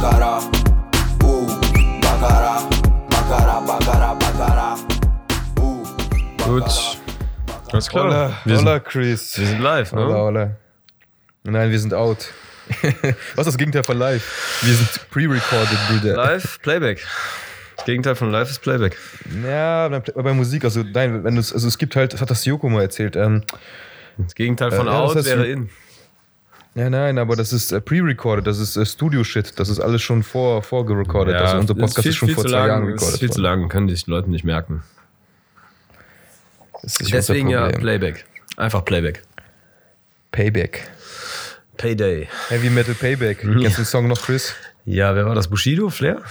Baccarat. Uh, Baccarat, Baccarat, Baccarat, Baccarat. Uh, Gut. Alles klar. Hola, wir, sind, hola, Chris. wir sind live, ne? Hola, hola. Nein, wir sind out. Was ist das Gegenteil von live? Wir sind pre-recorded, Brüder. Live, Playback. Das Gegenteil von Live ist Playback. Ja, bei, bei Musik, also nein, wenn es, also es gibt halt, das hat das Joko mal erzählt, ähm, Das Gegenteil von Äh, ja, das Out heißt, wäre In. Ja, nein, aber das ist äh, pre-recorded, das ist äh, Studio-Shit, das ist alles schon vor, vorgerecorded. also unser Podcast ist, schon vor zu zwei lang, Jahren ist recorded. viel zu worden. lang, können die Leute nicht merken. Ist Deswegen ja. Playback. Einfach Playback. Payback. Payday. Heavy Metal Payback. Kennst du den Song noch, Chris? Ja, wer war das? Bushido? Flair?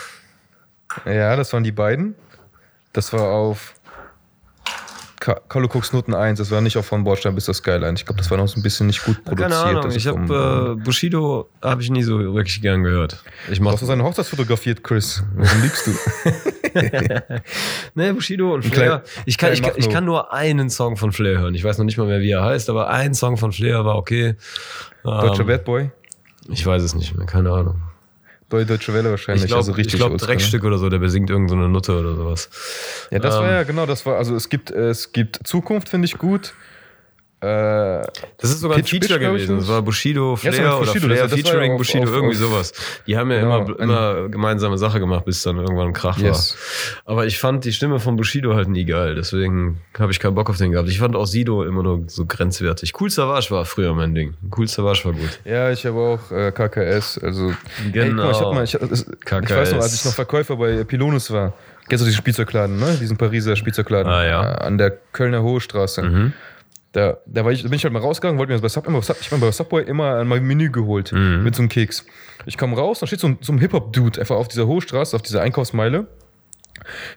Ja, das waren die beiden. Das war auf Carlo Cooks Noten 1. Das war nicht auf von Bordstein bis zur Skyline. Ich glaube, das war noch so ein bisschen nicht gut produziert. Keine Ahnung. Ich habe äh, Bushido habe ich nie so wirklich gern gehört. Ich Du mach hast doch seine Hochzeit fotografiert, Chris. Warum liebst du? Nee, Bushido und Flair. ich, kann, ich, kann, ich kann nur einen Song von Flair hören. Ich weiß noch nicht mal mehr, wie er heißt, aber ein Song von Flair war okay. Deutscher Ähm, Bad Boy? Ich weiß es nicht mehr, keine Ahnung. Deu- Deutsche Welle wahrscheinlich. Ich glaube, also richtig ich glaub, oldschool. Dreckstück oder so, der besingt irgendeine so eine Nutte oder sowas. Ja, das war Ähm, ja genau, das war, also es gibt, es gibt Zukunft, finde ich gut. Äh, Das ist sogar ein Pitch Bitch, Feature ich, gewesen. Das war Bushido, Ja, Flair das war oder Bushido, Flair das- das featuring ja auf- Bushido, auf- irgendwie auf- sowas. Die haben ja Genau, immer, ein- immer gemeinsame Sache gemacht, bis dann irgendwann ein Krach Yes. war. Aber ich fand die Stimme von Bushido halt nie geil, deswegen habe ich keinen Bock auf den gehabt. Ich fand auch Sido immer nur so grenzwertig. Cool Savage war früher mein Ding. Cool Savage war gut. ja, ich habe auch äh, KKS. Also, Ey, guck mal, ich, hab mal, ich, ich KKS. weiß noch, als ich noch Verkäufer bei Pilonus war. Kennst du diesen Spielzeugladen, ne? Diesen Pariser Spielzeugladen. Ah, ja. Äh, An der Kölner Hohe Straße. Mhm. Da, da, war ich, da bin ich halt mal rausgegangen, wollte mir bei, Sub, immer, ich mir bei Subway immer mein Menü geholt Mhm. mit so einem Keks. Ich komme raus, da steht so ein, so ein Hip-Hop-Dude einfach auf dieser Hohe Straße, auf dieser Einkaufsmeile.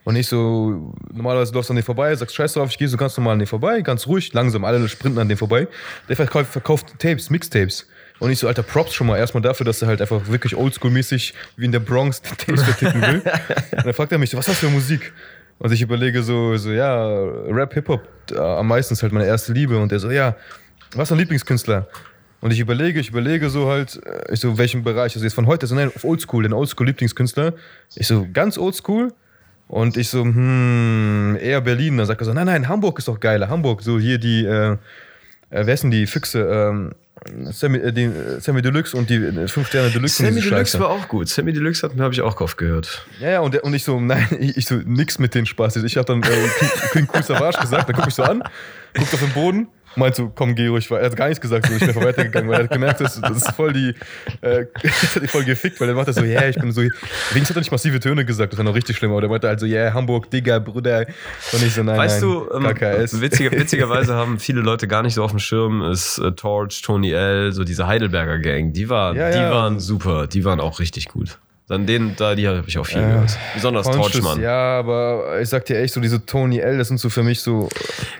Und ich so, normalerweise läufst du an den vorbei, sagst Scheiß drauf, ich gehe so ganz normal an den vorbei, ganz ruhig, langsam, alle sprinten an den vorbei. Der verkauft, verkauft Tapes, Mixtapes. Und ich so, alter, Props schon mal erstmal dafür, dass er halt einfach wirklich oldschool-mäßig wie in der Bronx Tapes verticken will. Und dann fragt er mich, so, was hast du für Musik? Und ich überlege so, so ja, Rap, Hip-Hop, äh, am meisten ist halt meine erste Liebe. Und er so, ja, was ist dein Lieblingskünstler? Und ich überlege, ich überlege so halt, äh, ich so, welchen Bereich, also jetzt von heute, so nein, auf Oldschool, den Oldschool-Lieblingskünstler. Ich so, ganz Oldschool? Und ich so, hm, eher Berlin. Dann sagt er so, nein, nein, Hamburg ist doch geiler. Hamburg, so hier die, äh, äh, wer sind die Füchse? Ähm, Sammy, äh, die, Sammy Deluxe und die äh, 5 Sterne Deluxe. und Sammy Deluxe Scheiße. war auch gut. Sammy Deluxe habe ich auch oft gehört. Ja, ja, und, und ich so, nein, ich, ich so, nix mit den Spaß. Ich hab dann äh, King, King Cool Savage gesagt, dann guck ich so an, guckt auf den Boden, meint so, komm, geh ruhig, weiter. er hat gar nichts gesagt, so, ich bin einfach weitergegangen, weil er hat gemerkt, das, das ist voll die, äh, das hat die voll gefickt, weil er macht das so, ja, yeah, ich bin so, wenigstens hat er nicht massive Töne gesagt, das war noch richtig schlimm, aber der meinte halt so, ja, yeah, Hamburg, Digga, Bruder, und ich so, nein, Weißt nein, du, ähm, KKS. witziger, witzigerweise haben viele Leute gar nicht so auf dem Schirm, ist äh, Torch, Tony L, so diese Heidelberger Gang, die, waren, Ja, die ja. waren super, die waren auch richtig gut. Dann den, da, die habe ich auch viel Ja. gehört. Besonders Torchmann. Ja, aber ich sag dir echt, so diese Tony L, das sind so für mich so,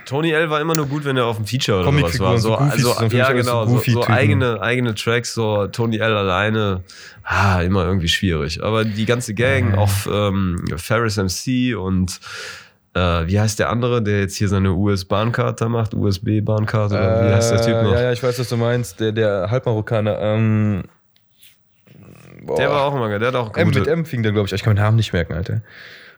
Tony L war immer nur gut, wenn er auf dem Feature oder sowas war. So, so also, für ja, so genau. So, so eigene, eigene Tracks, so Tony L alleine, ah, immer irgendwie schwierig. Aber die ganze Gang, auch ähm, Ferris MC und äh, wie heißt der andere, der jetzt hier seine US-Bahncard da macht? USB-Bahncard oder wie heißt der Typ Äh, noch? Ja, ja, ich weiß, was du meinst, der, der Halbmarokkaner, ähm, boah. Der war auch immer geil, der hat auch M gute... mit M fing der, glaube ich. Ich kann meinen Namen nicht merken, Alter.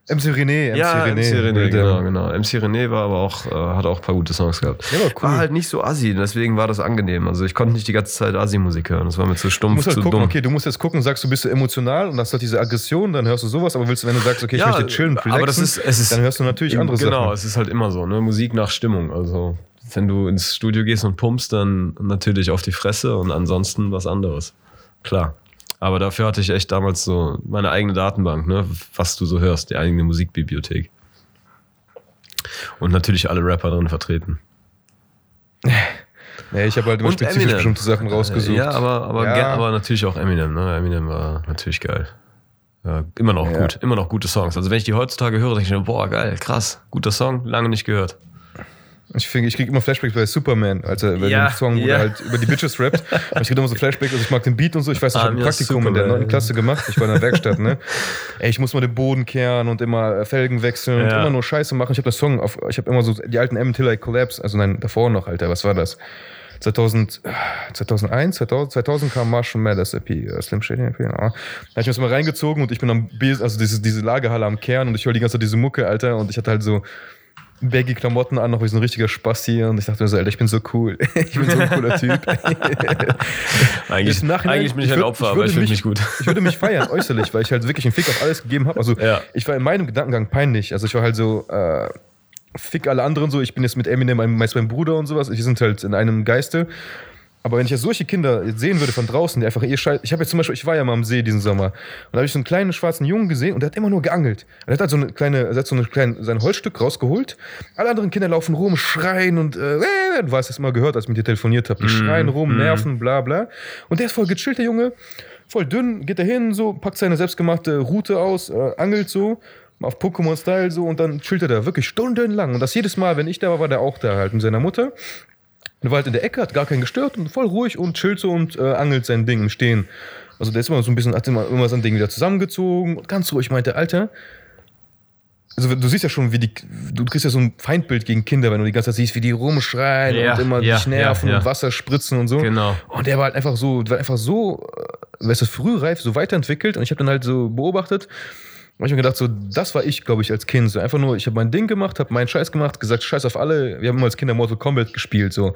MC René, MC ja, René. MC René, genau, genau. MC René war aber auch, äh, hat auch ein paar gute Songs gehabt. Der war cool. War halt nicht so assi, deswegen war das angenehm. Also ich konnte nicht die ganze Zeit Assi-Musik hören. Das war mir zu Du stumpf, musst halt zu gucken, dumm. okay, du musst jetzt gucken, sagst du, bist du emotional und hast halt diese Aggression, dann hörst du sowas, aber willst du, wenn du sagst, okay, ich Ja, möchte chillen, relaxen, aber das ist- es ist- dann hörst du natürlich andere genau, Sachen. es ist halt immer so, ne? Musik nach Stimmung. Also, wenn du ins Studio gehst und pumpst, dann natürlich auf die Fresse und ansonsten was anderes. Klar. Aber dafür hatte ich echt damals so meine eigene Datenbank, ne? was du so hörst, die eigene Musikbibliothek. Und natürlich alle Rapper drin vertreten. Nee, ich habe halt immer Und spezifisch Eminem. bestimmte Sachen rausgesucht. Ja, aber, aber, Ja. aber natürlich auch Eminem. Ne? Eminem war natürlich geil. Ja, immer noch Ja. gut, immer noch gute Songs. Also wenn ich die heutzutage höre, denke ich mir, boah, geil, krass, guter Song, lange nicht gehört. Ich, find, ich krieg immer Flashbacks bei Superman, als er bei Ja, dem Song, wo ja. er halt über die Bitches rappt. Aber ich krieg immer so Flashbacks, also ich mag den Beat und so. Ich weiß, ich Ah, habe ein Praktikum in der Superman. 9. Klasse gemacht. Ich war in der Werkstatt, ne? Ey, ich muss mal den Boden kehren und immer Felgen wechseln und Ja. immer nur Scheiße machen. Ich habe das Song auf, ich habe immer so die alten M. Tiller Collapse, also nein, davor noch, Alter, was war das? 2000, äh, 2001, 2000, 2000 kam Marshall Mathers EP, äh, Slim Shady EP. Ja. Da habe ich mir das mal reingezogen und ich bin am B, also diese, diese Lagerhalle am Kern und ich höre die ganze Zeit diese Mucke, Alter. Und ich hatte halt so baggy Klamotten an, noch wie so ein richtiger Spasti und ich dachte mir so, Alter, ich bin so cool. ich bin so ein cooler Typ. Eigentlich, eigentlich bin ich ich ein Opfer, ich aber würde ich fühle mich- gut. Ich würde mich feiern, äußerlich, weil ich halt wirklich einen Fick auf alles gegeben habe. Also Ja. ich war in meinem Gedankengang peinlich. Also ich war halt so, äh, Fick alle anderen so. Ich bin jetzt mit Eminem, mein- meist mein Bruder und sowas. Wir sind halt in einem Geiste. Aber wenn ich jetzt solche Kinder sehen würde von draußen, die einfach ihr Scheiß. Ich habe jetzt zum Beispiel, ich war ja mal am See diesen Sommer. Und da habe ich so einen kleinen schwarzen Jungen gesehen und der hat immer nur geangelt. Er hat halt so eine kleine, er hat so eine kleine, sein Holzstück rausgeholt. Alle anderen Kinder laufen rum, schreien und äh, äh, du hast das mal gehört, als ich mit dir telefoniert habe. Die schreien rum, nerven, bla bla. Und der ist voll gechillt, der Junge. Voll dünn, geht da hin, so, packt seine selbstgemachte Route aus, äh, angelt so, auf Pokémon-Style so und dann chillt er da wirklich stundenlang. Und das jedes Mal, wenn ich da war, war der auch da halt mit seiner Mutter. Und war halt in der Ecke, hat gar keinen gestört und voll ruhig und chillt so und äh, angelt sein Ding im Stehen. Also der ist immer so ein bisschen, hat immer, immer sein Ding wieder zusammengezogen und ganz ruhig meinte, Alter, also du siehst ja schon, wie die, du kriegst ja so ein Feindbild gegen Kinder, wenn du die ganze Zeit siehst, wie die rumschreien Ja, und immer ja, dich nerven ja, ja. und Wasser spritzen und so. Genau. Und der war halt einfach so, war einfach so, äh, weißt du, frühreif, so weiterentwickelt und ich habe dann halt so beobachtet und ich mir gedacht, so, das war ich, glaube ich, als Kind. So einfach nur, ich habe mein Ding gemacht, habe meinen Scheiß gemacht, gesagt, Scheiß auf alle. Wir haben immer als Kinder Mortal Kombat gespielt. So.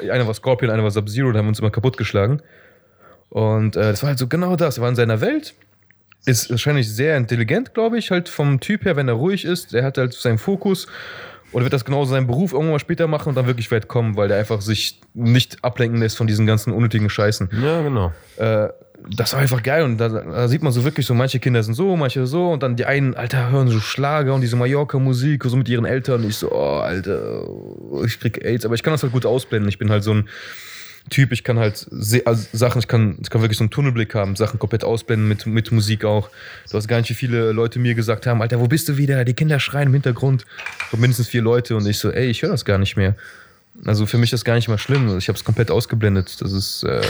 Einer war Scorpion, einer war Sub-Zero, da haben wir uns immer kaputtgeschlagen. Und äh, das war halt so genau das. Er war in seiner Welt, ist wahrscheinlich sehr intelligent, glaube ich, halt vom Typ her, wenn er ruhig ist. Der hat halt seinen Fokus und wird das genauso seinen Beruf irgendwann mal später machen und dann wirklich weit kommen, weil der einfach sich nicht ablenken lässt von diesen ganzen unnötigen Scheißen Ja, genau. äh, das war einfach geil und da, da sieht man so wirklich so, manche Kinder sind so, manche so und dann die einen, Alter, hören so Schlager und diese Mallorca-Musik so mit ihren Eltern und ich so, oh, Alter, ich krieg AIDS, aber ich kann das halt gut ausblenden. Ich bin halt so ein Typ, ich kann halt also Sachen, ich kann, ich kann wirklich so einen Tunnelblick haben, Sachen komplett ausblenden mit, mit Musik auch. Du hast gar nicht, wie viele Leute mir gesagt haben, Alter, wo bist du wieder? Die Kinder schreien im Hintergrund. So mindestens vier Leute und ich so, ey, ich höre das gar nicht mehr. Also für mich ist das gar nicht mal schlimm. Ich habe es komplett ausgeblendet. Das ist, äh,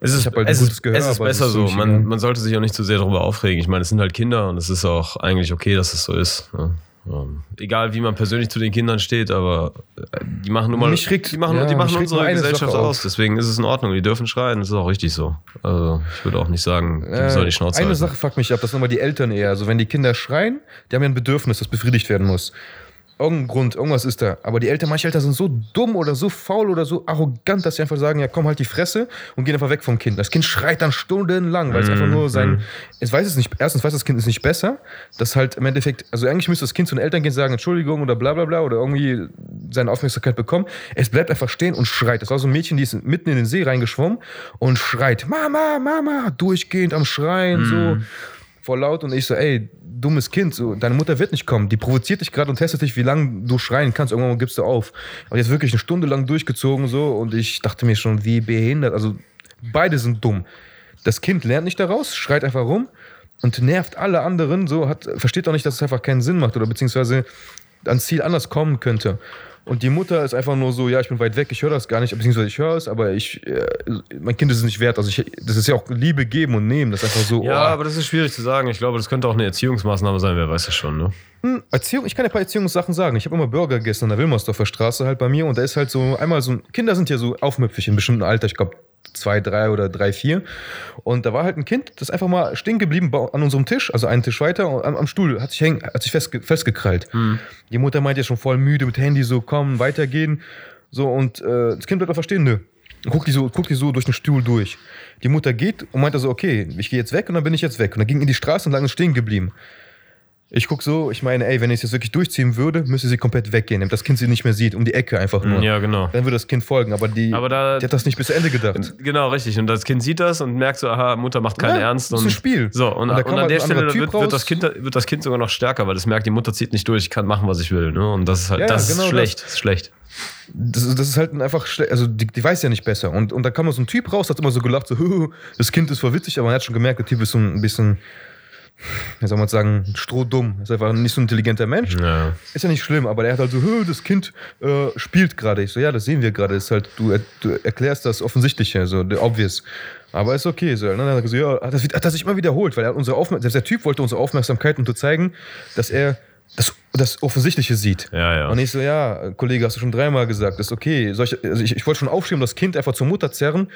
Es ist, ich hab halt ein es gutes ist, Gehör, es ist besser es so. Man, man sollte sich auch nicht zu sehr darüber aufregen. Ich meine, es sind halt Kinder und es ist auch eigentlich okay, dass es so ist. ne? Ähm, egal, wie man persönlich zu den Kindern steht, aber äh, die machen nun mal, Mich regt- die machen, ja, die machen unsere Gesellschaft aus. Deswegen ist es in Ordnung. Die dürfen schreien. Das ist auch richtig so. Also ich würde auch nicht sagen, die Äh, sollen die Schnauze Eine halten. Sache fuckt mich ab, das sind immer die Eltern eher. Also wenn die Kinder schreien, die haben ja ein Bedürfnis, das befriedigt werden muss. Irgendein Grund, irgendwas ist da. Aber die Eltern, manche Eltern sind so dumm oder so faul oder so arrogant, dass sie einfach sagen, ja komm halt die Fresse und gehen einfach weg vom Kind. Das Kind schreit dann stundenlang, weil es einfach nur sein, es weiß es nicht, erstens weiß das Kind es nicht besser, das halt im Endeffekt, also eigentlich müsste das Kind zu den Eltern gehen, sagen Entschuldigung oder bla bla bla oder irgendwie seine Aufmerksamkeit bekommen. Es bleibt einfach stehen und schreit. Das war so ein Mädchen, die ist mitten in den See reingeschwommen und schreit, Mama, Mama, durchgehend am Schreien, so voll laut und ich so, ey, dummes Kind, so, deine Mutter wird nicht kommen. Die provoziert dich gerade und testet dich, wie lange du schreien kannst. Irgendwann gibst du auf. Und jetzt wirklich eine Stunde lang durchgezogen so und ich dachte mir schon, wie behindert. Also beide sind dumm. Das Kind lernt nicht daraus, schreit einfach rum und nervt alle anderen so, hat, versteht auch nicht, dass es einfach keinen Sinn macht oder beziehungsweise ans Ziel anders kommen könnte. Und die Mutter ist einfach nur so, ja, ich bin weit weg, ich höre das gar nicht, beziehungsweise ich höre es, aber ich, äh, mein Kind ist es nicht wert. Also ich, das ist ja auch Liebe geben und nehmen. Das ist einfach so, Ja, oh, aber das ist schwierig zu sagen. Ich glaube, das könnte auch eine Erziehungsmaßnahme sein, wer weiß das schon. Ne? Hm, Erziehung, ich kann ja ein paar Erziehungssachen sagen. Ich habe immer Burger gegessen an der Wilmersdorfer Straße halt bei mir und da ist halt so einmal so ein, Kinder sind ja so aufmüpfig in bestimmten Alter, ich glaube zwei, drei oder drei, vier. Und da war halt ein Kind, das ist einfach mal stehen geblieben an unserem Tisch, also einen Tisch weiter, am, am Stuhl, hat sich, häng, hat sich festge, festgekrallt. Die Mutter meint ja schon voll müde mit Handy, so komm, weitergehen. So, und äh, das Kind bleibt einfach stehen, nö. Guckt die, so, guckt die so durch den Stuhl durch. Die Mutter geht und meinte so, okay, ich gehe jetzt weg und dann bin ich jetzt weg. Und dann ging in die Straße und lang ist stehen geblieben. Ich guck so, ich meine, ey, wenn ich es jetzt wirklich durchziehen würde, müsste sie komplett weggehen, damit das Kind sie nicht mehr sieht, um die Ecke einfach nur. Ja, genau. Dann würde das Kind folgen, aber die, Aber da- die hat das nicht bis zu Ende gedacht. Genau, richtig. Und das Kind sieht das und merkt so, aha, Mutter macht keinen Ja, Ernst. das ist ein Spiel. So, und, Und und, an halt der anderer Stelle wird, wird, das kind, wird das Kind sogar noch stärker, weil es merkt, die Mutter zieht nicht durch, ich kann machen, was ich will. Ne? Und das ist halt, Ja, das genau ist schlecht. Das ist schlecht. Das, ist- das ist halt einfach schlecht, also die, die weiß ja nicht besser. Und, und da kam so ein Typ raus, hat immer so gelacht, so, das Kind ist voll witzig, aber man hat schon gemerkt, der Typ ist so ein bisschen, wie soll man sagen, strohdumm. Ist einfach nicht so ein intelligenter Mensch. Ja. Ist ja nicht schlimm, aber der hat halt so, "Hö, das Kind äh, spielt gerade. Ich so, ja, das sehen wir gerade. Ist halt, du, du erklärst das Offensichtliche, so, obvious. Aber ist okay. So. Und dann hat er gesagt, ja, das, hat das sich immer wiederholt, weil er unsere Aufmerksamkeit, der Typ wollte unsere Aufmerksamkeit, um zu zeigen, dass er das das Offensichtliche sieht. Ja, ja. Und ich so, ja, Kollege, hast du schon dreimal gesagt, ist okay. Soll ich, also ich, ich wollte schon aufschieben, das Kind einfach zur Mutter zerren,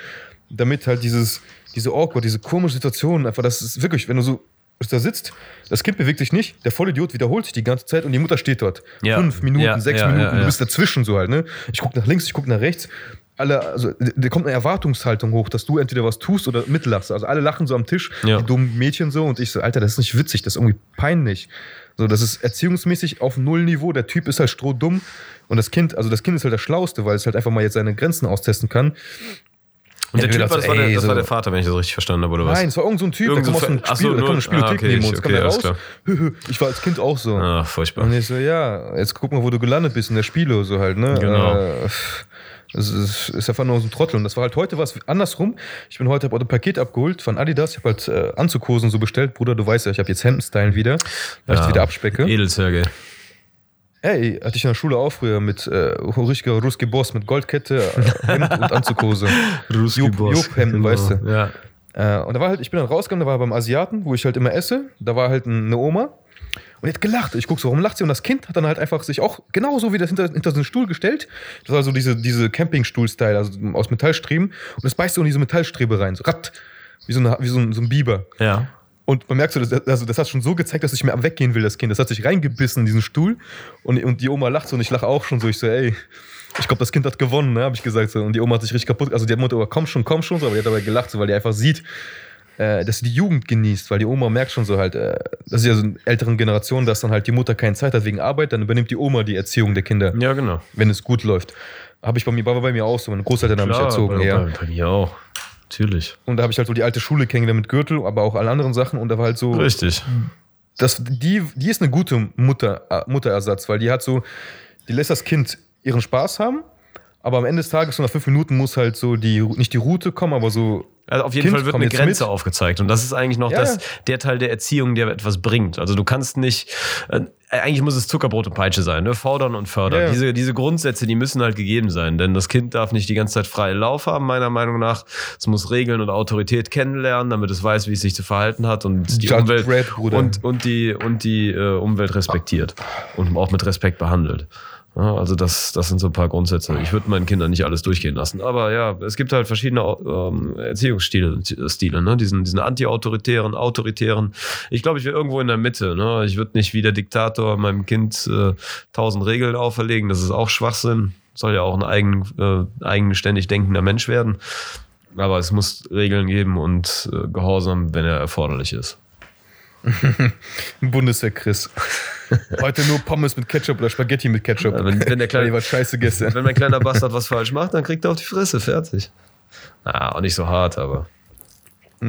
damit halt dieses, diese awkward, diese komische Situation, einfach, das ist wirklich, wenn du so da sitzt, das Kind bewegt sich nicht, der Vollidiot wiederholt sich die ganze Zeit und die Mutter steht dort. Ja. Fünf Minuten, Ja, sechs ja, Minuten, du bist dazwischen so halt, ne? Ich gucke nach links, ich gucke nach rechts. Alle, also da kommt eine Erwartungshaltung hoch, dass du entweder was tust oder mitlachst. Also alle lachen so am Tisch, Ja. die dummen Mädchen so und ich so, Alter, das ist nicht witzig, das ist irgendwie peinlich. So, das ist erziehungsmäßig auf Nullniveau. Der Typ ist halt strohdumm und das Kind, also das Kind ist halt das Schlauste, weil es halt einfach mal jetzt seine Grenzen austesten kann. Und der Ja, Typ, war, das, war der, das so- war der Vater, wenn ich das richtig verstanden habe, oder was? Nein, es war irgend so ein Typ, Irgend der so kam aus dem Ach so, Spiel, der nur- kam der Spielothek ah, okay, neben ich- uns, kam okay, da alles raus. Ich war als Kind auch so. Ah, furchtbar. Und ich so, ja, jetzt guck mal, wo du gelandet bist in der Spiele, so halt, ne? Genau. Äh, Das ist, ist einfach nur so ein Trottel. Und das war halt heute was andersrum. Ich bin heute hab heute ein Paket abgeholt von Adidas. Ich habe halt äh, Anzughosen so bestellt. Bruder, du weißt ja, ich habe jetzt Hemdenstylen wieder, weil ich die wieder abspecke. Edelzerge. Ey, hatte ich in der Schule auch früher mit äh, richtiger Ruski Boss mit Goldkette, äh, Hemd und Anzughose. Job, Job-Hemden, Genau. weißt du. Ja. Äh, und da war halt, ich bin dann rausgegangen, da war beim Asiaten, wo ich halt immer esse. Da war halt eine Oma. Und die hat gelacht. Ich guck so, warum lacht sie? Und das Kind hat dann halt einfach sich auch genauso wie das hinter, hinter so einen Stuhl gestellt. Das war so diese, diese Campingstuhl-Style, also aus Metallstreben. Und das beißt so in diese Metallstrebe rein. So ratt. Wie so, eine, wie so, ein, so ein Biber. Ja. Und man merkt so, das, also das hat schon so gezeigt, dass ich mir am Weggehen will, das Kind. Das hat sich reingebissen in diesen Stuhl. Und, und die Oma lacht so und ich lache auch schon so. Ich so, ey, ich glaube, das Kind hat gewonnen, ne, habe ich gesagt. So. Und die Oma hat sich richtig kaputt. Also die Mutter, komm schon, komm schon, so, aber die hat dabei gelacht, so, weil die einfach sieht, äh, dass sie die Jugend genießt, weil die Oma merkt schon so halt, äh, das ist ja so in älteren Generationen, dass dann halt die Mutter keine Zeit hat wegen Arbeit, dann übernimmt die Oma die Erziehung der Kinder, Ja, genau. wenn es gut läuft. Habe ich bei mir, war bei mir auch so. Meine Großeltern haben mich erzogen, bei, ja. bei mir auch. Natürlich. Und da habe ich halt so die alte Schule kennengelernt mit Gürtel, aber auch alle anderen Sachen. Und da war halt so, Richtig. das, die, die ist eine gute Mutter, äh, Mutterersatz, weil die hat so, die lässt das Kind ihren Spaß haben, aber am Ende des Tages, so nach fünf Minuten, muss halt so die, nicht die Route kommen, aber so. Also auf jeden Kind, Fall wird eine Grenze mit. aufgezeigt. Und das ist eigentlich noch Ja, das, der Teil der Erziehung, der etwas bringt. Also du kannst nicht, äh, eigentlich muss es Zuckerbrot und Peitsche sein, ne? Fordern und fördern. Ja. Diese, diese Grundsätze, die müssen halt gegeben sein. Denn das Kind darf nicht die ganze Zeit freie Lauf haben, meiner Meinung nach. Es muss Regeln und Autorität kennenlernen, damit es weiß, wie es sich zu verhalten hat und die Judge Umwelt Bruder. und, und die, und die äh, Umwelt respektiert und auch mit Respekt behandelt. Also das, das sind so ein paar Grundsätze. Ich würde meinen Kindern nicht alles durchgehen lassen. Aber ja, es gibt halt verschiedene ähm, Erziehungsstile, Stile, ne? diesen, diesen anti-autoritären, autoritären. Ich glaube, ich wäre irgendwo in der Mitte. Ne? Ich würde nicht wie der Diktator meinem Kind äh, tausend Regeln auferlegen. Das ist auch Schwachsinn. Soll ja auch ein eigen, äh, eigenständig denkender Mensch werden. Aber es muss Regeln geben und äh, Gehorsam, wenn er erforderlich ist. Bundeswehr Chris. Heute nur Pommes mit Ketchup oder Spaghetti mit Ketchup. Ja, wenn- wenn der kleine- was scheiße gestern. Wenn mein kleiner Bastard was falsch macht, dann kriegt er auf die Fresse. Fertig. Na, auch nicht so hart, aber.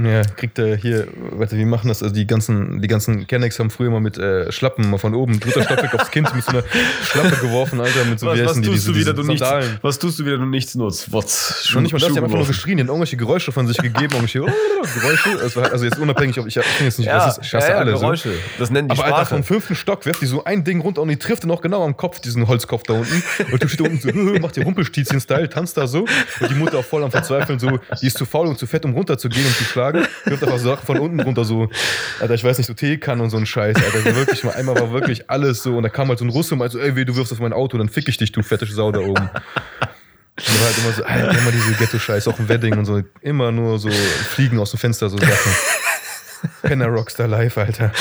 Ja, kriegt er hier, warte, wie machen das? Also die ganzen, die ganzen Kennex haben früher mal mit äh, Schlappen mal von oben, dritter Stockwerk aufs Kind mit so einer Schlappe geworfen, Alter, mit so, wie heißen die, diese, diese Sandalen. was tust du wieder, du nichts nutzt? Was? Noch nicht mal das, die haben einfach nur geschrien, die haben irgendwelche Geräusche von sich gegeben, irgendwelche Geräusche. Also, also jetzt unabhängig, ob ich, ich jetzt nicht, Ja, was ist, ich hasse ja, ja, alle. Geräusche. Das nennen die So. Aber Alter, Sprache. vom fünften Stock werft die so ein Ding runter und die trifft dann auch genau am Kopf, diesen Holzkopf da unten. Und du steht da unten so, macht ihr Rumpelstießchen-Style, tanzt da so. Und die Mutter auch voll am Verzweifeln, so, die ist zu faul und zu fett, um runterzugehen und zu schlagen. Wirft einfach Sachen von unten runter, so, Alter, ich weiß nicht, so Teekanne und so ein Scheiß, Alter. Also wirklich mal, einmal war wirklich alles so. Und da kam halt so ein Russe und meinte so, ey, weh, du wirfst auf mein Auto, dann fick ich dich, du fette Sau da oben. Und war halt immer so, Alter, immer diese Ghetto-Scheiß, auch im Wedding und so, immer nur so Fliegen aus dem Fenster, so Sachen. Penner Rockstar Live, Alter.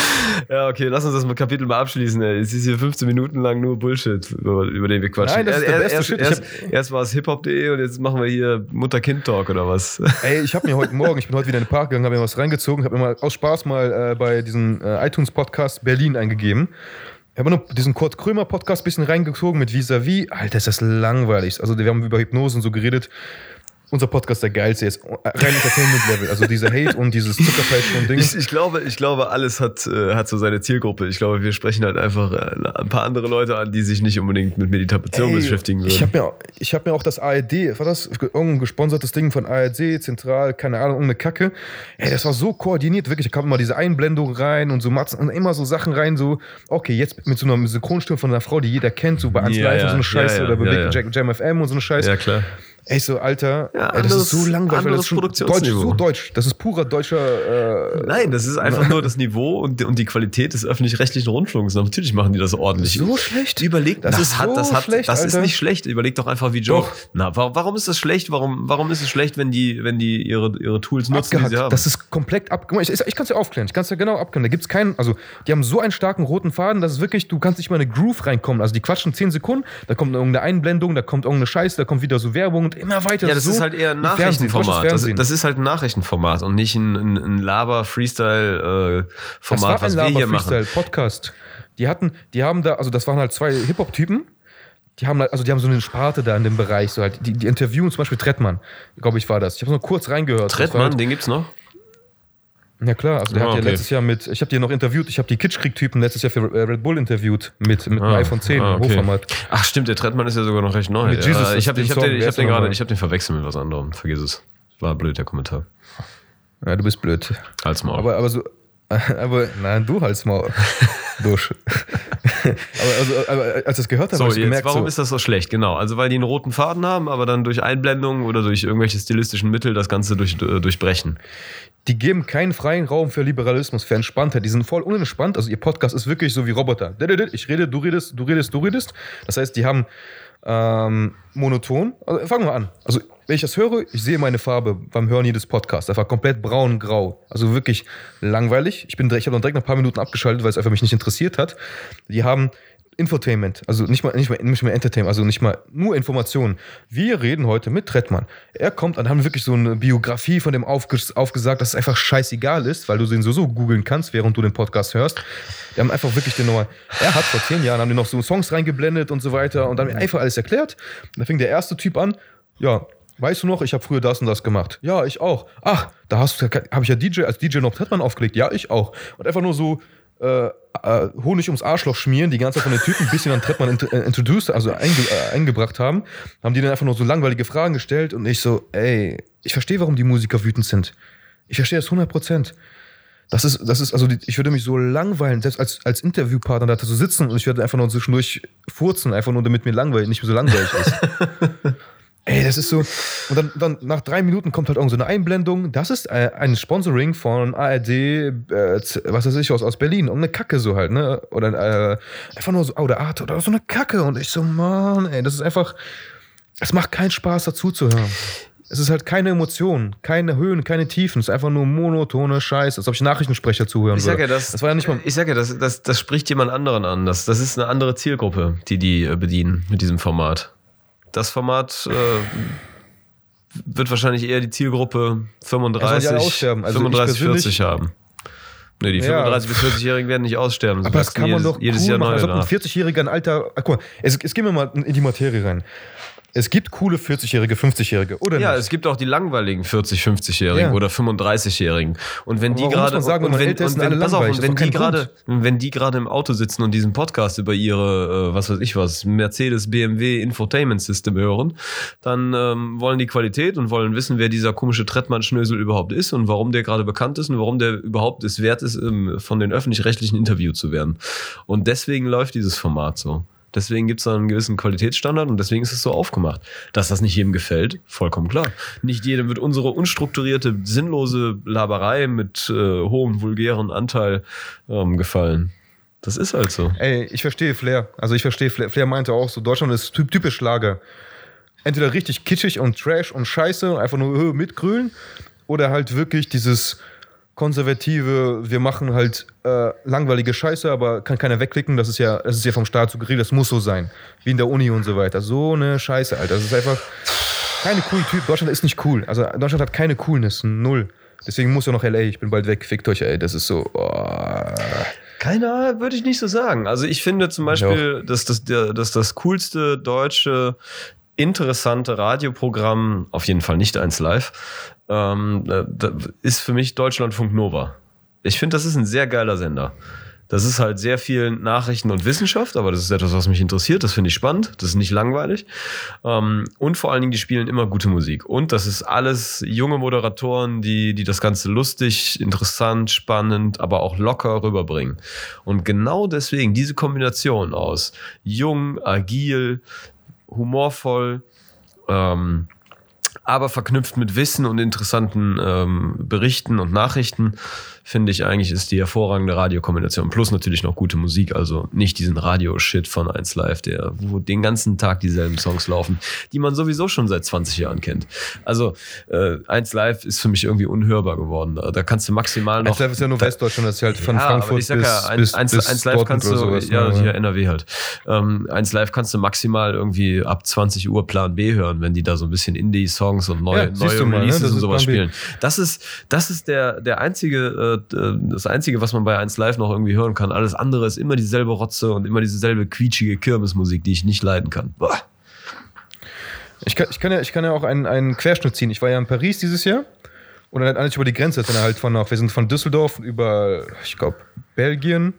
Ja, okay, lass uns das Kapitel mal abschließen. Ey. Es ist hier 15 Minuten lang nur Bullshit, über, über den wir quatschen. Nein, das ist der beste erst, Shit. Erst, erst war es hiphop.de und jetzt machen wir hier Mutter-Kind-Talk oder was? Ey, ich habe mir heute Morgen, ich bin heute wieder in den Park gegangen, habe mir was reingezogen, habe mir mal aus Spaß mal äh, bei diesem äh, iTunes-Podcast Berlin eingegeben. Ich habe nur diesen Kurt Krömer-Podcast ein bisschen reingezogen mit Vis-a-vis. Alter, ist das langweilig. Also, wir haben über Hypnose und so geredet. Unser Podcast der geilste ist. Rein Entertainment-Level. Also, dieser Hate und dieses Zuckerpeitschen und Ding. Ich, ich, glaube, ich glaube, alles hat, äh, hat so seine Zielgruppe. Ich glaube, wir sprechen halt einfach äh, ein paar andere Leute an, die sich nicht unbedingt mit Meditation Ey, beschäftigen würden. Ich habe mir, ich hab mir auch das ARD, war das irgendein gesponsertes Ding von ARD, zentral, keine Ahnung, irgendeine Kacke. Ey, das war so koordiniert, wirklich. Da kam immer diese Einblendung rein und so Matzen und immer so Sachen rein, so, okay, jetzt mit so einer Synchronstimme von einer Frau, die jeder kennt, so bei 1 Ja, Live und so ja, eine Scheiße ja, ja, oder bei ja, Big ja. Jack, Jam FM und so eine Scheiße. ja, klar. Ey, so, Alter, Ja, ey, das anderes- ist so langweilig. weil anderes das ist schon deutsch, Produktionsniveau. so deutsch. Das ist purer deutscher. Äh, Nein, das ist einfach nur das Niveau und, und die Qualität des öffentlich-rechtlichen Rundfunks. Natürlich machen die das ordentlich. So schlecht? Überleg, Das das, ist hat, so das, hat, schlecht, das ist nicht schlecht. Überleg doch einfach, wie Joe. Doch. Na, wa- warum ist das schlecht? Warum, warum ist es schlecht, wenn die, wenn die ihre, ihre Tools nutzen, die sie haben? Das ist komplett ab. Guck mal, Ich, ich kann es ja aufklären. Ich kann es ja genau abklären. Da gibt es keinen. Also, die haben so einen starken roten Faden, dass es wirklich, du kannst nicht mal in eine Groove reinkommen. Also, die quatschen 10 Sekunden, da kommt irgendeine Einblendung, da kommt irgendeine Scheiße, da kommt wieder so Werbung und immer weiter. ja, das so ist halt eher ein Nachrichtenformat. Das, das ist halt ein Nachrichtenformat und nicht ein, ein, ein Laber-Freestyle-Format, was wir hier machen. Podcast. Die hatten, die haben da, also das waren halt zwei Hip-Hop-Typen. Die haben halt, also die haben so eine Sparte da in dem Bereich, so halt, die, die interviewen zum Beispiel Trettmann, glaube ich, war das. Ich habe nur kurz reingehört. Trettmann, Halt, den gibt's noch? Ja klar, also der Ah, hat ja okay. letztes Jahr mit, ich habe die noch interviewt, ich habe die Kitschkrieg-Typen letztes Jahr für Red Bull interviewt mit, mit einem Ah, iPhone 10 ah, im okay. Hochformat. Ach stimmt, der Trettmann ist ja sogar noch recht neu. Mit Jesus, ja, ich habe den ich hab den, ich hab den gerade, ich habe den verwechselt mit was anderem. Vergiss es. War blöd, der Kommentar. Ja, du bist blöd. Als Maul. Aber, aber so, aber, nein, du halt's Maul. Dusch. aber, also, aber als ich das gehört habe, So, habe ich jetzt, gemerkt, warum so, ist das so schlecht? Genau, also weil die einen roten Faden haben, aber dann durch Einblendungen oder durch irgendwelche stilistischen Mittel das Ganze durch, äh, durchbrechen. Die geben keinen freien Raum für Liberalismus, für Entspanntheit. Die sind voll unentspannt. Also ihr Podcast ist wirklich so wie Roboter. Ich rede, du redest, du redest, du redest. Das heißt, die haben ähm, monoton. Also fangen wir an. Also wenn ich das höre, ich sehe meine Farbe beim Hören jedes Podcasts. Einfach komplett braun-grau. Also wirklich langweilig. Ich bin ich habe dann direkt nach ein paar Minuten abgeschaltet, weil es einfach mich nicht interessiert hat. Die haben Infotainment, also nicht mal, nicht mal, nicht mal Entertainment, also nicht mal nur Informationen. Wir reden heute mit Trettmann. Er kommt an, haben wirklich so eine Biografie von dem aufges aufgesagt, dass es einfach scheißegal ist, weil du den sowieso googeln kannst, während du den Podcast hörst. Die haben einfach wirklich den nochmal, er hat vor zehn Jahren, haben die noch so Songs reingeblendet und so weiter und dann einfach alles erklärt. Und da fing der erste Typ an, ja, Weißt du noch, ich habe früher das und das gemacht. Ja, ich auch. Ach, da hast du, habe ich ja DJ als DJ noch Trettmann aufgelegt. Ja, ich auch. Und einfach nur so äh, äh, Honig ums Arschloch schmieren, die ganze Zeit von den Typen ein bisschen an Trettmann int äh, introduced, also einge äh, eingebracht haben, haben die dann einfach nur so langweilige Fragen gestellt und ich so, ey, ich verstehe, warum die Musiker wütend sind. Ich verstehe das 100 Prozent. Das ist, das ist, also die, ich würde mich so langweilen, selbst als, als Interviewpartner da zu sitzen und ich werde einfach nur zwischendurch furzen, einfach nur damit mir langweilig, nicht mehr so langweilig ist. Ey, das ist so. Und dann, dann nach drei Minuten kommt halt irgend so eine Einblendung. Das ist äh, ein Sponsoring von ARD, äh, was weiß ich, aus, aus Berlin. Und eine Kacke so halt, ne? Oder äh, einfach nur so, oh, der Art oder so eine Kacke. Und ich so, Mann, ey, das ist einfach. Es macht keinen Spaß, dazu zu hören. Es ist halt keine Emotion, keine Höhen, keine Tiefen. Es ist einfach nur monotone Scheiße, als ob ich Nachrichtensprecher zuhören Ich sag würde. ja, das, das war ja nicht mal. ich sag ja, das, das, das spricht jemand anderen an. Das, das ist eine andere Zielgruppe, die die äh, bedienen mit diesem Format. Das Format äh, wird wahrscheinlich eher die Zielgruppe Ja, sollen die 35, alle aussterben? Also ich 35 persönlich- 40 haben. Nee, die Ja. 35- bis 40-Jährigen werden nicht aussterben. Aber das kann man jedes, doch jedes cool Jahr machen. neu Als ob ein nach. 40-Jähriger ein alter. Ah, guck mal, es, es gehen wir mal in die Materie rein. Es gibt coole 40-Jährige, 50-Jährige, oder Ja, nicht? es gibt auch die langweiligen 40, 50-Jährigen Ja. oder 35-Jährigen. Und wenn die gerade sagen, und wenn, und wenn, pass auf, und wenn die gerade wenn die gerade im Auto sitzen und diesen Podcast über ihre äh, was weiß ich was Mercedes BMW Infotainment System hören, dann ähm, wollen die Qualität und wollen wissen, wer dieser komische Trettmann Schnösel überhaupt ist und warum der gerade bekannt ist und warum der überhaupt es wert ist, ähm, von den öffentlich-rechtlichen interviewt zu werden. Und deswegen läuft dieses Format so. Deswegen gibt es da einen gewissen Qualitätsstandard und deswegen ist es so aufgemacht. Dass das nicht jedem gefällt, vollkommen klar. Nicht jedem wird unsere unstrukturierte, sinnlose Laberei mit äh, hohem vulgären Anteil ähm, gefallen. Das ist halt so. Ey, ich verstehe Flair. Also ich verstehe Flair. Flair meinte auch so, Deutschland ist typ- typisch Schlager. Entweder richtig kitschig und Trash und Scheiße einfach nur äh, mitgrülen oder halt wirklich dieses konservative, wir machen halt äh, langweilige Scheiße, aber kann keiner wegklicken, das ist ja, das ist ja vom Staat so geregelt, das muss so sein. Wie in der Uni und so weiter. So eine Scheiße, Alter. Das ist einfach keine coolen Typ. Deutschland ist nicht cool. Also Deutschland hat keine Coolness, null. Deswegen muss ja noch LA, ich bin bald weg, fickt euch, ey. Das ist so. Oh. Keiner, würde ich nicht so sagen. Also ich finde zum Beispiel, dass das, dass das coolste deutsche interessante Radioprogramm, auf jeden Fall nicht eins live, ähm, äh, ist für mich Deutschlandfunk Nova. Ich finde, das ist ein sehr geiler Sender. Das ist halt sehr viel Nachrichten und Wissenschaft, aber das ist etwas, was mich interessiert. Das finde ich spannend. Das ist nicht langweilig. Ähm, und vor allen Dingen, die spielen immer gute Musik. Und das ist alles junge Moderatoren, die, die das Ganze lustig, interessant, spannend, aber auch locker rüberbringen. Und genau deswegen diese Kombination aus jung, agil, humorvoll, ähm, aber verknüpft mit Wissen und interessanten ähm, Berichten und Nachrichten, finde ich eigentlich, ist die hervorragende Radiokombination. Plus natürlich noch gute Musik, also nicht diesen Radio-Shit von 1 Live, der, wo den ganzen Tag dieselben Songs laufen, die man sowieso schon seit 20 Jahren kennt. Also äh, 1 Live ist für mich irgendwie unhörbar geworden. Da, da kannst du maximal noch. 1 Live ist ja nur Westdeutschland, das ist halt von ja, Frankfurt ich sag bis, ja, eins, bis, eins, bis eins Live Dortmund kannst du, sowas. ja, ne? hier NRW halt. Ähm, eins Live kannst du maximal irgendwie ab 20 Uhr Plan B hören, wenn die da so ein bisschen Indie-Songs und neue, Ja, neue du mal, ne? Releases und sowas spielen. Das ist, das ist der, der einzige, äh, das einzige, was man bei 1 Live noch irgendwie hören kann. Alles andere ist immer dieselbe Rotze und immer dieselbe quietschige Kirmesmusik, die ich nicht leiden kann. Boah. Ich kann, ich, kann ja, ich kann ja auch einen, einen Querschnitt ziehen. Ich war ja in Paris dieses Jahr und dann eigentlich über die Grenze, dann halt von, wir sind von Düsseldorf über, ich glaube, Belgien,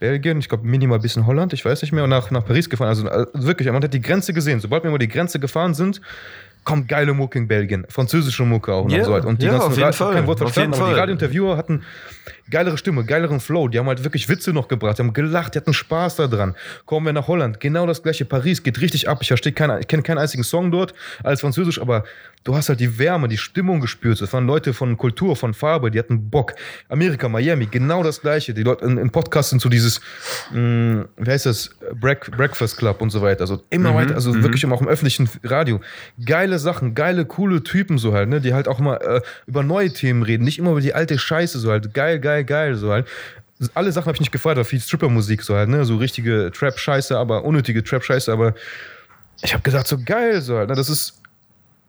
Belgien, ich glaube minimal ein bisschen Holland, ich weiß nicht mehr, und nach, nach Paris gefahren. Also, also wirklich, man hat die Grenze gesehen. Sobald wir über die Grenze gefahren sind, kommt geile Mucke in Belgien. Französische Mucke auch. und Ja, so weiter. Und die ja, ganzen auf jeden Fall. kein Wort verstanden, aber die. Radiointerviewer hatten geilere Stimme, geileren Flow. Die haben halt wirklich Witze noch gebracht, die haben gelacht, die hatten Spaß daran. Kommen wir nach Holland, genau das gleiche. Paris geht richtig ab. Ich verstehe keinen, ich kenne keinen einzigen Song dort als Französisch, aber du hast halt die Wärme, die Stimmung gespürt. Es waren Leute von Kultur, von Farbe, die hatten Bock. Amerika, Miami, genau das gleiche. Die Leute in- im Podcast sind so dieses, mh, wie heißt das, Break, Breakfast Club und so weiter. Also immer weiter, also wirklich immer auch im öffentlichen Radio. Geile Sachen, geile, coole Typen so halt, ne, die halt auch mal äh, über neue Themen reden, nicht immer über die alte Scheiße so halt. Geil, geil, geil, so halt. Alle Sachen habe ich nicht gefeiert, aber viel Stripper-Musik so halt, ne, so richtige Trap-Scheiße, aber unnötige Trap-Scheiße, aber ich habe gedacht, so geil, so halt, ne, das ist,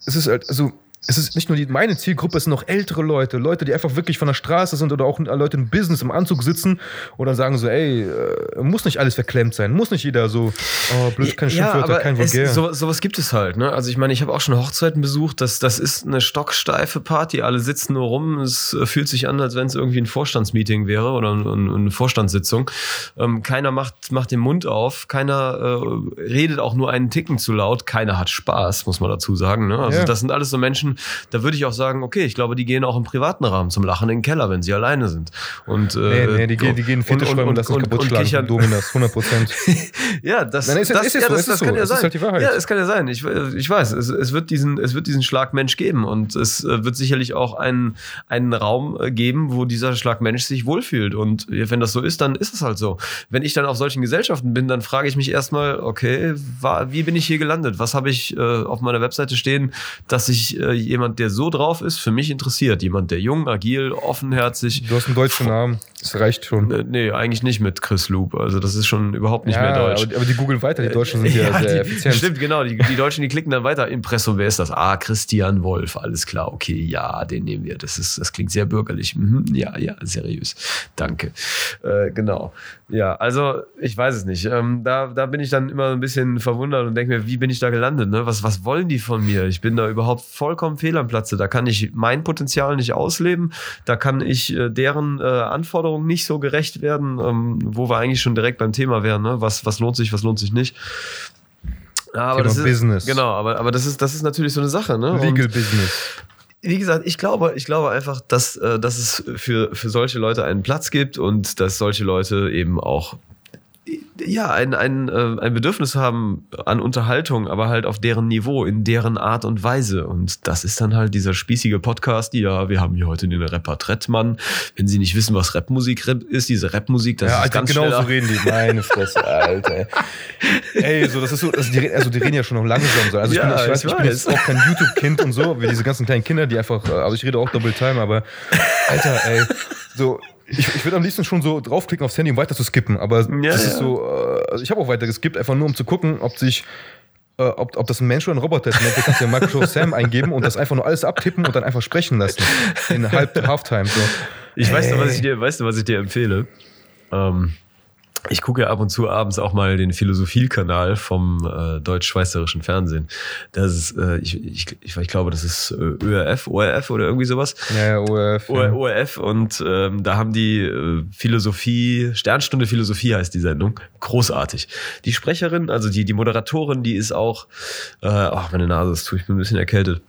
es ist halt, also, es ist nicht nur die, meine Zielgruppe, es sind noch ältere Leute, Leute, die einfach wirklich von der Straße sind oder auch Leute im Business im Anzug sitzen und dann sagen so, ey, äh, muss nicht alles verklemmt sein, muss nicht jeder so, oh, blöd, keine Schimpfwörter, kein es, Vulgär. so, sowas gibt es halt. Ne? Also ich meine, ich habe auch schon Hochzeiten besucht. Das, das ist eine stocksteife Party. Alle sitzen nur rum. Es äh, fühlt sich an, als wenn es irgendwie ein Vorstandsmeeting wäre oder ein, ein, eine Vorstandssitzung. Ähm, keiner macht, macht den Mund auf. Keiner äh, redet auch nur einen Ticken zu laut. Keiner hat Spaß, muss man dazu sagen. Ne? Also Ja. das sind alles so Menschen, da würde ich auch sagen, okay, ich glaube, die gehen auch im privaten Rahmen zum Lachen in den Keller, wenn sie alleine sind. Und, nee, äh, nee, die, gehen- die gehen und- Fetisch und- und und- lassen und- kaputt und von Dominas, 100 Prozent. Ja, das, Nein, ist- das, ist ja, so, das, es das ist kann so, ja sein. halt. Ja, es kann ja sein. Ich, ich weiß, es, es, wird diesen, es wird diesen Schlag Mensch geben und es äh, wird sicherlich auch einen, einen Raum äh, geben, wo dieser Schlag Mensch sich wohlfühlt. Und wenn das so ist, dann ist es halt so. Wenn ich dann auf solchen Gesellschaften bin, dann frage ich mich erstmal, okay, war, wie bin ich hier gelandet? Was habe ich äh, auf meiner Webseite stehen, dass sich äh, jemand, der so drauf ist, für mich interessiert? Jemand, der jung, agil, offenherzig. Du hast einen deutschen Namen, das reicht schon. Äh, Nee, eigentlich nicht mit Chris Loop. Also das ist schon überhaupt nicht mehr deutsch. Aber, aber die googeln weiter, die Deutschen sind ja, Ja, sehr die, effizient. Stimmt, genau. Die, die Deutschen, die klicken dann weiter. Impressum, wer ist das? Ah, Christian Wolf. Alles klar, okay, ja, den nehmen wir. Das, ist, das klingt sehr bürgerlich. Mhm, ja, ja, seriös. Danke. Äh, genau. Ja, also ich weiß es nicht. Ähm, da, da bin ich dann immer ein bisschen verwundert und denke mir, wie bin ich da gelandet? Ne? Was, was wollen die von mir? Ich bin da überhaupt vollkommen fehl am Platze. Da kann ich mein Potenzial nicht ausleben. Da kann ich äh, deren äh, Anforderungen nicht so gerecht werden, ähm, wo wir eigentlich schon direkt beim Thema wären. Ne? Was, was lohnt sich, was lohnt sich nicht? Aber Thema das ist, Business. Genau, aber, aber das, ist, das ist natürlich so eine Sache. Ne? Und- Legal Business. wie gesagt, ich glaube, ich glaube einfach, dass, äh, dass es für, für solche Leute einen Platz gibt und dass solche Leute eben auch ja, ein, ein, äh, ein Bedürfnis haben an Unterhaltung, aber halt auf deren Niveau, in deren Art und Weise. Und das ist dann halt dieser spießige Podcast, die ja, wir haben hier heute den Rapper Trettmann. Wenn Sie nicht wissen, was Rapmusik Rap ist, diese Rapmusik, das ja, ist Alter, ganz genau schnell so reden die. Meine Fresse, Alter. Ey, so, das ist so, also die, also die reden ja schon noch langsam so. Also ich, Ja, bin, ich, weiß, ich ich bin jetzt weiß. auch kein YouTube-Kind und so, wie diese ganzen kleinen Kinder, die einfach, äh, also ich rede auch Double Time, aber Alter, ey, so, ich, ich würde am liebsten schon so draufklicken aufs Handy, um weiter zu skippen, aber Ja, das ja. ist so, äh, also ich habe auch weiter geskippt, einfach nur um zu gucken, ob sich äh, ob, ob das ein Mensch oder ein Roboter ist. Endeffekt kannst du ja Microsoft Sam eingeben und das einfach nur alles abtippen und dann einfach sprechen lassen. In Halb Halftime. So. Ich weiß, noch, was ich dir, weißt du, was ich dir empfehle? Ähm, ich gucke ja ab und zu abends auch mal den Philosophie-Kanal vom äh, deutsch-schweizerischen Fernsehen. Das ist, äh, ich, ich, ich, ich glaube, das ist äh, ÖRF, ORF oder irgendwie sowas. Ja, ja, ORF. O- Ja. ORF und ähm, da haben die äh, Philosophie, Sternstunde Philosophie heißt die Sendung. Großartig. Die Sprecherin, also die, die Moderatorin, die ist auch, äh, ach, meine Nase ist zu, ich bin ein bisschen erkältet.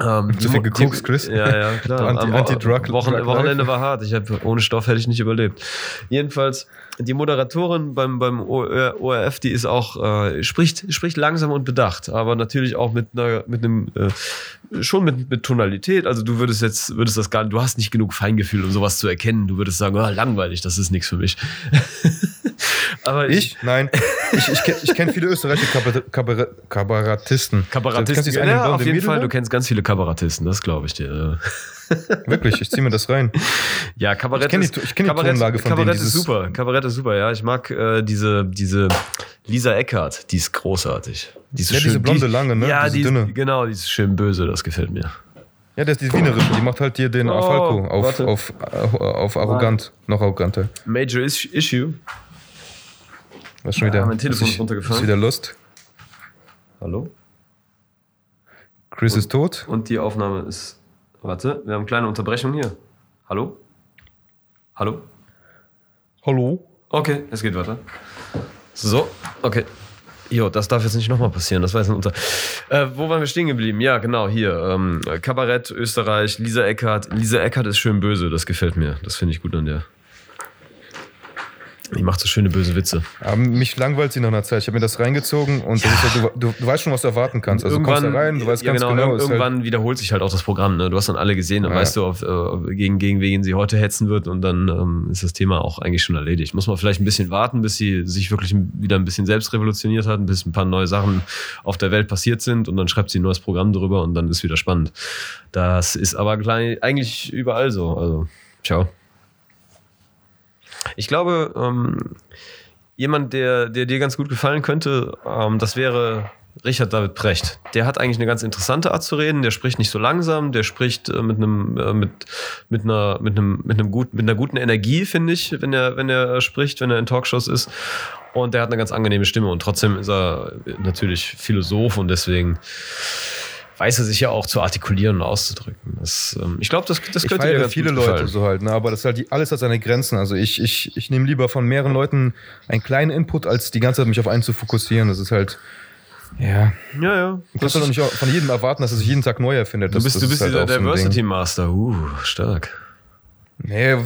Ähm, Zu viel gekokst, Chris? Ja, ja, klar. Anti- Am Wo- Anti-Drug- Wochen, Drug Wochenende war hart. Ich hab, ohne Stoff hätte ich nicht überlebt. Jedenfalls, die Moderatorin beim, beim OR ORF, die ist auch, äh, spricht, spricht langsam und bedacht, aber natürlich auch mit einer, mit einem, äh, schon mit, mit Tonalität. Also du würdest jetzt, würdest das gar du hast nicht genug Feingefühl, um sowas zu erkennen. Du würdest sagen, ah, langweilig, das ist nichts für mich. aber Ich? Nein. Ich, ich, kenn- ich kenne viele österreichische Kabarett- Kabarett- Kabarettisten. Du Kabarettisten, eine ja, auf jeden Fall, du kennst ganz viele Kabarettisten, das glaube ich dir. Wirklich, ich ziehe mir das rein. Ja, Kabarett Ich kenn die- ist, ich kenn die Kabarett, Tonlage von Kabarett denen, ist super. Kabarett ist super, ja. Ich mag äh, diese, diese Lisa Eckhardt, die ist großartig. Die ist Ja, diese blonde, die, lange, ne? Ja, Diese die ist, dünne. genau, die ist schön böse, das gefällt mir. Ja, der ist die Wienerische, die macht halt hier den Oh, Afalco auf, auf, auf, auf arrogant, noch arroganter. Major is Issue. Was ist schon wieder? mein Telefon ist, ist runtergefallen. Ist wieder Lust. Hallo? Chris ist tot. Und die Aufnahme ist. Warte, wir haben eine kleine Unterbrechung hier. Hallo? Hallo? Hallo? Okay, es geht weiter. So, okay. Jo, das darf jetzt nicht nochmal passieren. Das war jetzt ein Unter. Äh, wo waren wir stehen geblieben? Ja, genau, hier. Ähm, Kabarett, Österreich, Lisa Eckhardt. Lisa Eckhardt ist schön böse, das gefällt mir. Das finde ich gut an der. Die macht so schöne böse Witze. Aber mich langweilt sie nach einer Zeit. Ich habe mir das reingezogen und das ist halt, du, du, weißt schon, was du erwarten kannst. Also du kommst da rein, du weißt ja, ganz genau, genau. halt- irgendwann wiederholt sich halt auch das Programm. Ne? Du hast dann alle gesehen, dann Ja. weißt du, auf, äh, gegen, gegen wen sie heute hetzen wird und dann ähm, ist das Thema auch eigentlich schon erledigt. Muss man vielleicht ein bisschen warten, bis sie sich wirklich wieder ein bisschen selbst revolutioniert hat, bis ein paar neue Sachen auf der Welt passiert sind und dann schreibt sie ein neues Programm drüber und dann ist wieder spannend. Das ist aber klein, eigentlich überall so. Also, ciao. Ich glaube, ähm, jemand, der, der dir ganz gut gefallen könnte, ähm, das wäre Richard David Precht. Der hat eigentlich eine ganz interessante Art zu reden. Der spricht nicht so langsam. Der spricht äh, mit einem äh, mit mit einer mit einem mit einem gut mit einer guten Energie finde ich, wenn er wenn er spricht, wenn er in Talkshows ist. Und der hat eine ganz angenehme Stimme und trotzdem ist er natürlich Philosoph und deswegen weiß er sich ja auch zu artikulieren und auszudrücken. Das, ähm, ich glaube, das, das ich könnte feiere ganz viele Leute so halt, ne? aber das ist halt die, alles hat seine Grenzen. Also ich, ich, ich nehme lieber von mehreren Leuten einen kleinen Input, als die ganze Zeit mich auf einen zu fokussieren. Das ist halt, ja, Ja, ja. du kannst doch nicht von jedem erwarten, dass er sich jeden Tag neu erfindet. Du Das- bist, das du ist bist halt dieser so. Diversity Master. Uh, stark. Nee,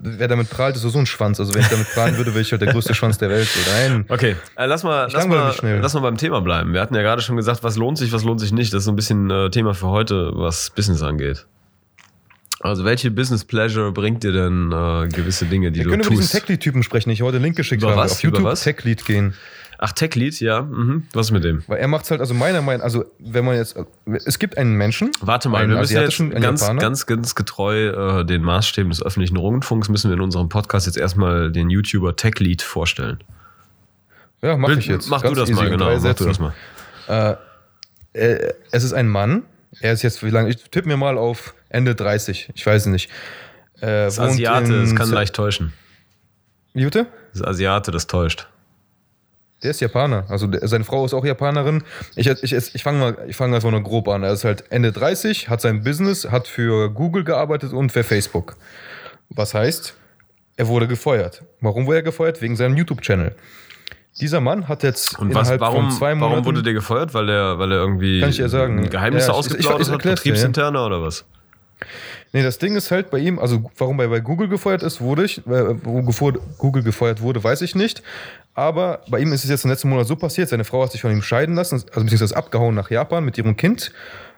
wer damit prahlt, ist so ein Schwanz. Also wenn ich damit prahlen würde, wäre ich halt der größte Schwanz der Welt. Nein. Okay, äh, lass, mal, lass, mal, lass mal beim Thema bleiben. Wir hatten ja gerade schon gesagt, was lohnt sich, was lohnt sich nicht. Das ist so ein bisschen äh, Thema für heute, was Business angeht. Also, welche Business Pleasure bringt dir denn äh, gewisse Dinge, die Wir du können über diesen tust? Tech-Lead-Typen sprechen, den ich heute einen Link geschickt Über habe. was? Auf YouTube? Tech-Lead gehen. Ach, Tech Lead, ja. Mhm. Was ist mit dem? Weil er macht halt, also meiner Meinung also wenn man jetzt, es gibt einen Menschen, Warte mal, wir müssen jetzt ganz, ganz, ganz getreu äh, den Maßstäben des öffentlichen Rundfunks müssen wir in unserem Podcast jetzt erstmal den YouTuber Tech Lead vorstellen. ja, mach ich jetzt. Mach du Ganz das easy, mal, genau. Mach du das mal. Äh, es ist ein Mann, er ist jetzt, wie lange, ich tippe mir mal auf Ende 30, ich weiß es nicht. Äh, Das ist Asiate, das kann leicht täuschen. Bitte? Das ist Asiate, das täuscht. Der ist Japaner. Also der, seine Frau ist auch Japanerin. Ich, ich, ich fange mal, ich fange einfach nur grob an. Er ist halt Ende 30, hat sein Business, hat für Google gearbeitet und für Facebook. Was heißt, er wurde gefeuert. Warum wurde er gefeuert? Wegen seinem YouTube-Channel. Dieser Mann hat jetzt Und was, innerhalb warum, von zwei Monaten... warum wurde der gefeuert? Weil er, weil er irgendwie Kann ich dir sagen. Geheimnisse Ja, ausgeplaudert hat, dir, ja. Oder was? Nee, das Ding ist halt bei ihm, also warum er bei Google gefeuert ist, wurde ich, äh, wo Google gefeuert wurde, weiß ich nicht. Aber bei ihm ist es jetzt im letzten Monat so passiert, seine Frau hat sich von ihm scheiden lassen, also beziehungsweise abgehauen nach Japan mit ihrem Kind.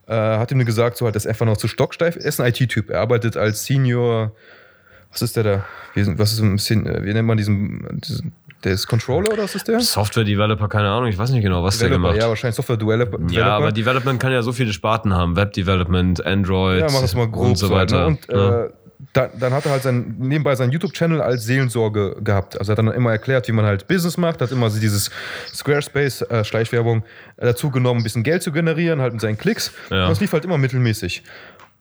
Äh, hat ihm nur gesagt, so halt, dass er einfach noch zu stocksteif ist. Er ist ein IT-Typ. Er arbeitet als Senior, was ist der da? Wie, was ist ein bisschen, äh, wie nennt man diesen, diesen der ist Controller oder was ist der? Software Developer, keine Ahnung, ich weiß nicht genau, was der Developer, gemacht ja, wahrscheinlich Software Developer. Ja, aber Development kann ja so viele Sparten haben. Web Development, Android Ja, mach das mal grob und so halt, weiter. ne? Und ja. äh, dann, dann hat er halt sein, nebenbei seinen YouTube-Channel als Seelensorge gehabt. Also er hat dann immer erklärt, wie man halt Business macht, hat immer so dieses Squarespace, äh, dazu genommen, ein bisschen Geld zu generieren, halt mit seinen Klicks. Ja. Und das lief halt immer mittelmäßig.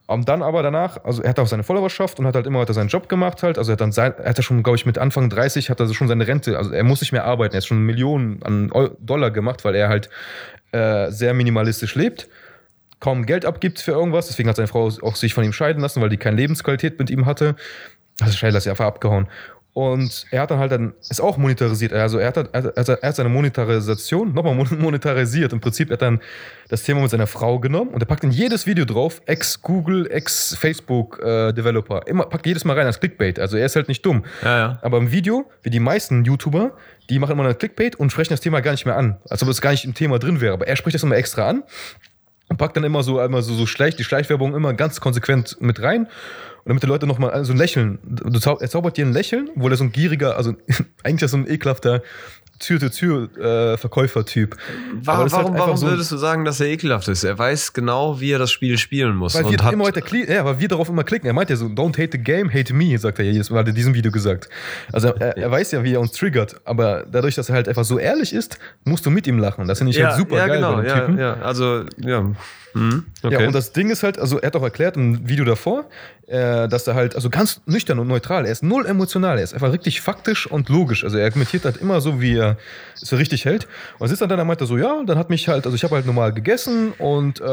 Und dann aber danach, also er hat auch seine Followerschaft und hat halt immer weiter seinen Job gemacht halt. Also er hat dann sein, er hat ja schon, glaube ich, mit Anfang 30 hat er schon seine Rente, also er muss nicht mehr arbeiten, er hat schon Millionen an Dollar gemacht, weil er halt äh, sehr minimalistisch lebt kaum Geld abgibt für irgendwas. Deswegen hat seine Frau auch sich von ihm scheiden lassen, weil die keine Lebensqualität mit ihm hatte. Also scheiden lassen, einfach abgehauen. Und er hat dann halt dann, ist auch monetarisiert. Also er hat, er hat, also er hat seine Monetarisation nochmal monetarisiert. Im Prinzip hat er dann das Thema mit seiner Frau genommen und er packt in jedes Video drauf, ex-Google, ex-Facebook-Developer. Äh, immer, packt jedes Mal rein als Clickbait. Also er ist halt nicht dumm. Ja, ja. Aber im Video, wie die meisten YouTuber, die machen immer ein Clickbait und sprechen das Thema gar nicht mehr an. Als ob es gar nicht im Thema drin wäre. Aber er spricht das immer extra an und packt dann immer so immer so, so schlecht, die Schleichwerbung immer ganz konsequent mit rein. Und damit die Leute nochmal so ein Lächeln, er zaubert dir ein Lächeln, wo er so ein gieriger, also eigentlich ist so ein ekelhafter Tür-zu-Tür-Verkäufer-Typ. Äh, War, warum, halt warum so würdest du sagen, dass er ekelhaft ist? Er weiß genau, wie er das Spiel spielen muss. Weil, und wir, hat immer ja, weil wir darauf immer klicken. Er meint ja so, don't hate the game, hate me, sagt er ja jedes Mal, hat er in diesem Video gesagt. Also er, er, weiß ja, wie er uns triggert, aber dadurch, dass er halt einfach so ehrlich ist, musst du mit ihm lachen. Das finde ich halt ja, halt super ja, geil genau, bei dem Typen. Ja, ja, also, ja. Mhm. Okay. Ja, und das Ding ist halt, also er hat auch erklärt im Video davor, äh, dass er halt, also ganz nüchtern und neutral, er ist null emotional, er ist einfach richtig faktisch und logisch. Also er argumentiert halt immer so, wie er es richtig hält. Und sitzt dann dann, er meinte so, ja, dann hat mich halt, also ich habe halt normal gegessen und äh,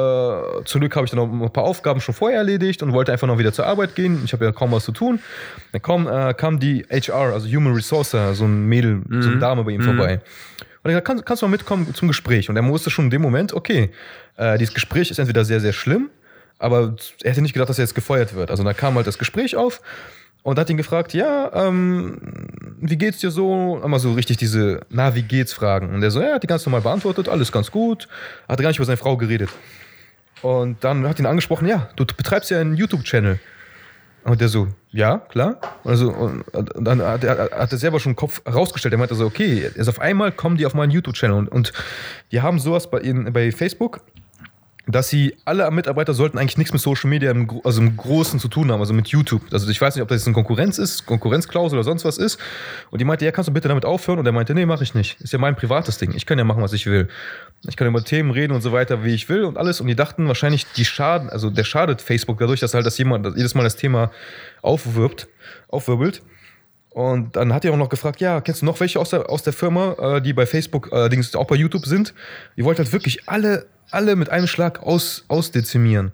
zum Glück habe ich dann noch ein paar Aufgaben schon vorher erledigt und wollte einfach noch wieder zur Arbeit gehen. Ich habe ja kaum was zu tun. Dann kam, äh, kam die HR, also Human Resource, so ein Mädel, mhm. so eine mhm. Dame bei ihm mhm. vorbei. Und er hat gesagt, kannst du mal mitkommen zum Gespräch? Und er wusste schon in dem Moment, okay, äh, dieses Gespräch ist entweder sehr, sehr schlimm, aber er hätte nicht gedacht, dass er jetzt gefeuert wird. Also da kam halt das Gespräch auf und hat ihn gefragt, ja, ähm, wie geht's dir so? Immer so richtig diese, na, wie geht's Fragen. Und er so, ja, hat die ganz normal beantwortet, alles ganz gut. Hat gar nicht über seine Frau geredet. Und dann hat ihn angesprochen, ja, du betreibst ja einen YouTube-Channel. Und der so, ja, klar. Also, und, und dann hat er, hat selber schon den Kopf rausgestellt. Er meinte so, okay, also auf einmal kommen die auf meinen YouTube-Channel und, und die haben sowas bei, in, bei Facebook dass sie, alle Mitarbeiter sollten eigentlich nichts mit Social Media im, also im Großen zu tun haben, also mit YouTube. Also ich weiß nicht, ob das jetzt eine Konkurrenz ist, Konkurrenzklausel oder sonst was ist. Und die meinte, ja, kannst du bitte damit aufhören? Und er meinte, nee, mache ich nicht. Ist ja mein privates Ding. Ich kann ja machen, was ich will. Ich kann über Themen reden und so weiter, wie ich will und alles. Und die dachten wahrscheinlich, die schaden, also der schadet Facebook dadurch, dass halt das jemand jedes Mal das Thema aufwirbt, aufwirbelt. Und dann hat er auch noch gefragt, ja, kennst du noch welche aus der, aus der Firma, äh, die bei Facebook, äh, allerdings auch bei YouTube sind? Die wollten halt wirklich alle alle mit einem Schlag aus, ausdezimieren.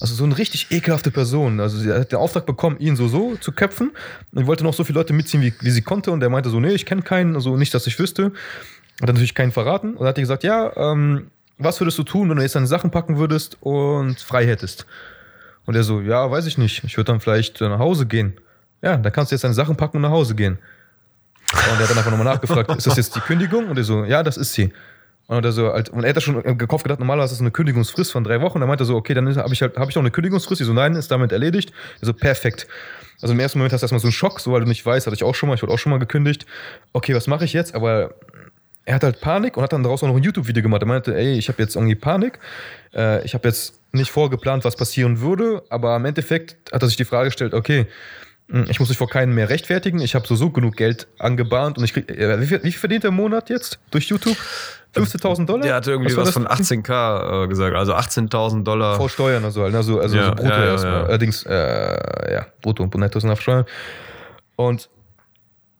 Also so eine richtig ekelhafte Person. Also sie hat den Auftrag bekommen, ihn so so zu köpfen und wollte noch so viele Leute mitziehen, wie, wie sie konnte. Und er meinte so, nee, ich kenne keinen, also nicht, dass ich wüsste. Hat dann natürlich keinen verraten. Und hat ihr gesagt, ja, ähm, was würdest du tun, wenn du jetzt deine Sachen packen würdest und frei hättest? Und er so, ja, weiß ich nicht. Ich würde dann vielleicht äh, nach Hause gehen. Ja, dann kannst du jetzt deine Sachen packen und nach Hause gehen. Und er hat dann einfach nochmal nachgefragt, ist das jetzt die Kündigung? Und er so, ja, das ist sie. Und er, so, als, und er hat schon äh, im Kopf gedacht, normalerweise ist das eine Kündigungsfrist von drei Wochen. Er meinte so, okay, dann habe ich halt, habe ich noch eine Kündigungsfrist. Ich so, nein, ist damit erledigt. Er so, perfekt. Also im ersten Moment hast du erstmal so einen Schock, so weil du nicht weißt, hatte ich auch schon mal, ich wurde auch schon mal gekündigt. Okay, was mache ich jetzt? Aber er hat halt Panik und hat dann daraus auch noch ein YouTube-Video gemacht. Er meinte, ey, ich habe jetzt irgendwie Panik. Äh, ich habe jetzt nicht vorgeplant, was passieren würde, aber im Endeffekt hat er sich die Frage gestellt, okay, hm, ich muss mich vor keinen mehr rechtfertigen. Ich habe so, so genug Geld angebahnt und ich krieg. Äh, wie, viel, wie viel verdient der Monat jetzt durch YouTube? 15.000 Dollar? Der hat irgendwie was, was von 18k äh, gesagt, also 18.000 Dollar. Vor Steuern, also, also, also, ja, also brutto ja, erstmal. Ja. Allerdings, äh, ja, brutto und netto sind auf Steuern. Und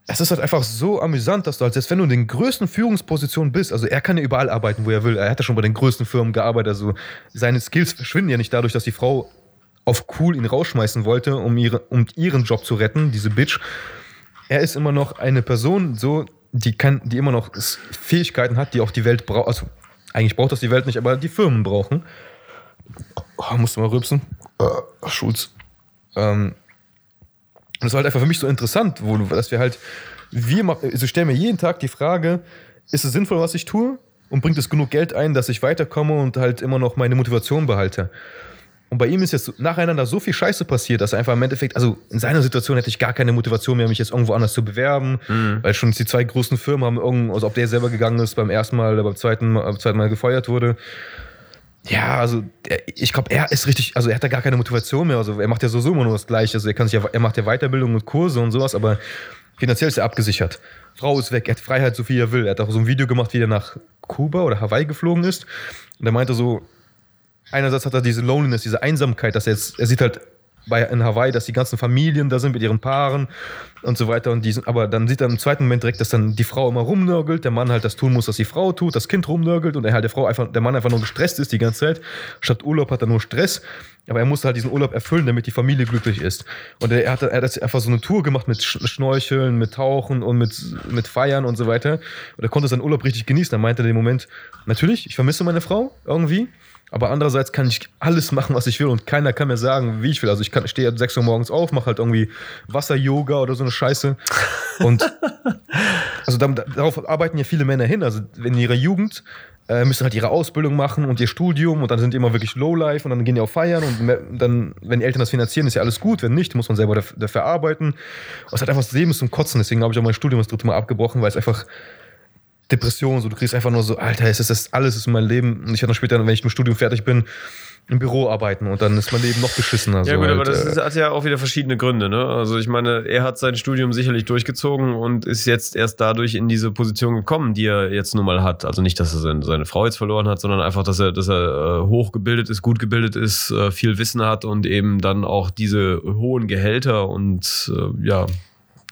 es ist halt einfach so amüsant, dass du halt, selbst wenn du in den größten Führungspositionen bist, also er kann ja überall arbeiten, wo er will. Er hat ja schon bei den größten Firmen gearbeitet, also seine Skills verschwinden ja nicht dadurch, dass die Frau auf cool ihn rausschmeißen wollte, um, ihre, um ihren Job zu retten, diese Bitch. Er ist immer noch eine Person, so, die kann, die immer noch Fähigkeiten hat, die auch die Welt braucht. Also, eigentlich braucht das die Welt nicht, aber die Firmen brauchen. Oh, musste mal rübsen. Äh, ah, Schulz. Ähm, das war halt einfach für mich so interessant, wo, dass wir halt, wir machen, also stellen mir jeden Tag die Frage, ist es sinnvoll, was ich tue? Und bringt es genug Geld ein, dass ich weiterkomme und halt immer noch meine Motivation behalte? Und bei ihm ist jetzt nacheinander so viel Scheiße passiert, dass er einfach im Endeffekt, also in seiner Situation hätte ich gar keine Motivation mehr, mich jetzt irgendwo anders zu bewerben, mhm. weil schon die zwei großen Firmen haben irgendwo, also ob der selber gegangen ist beim ersten Mal oder beim zweiten, beim zweiten Mal gefeuert wurde. Ja, also ich glaube, er ist richtig, also er hat da gar keine Motivation mehr. Also er macht ja so immer nur das Gleiche. Also er kann sich ja, er macht ja Weiterbildung und Kurse und sowas, aber finanziell ist er abgesichert. Frau ist weg, er hat Freiheit, so viel er will. Er hat auch so ein Video gemacht, wie er nach Kuba oder Hawaii geflogen ist. Und er meinte so, einerseits hat er diese Loneliness, diese Einsamkeit, dass er jetzt, er sieht halt bei, in Hawaii, dass die ganzen Familien da sind mit ihren Paaren und so weiter. Und die sind, aber dann sieht er im zweiten Moment direkt, dass dann die Frau immer rumnörgelt, der Mann halt das tun muss, was die Frau tut, das Kind rumnörgelt und er halt der Frau einfach, der Mann einfach nur gestresst ist die ganze Zeit. Statt Urlaub hat er nur Stress. Aber er musste halt diesen Urlaub erfüllen, damit die Familie glücklich ist. Und er hat, er hat einfach so eine Tour gemacht mit Schnorcheln, mit Tauchen und mit, mit Feiern und so weiter. Und er konnte seinen Urlaub richtig genießen. Er meinte in dem Moment, natürlich, ich vermisse meine Frau irgendwie. Aber andererseits kann ich alles machen, was ich will und keiner kann mir sagen, wie ich will. Also ich kann, stehe um 6 Uhr morgens auf, mache halt irgendwie Wasser-Yoga oder so eine Scheiße. Und also da, darauf arbeiten ja viele Männer hin. Also in ihrer Jugend äh, müssen halt ihre Ausbildung machen und ihr Studium und dann sind die immer wirklich Lowlife und dann gehen die auf Feiern und dann, wenn die Eltern das finanzieren, ist ja alles gut. Wenn nicht, muss man selber dafür, arbeiten. Und es hat einfach das Leben zum Kotzen. Deswegen habe ich auch mein Studium das dritte Mal abgebrochen, weil es einfach Depression, so du kriegst einfach nur so, Alter, es ist das alles ist mein Leben. Und ich werde dann später, wenn ich mit dem Studium fertig bin, im Büro arbeiten und dann ist mein Leben noch beschissener. Ja so gut, halt, aber das äh, ist, hat ja auch wieder verschiedene Gründe. Ne? Also ich meine, er hat sein Studium sicherlich durchgezogen und ist jetzt erst dadurch in diese Position gekommen, die er jetzt nun mal hat. Also nicht, dass er seine, seine Frau jetzt verloren hat, sondern einfach, dass er, dass er äh, hochgebildet ist, gut gebildet ist, äh, viel Wissen hat und eben dann auch diese hohen Gehälter und äh, ja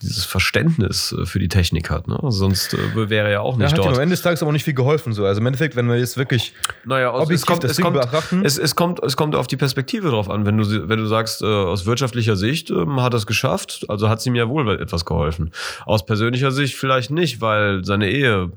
dieses Verständnis äh, für die Technik hat. Ne? Sonst äh, wäre er ja auch ja, nicht hat ihm dort. am Ende des Tages aber nicht viel geholfen. So. Also im Endeffekt, wenn wir jetzt wirklich Naja, aus, es, kommt, es, Ding kommt, es, es, kommt, es kommt auf die Perspektive drauf an. Wenn du, wenn du sagst, äh, aus wirtschaftlicher Sicht ähm, hat er es geschafft, also hat es ihm ja wohl etwas geholfen. Aus persönlicher Sicht vielleicht nicht, weil seine Ehe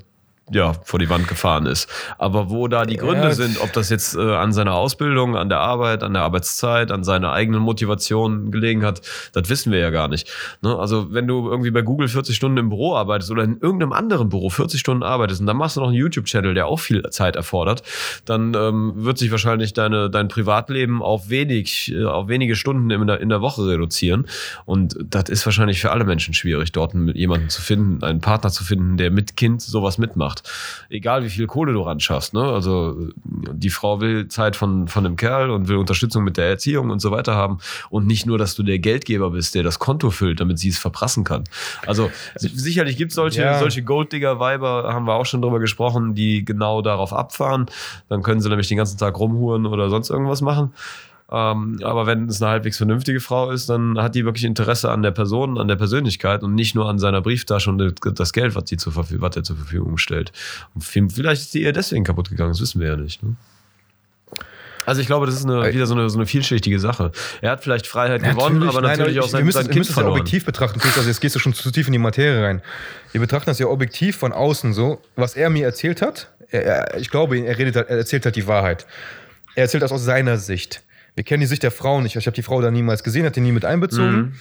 ja, vor die Wand gefahren ist. Aber wo da die Gründe Ja. sind, ob das jetzt äh, an seiner Ausbildung, an der Arbeit, an der Arbeitszeit, an seiner eigenen Motivation gelegen hat, das wissen wir ja gar nicht. Ne? Also wenn du irgendwie bei Google 40 Stunden im Büro arbeitest oder in irgendeinem anderen Büro 40 Stunden arbeitest und dann machst du noch einen YouTube-Channel, der auch viel Zeit erfordert, dann ähm, wird sich wahrscheinlich deine, dein Privatleben auf wenig, äh, auf wenige Stunden in der, in der Woche reduzieren. Und das ist wahrscheinlich für alle Menschen schwierig, dort jemanden zu finden, einen Partner zu finden, der mit Kind sowas mitmacht. Egal wie viel Kohle du ran schaffst. Ne? Also die Frau will Zeit von, von dem Kerl und will Unterstützung mit der Erziehung und so weiter haben. Und nicht nur, dass du der Geldgeber bist, der das Konto füllt, damit sie es verprassen kann. Also sicherlich gibt es solche, Ja. solche Golddigger-Weiber, haben wir auch schon drüber gesprochen, die genau darauf abfahren. Dann können sie nämlich den ganzen Tag rumhuren oder sonst irgendwas machen. Ähm, aber wenn es eine halbwegs vernünftige Frau ist, dann hat die wirklich Interesse an der Person, an der Persönlichkeit und nicht nur an seiner Brieftasche und das Geld, was, die zur Verfügung, was er zur Verfügung stellt. Und vielleicht ist die eher deswegen kaputt gegangen, das wissen wir ja nicht. Ne? Also ich glaube, das ist eine, wieder so eine, so eine vielschichtige Sache. Er hat vielleicht Freiheit gewonnen, aber nein, natürlich ich- auch sein, wir müssen, sein wir Kind müssen es ja verloren. objektiv betrachten. Also jetzt gehst du schon zu tief in die Materie rein. Wir betrachten das ja objektiv von außen so. Was er mir erzählt hat, er, er, ich glaube, er, redet, er erzählt halt die Wahrheit. Er erzählt das aus seiner Sicht. Wir kennen die Sicht der Frau nicht. Ich habe die Frau da niemals gesehen, hat die nie mit einbezogen. Mhm.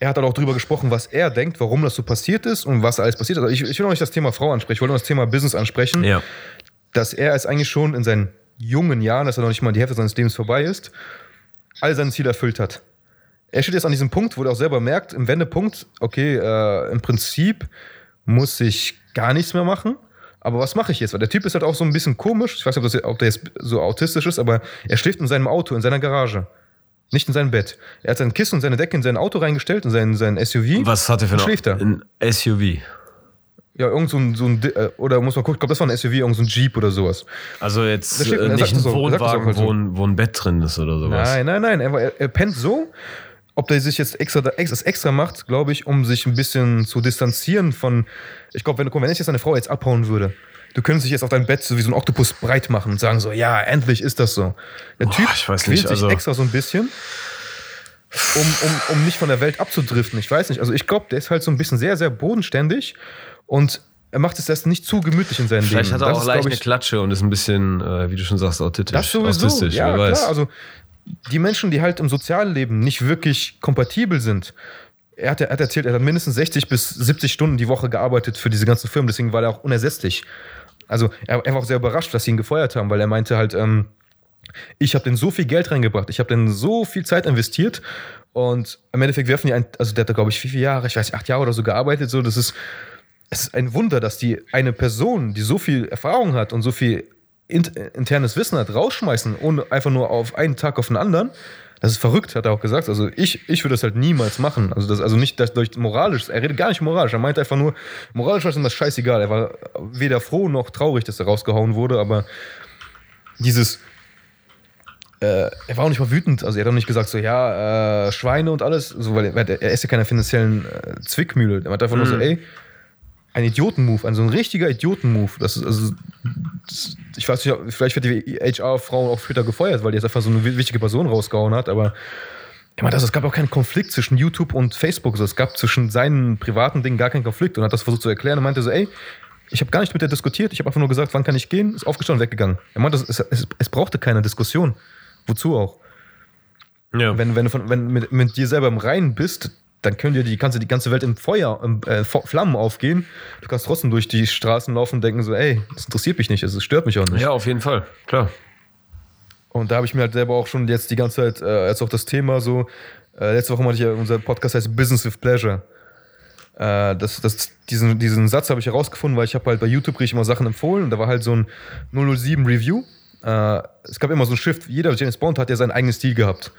Er hat dann auch darüber gesprochen, was er denkt, warum das so passiert ist und was alles passiert ist. Also ich, ich will noch nicht das Thema Frau ansprechen, ich wollte noch das Thema Business ansprechen Ja. dass er es eigentlich schon in seinen jungen Jahren, dass er noch nicht mal die Hälfte seines Lebens vorbei ist, all seine Ziele erfüllt hat. Er steht jetzt an diesem Punkt, wo er auch selber merkt, im Wendepunkt, okay, äh, im Prinzip muss ich gar nichts mehr machen. Aber was mache ich jetzt? Weil der Typ ist halt auch so ein bisschen komisch. Ich weiß nicht, ob, das, ob der jetzt so autistisch ist, aber er schläft in seinem Auto, in seiner Garage. Nicht in seinem Bett. Er hat sein Kissen und seine Decke in sein Auto reingestellt, in sein, sein SUV. Was hat er für eine schläft er. ein SUV? Ja, irgend so ein, so ein, äh, oder muss man gucken, ich glaube, das war ein SUV, irgend so ein Jeep oder sowas. Also jetzt äh, nicht ein auch Wohnwagen, halt so. wo, ein, wo ein Bett drin ist oder sowas. Nein, nein, nein. Er, er, er pennt so, ob der sich jetzt extra, das extra macht, glaube ich, um sich ein bisschen zu distanzieren von. Ich glaube, wenn, wenn ich jetzt deine Frau jetzt abhauen würde, du könntest dich jetzt auf dein Bett so wie so ein Oktopus breit machen und sagen so, ja, endlich ist das so. Der Boah, Typ ich nicht, sich also- extra so ein bisschen, um, um, um nicht von der Welt abzudriften. Ich weiß nicht. Also ich glaube, der ist halt so ein bisschen sehr, sehr bodenständig und er macht es erst nicht zu gemütlich in seinem Vielleicht Leben. hat er Das auch ist, leicht glaub eine ich, Klatsche und ist ein bisschen, äh, wie du schon sagst, autistisch. Das sowieso. Autistisch, ja, wer klar. weiß. Also die Menschen, die halt im Sozialleben nicht wirklich kompatibel sind. Er hat, er hat erzählt, er hat mindestens 60 bis 70 Stunden die Woche gearbeitet für diese ganzen Firmen, deswegen war er auch unersetzlich. Also er, er war auch sehr überrascht, dass sie ihn gefeuert haben, weil er meinte halt, ähm, ich habe denn so viel Geld reingebracht, ich habe denn so viel Zeit investiert und im Endeffekt werfen die ein, also der hat da glaube ich wie viele Jahre, ich weiß acht Jahre oder so gearbeitet, so das ist, es ist ein Wunder, dass die eine Person, die so viel Erfahrung hat und so viel internes Wissen hat, rausschmeißen, ohne einfach nur auf einen Tag auf den anderen. Das ist verrückt, hat er auch gesagt. Also ich, ich würde das halt niemals machen. Also das, also nicht das durch moralisch. Er redet gar nicht moralisch. Er meinte einfach nur, moralisch war ihm das scheißegal. Er war weder froh noch traurig, dass er rausgehauen wurde, aber dieses äh, er war auch nicht mal wütend. Also er hat auch nicht gesagt, so, ja, äh, Schweine und alles, so, weil er, er ist ja keine finanziellen äh, Zwickmühle. Er hat einfach nur so, Mhm. ey, ein Idioten-Move, also ein richtiger Idioten-Move. Das ist, also, das, ich weiß nicht, vielleicht wird die HR-Frau auch später gefeuert, weil die jetzt einfach so eine wi- wichtige Person rausgehauen hat, aber ich meine, also, es gab auch keinen Konflikt zwischen YouTube und Facebook. Also, es gab zwischen seinen privaten Dingen gar keinen Konflikt und hat das versucht zu erklären und meinte so, ey, ich habe gar nicht mit der diskutiert, ich habe einfach nur gesagt, wann kann ich gehen, ist aufgestanden weggegangen. Er meinte, es, es, es brauchte keine Diskussion. Wozu auch? Ja. Wenn, wenn du von, wenn mit, mit dir selber im Reinen bist, dann können dir die ganze, die ganze Welt im Feuer, im, äh, Flammen aufgehen. Du kannst trotzdem durch die Straßen laufen und denken so, ey, das interessiert mich nicht, es stört mich auch nicht. ja, auf jeden Fall, klar. Und da habe ich mir halt selber auch schon jetzt die ganze Zeit, äh, jetzt auch das Thema so, äh, letzte Woche hatte ich ja, unser Podcast heißt Business with Pleasure. Äh, das, das, diesen, diesen Satz habe ich herausgefunden, weil ich habe halt bei YouTube kriege ich immer Sachen empfohlen und da war halt so ein 007 Review. Äh, es gab immer so ein Shift, jeder James Bond hat ja seinen eigenen Stil gehabt.